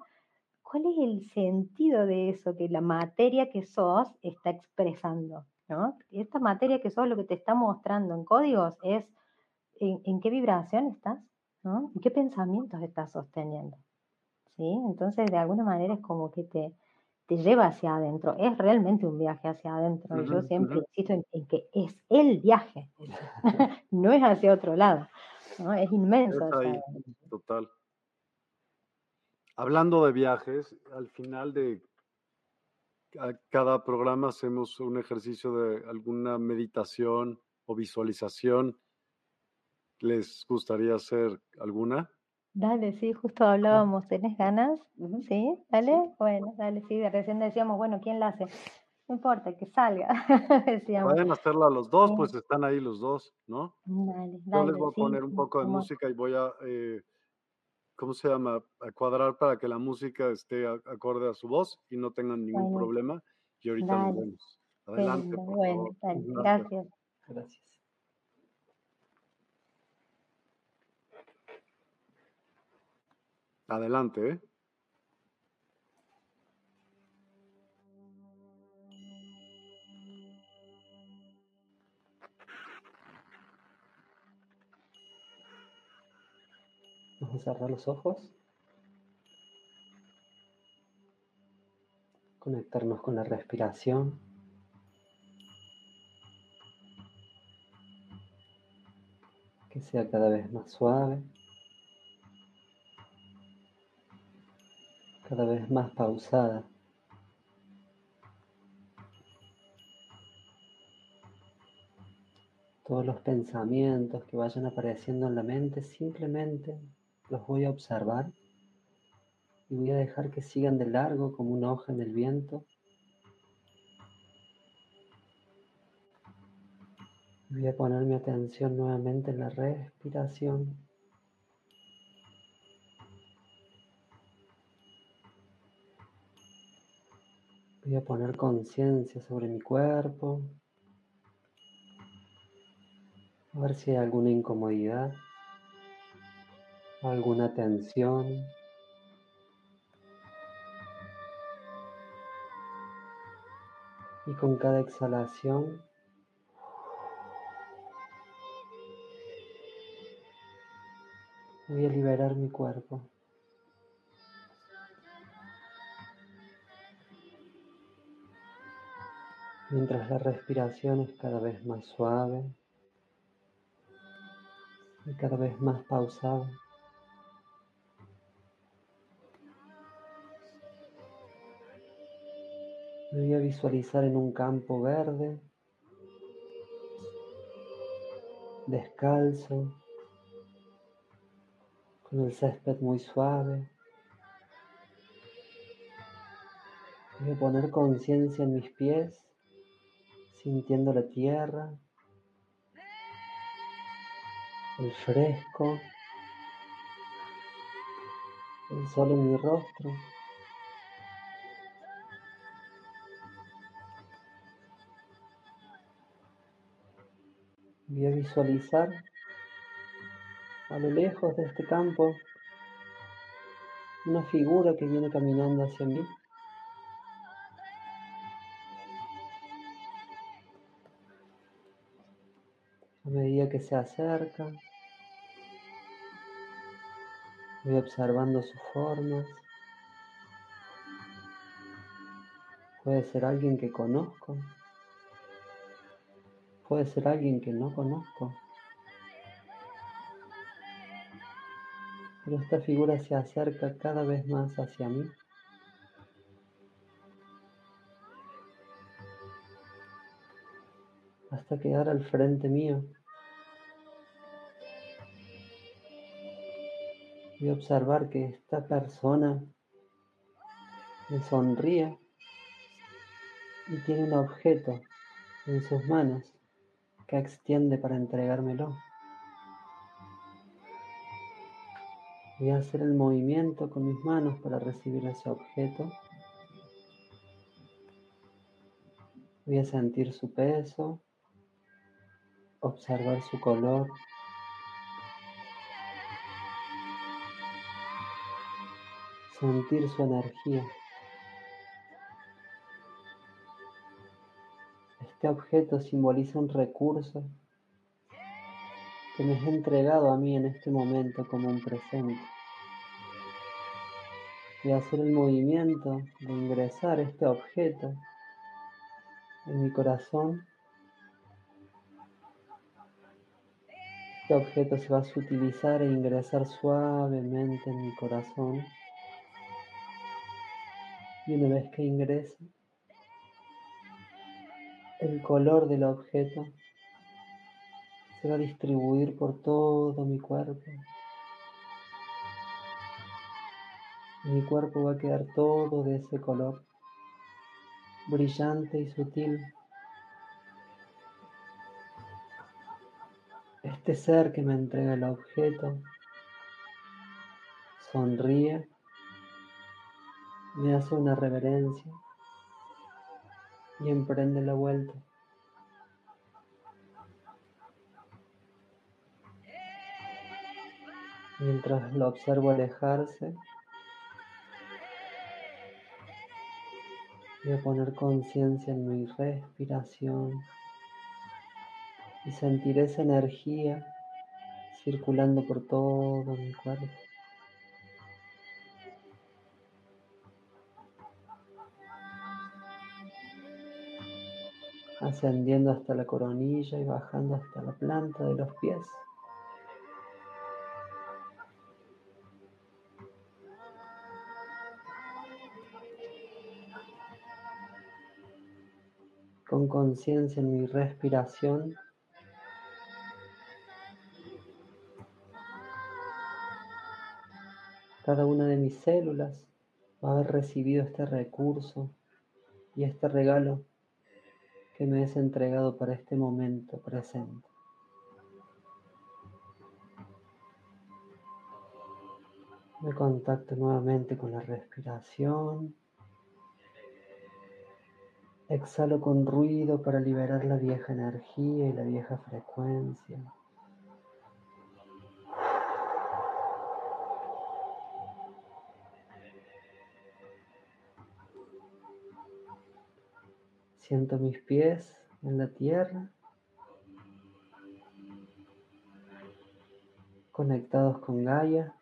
cuál es el sentido de eso que la materia que sos está expresando, ¿no? Esta materia que sos lo que te está mostrando en códigos es en, qué vibración estás, ¿no? ¿En qué pensamientos estás sosteniendo? ¿Sí? Entonces de alguna manera es como que te, te lleva hacia adentro. Es realmente un viaje hacia adentro. Yo siempre insisto en, que es el viaje, no es hacia otro lado. Es inmenso. total. Hablando de viajes, al final de cada programa hacemos un ejercicio de alguna meditación o visualización. ¿Les gustaría hacer alguna? Dale, sí, justo hablábamos, ¿tenés ganas? ¿Sí? ¿Dale? Bueno, dale, sí, recién decíamos, bueno, ¿quién la hace? No importa, que salga, decíamos. Pueden hacerla los dos, pues están ahí los dos, ¿no? Dale, dale. Yo les voy a poner un poco de música y voy a, eh, ¿cómo se llama? A cuadrar para que la música esté acorde a su voz y no tengan ningún problema. Y ahorita nos vemos. Adelante. bueno, dale, gracias. Gracias. Adelante, ¿eh? Vamos a cerrar los ojos. Conectarnos con la respiración. Que sea cada vez más suave. Cada vez más pausada. Todos los pensamientos que vayan apareciendo en la mente simplemente los voy a observar y voy a dejar que sigan de largo como una hoja en el viento. Voy a poner mi atención nuevamente en la respiración. Voy a poner conciencia sobre mi cuerpo. A ver si hay alguna incomodidad alguna tensión. Y con cada exhalación voy a liberar mi cuerpo. Mientras la respiración es cada vez más suave y cada vez más pausada. Me voy a visualizar en un campo verde, descalzo, con el césped muy suave. Voy a poner conciencia en mis pies, sintiendo la tierra, el fresco, el sol en mi rostro. Voy a visualizar a lo lejos de este campo una figura que viene caminando hacia mí. A medida que se acerca, voy observando sus formas. Puede ser alguien que conozco. Puede ser alguien que no conozco. Pero esta figura se acerca cada vez más hacia mí. Hasta quedar al frente mío. Y observar que esta persona me sonríe y tiene un objeto en sus manos que extiende para entregármelo. Voy a hacer el movimiento con mis manos para recibir ese objeto. Voy a sentir su peso, observar su color. Sentir su energía. Este objeto simboliza un recurso que me es entregado a mí en este momento como un presente. Y hacer el movimiento de ingresar este objeto en mi corazón. Este objeto se va a sutilizar e ingresar suavemente en mi corazón. Y una vez que ingrese, el color del objeto se va a distribuir por todo mi cuerpo. Mi cuerpo va a quedar todo de ese color, brillante y sutil. este ser que me entrega el objeto sonríe, me hace una reverencia y emprende la vuelta. Mientras lo observo alejarse, voy a poner conciencia en mi respiración y sentir esa energía circulando por todo mi cuerpo. ascendiendo hasta la coronilla y bajando hasta la planta de los pies. Con conciencia en mi respiración. Cada una de mis células va a haber recibido este recurso y este regalo que me es entregado para este momento presente. Me contacto nuevamente con la respiración. Exhalo con ruido para liberar la vieja energía y la vieja frecuencia. Siento mis pies en la tierra, conectados con Gaia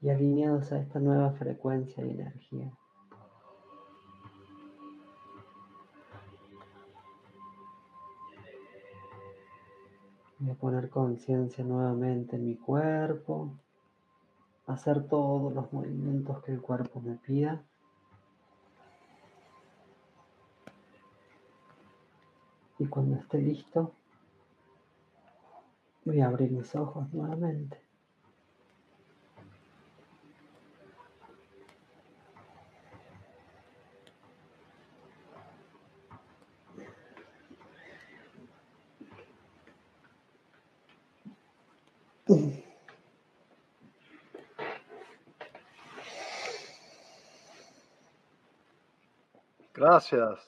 y alineados a esta nueva frecuencia de energía. Voy a poner conciencia nuevamente en mi cuerpo, hacer todos los movimientos que el cuerpo me pida. Y cuando esté listo, voy a abrir mis ojos nuevamente. Gracias.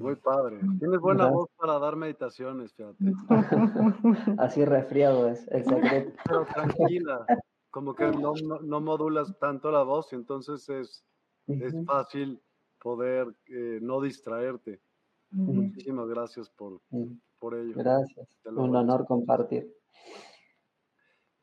Muy padre. Tienes buena voz para dar meditaciones, fíjate. Así resfriado es el secreto. Pero tranquila, como que no, no, modulas tanto la voz y entonces es, es fácil poder eh, no distraerte. Muchísimas gracias por, por ello. Gracias. Un honor compartir.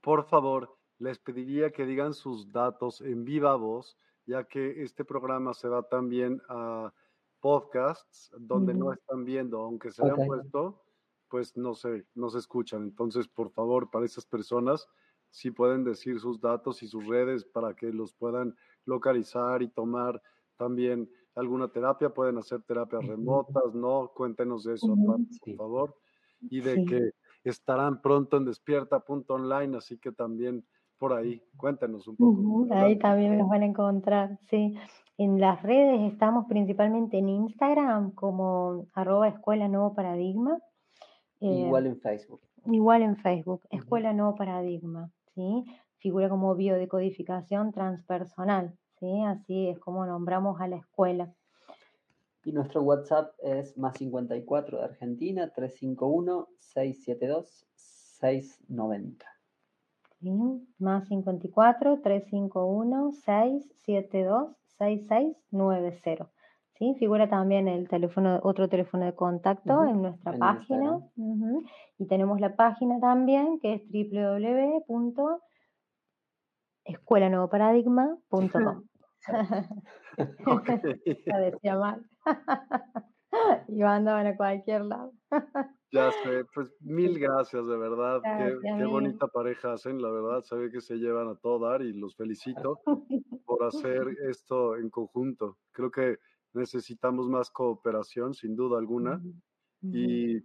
Por favor, les pediría que digan sus datos en viva voz, ya que este programa se va también a podcasts donde no están viendo, aunque se hayan puesto, pues no se, no se escuchan. Entonces, por favor, para esas personas, si pueden decir sus datos y sus redes para que los puedan localizar y tomar también alguna terapia, pueden hacer terapias remotas, ¿no? Cuéntenos de eso, por favor. Y de que estarán pronto en despierta.online, así que también por ahí, cuéntenos un poco. Ahí también nos van a encontrar, sí. En las redes estamos principalmente en Instagram como arroba Escuela Nuevo Paradigma. igual en Facebook. Igual en Facebook, Escuela Nuevo Paradigma, ¿sí? Figura como biodecodificación transpersonal, ¿sí? Así es como nombramos a la escuela. Y nuestro WhatsApp es más 54 de Argentina, 351-672-690. Más 54 351 672 6690. ¿sí? Figura también el teléfono, otro teléfono de contacto en nuestra página. Y tenemos la página también que es www.escuelanuevoparadigma.com. La decía mal. y mandaban a cualquier lado. Ya sé, pues mil gracias, de verdad. qué, bonita pareja hacen, la verdad. Sabe que se llevan a todo dar y los felicito por hacer esto en conjunto. Creo que necesitamos más cooperación, sin duda alguna. Y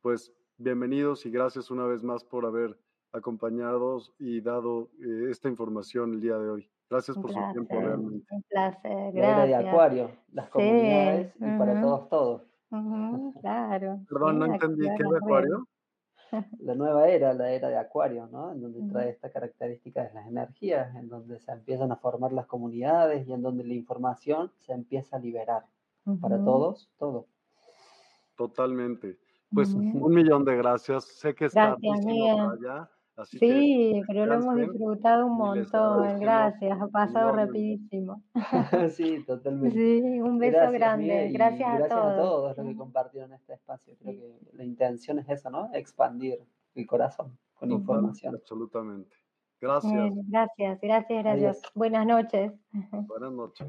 pues bienvenidos y gracias una vez más por haber acompañados y dado eh, esta información el día de hoy. Gracias por su tiempo, realmente. Un placer, gracias. La era de Acuario, las comunidades y para todos, todos claro. Perdón, no entendí. ¿Qué es Acuario? La nueva era, la era de Acuario, ¿no? En donde trae esta característica de las energías, en donde se empiezan a formar las comunidades y en donde la información se empieza a liberar. Para todos, todo. Totalmente. Pues un millón de gracias. Sé que está allá. Sí, pero lo hemos disfrutado un montón, gracias, ha pasado rapidísimo. sí, totalmente. Sí, un beso grande, gracias, a, gracias todos. a todos los que compartieron este espacio. Creo que la intención es esa, ¿no? Expandir el corazón con información. Absolutamente. Gracias. gracias, gracias, gracias. Buenas noches. Buenas noches.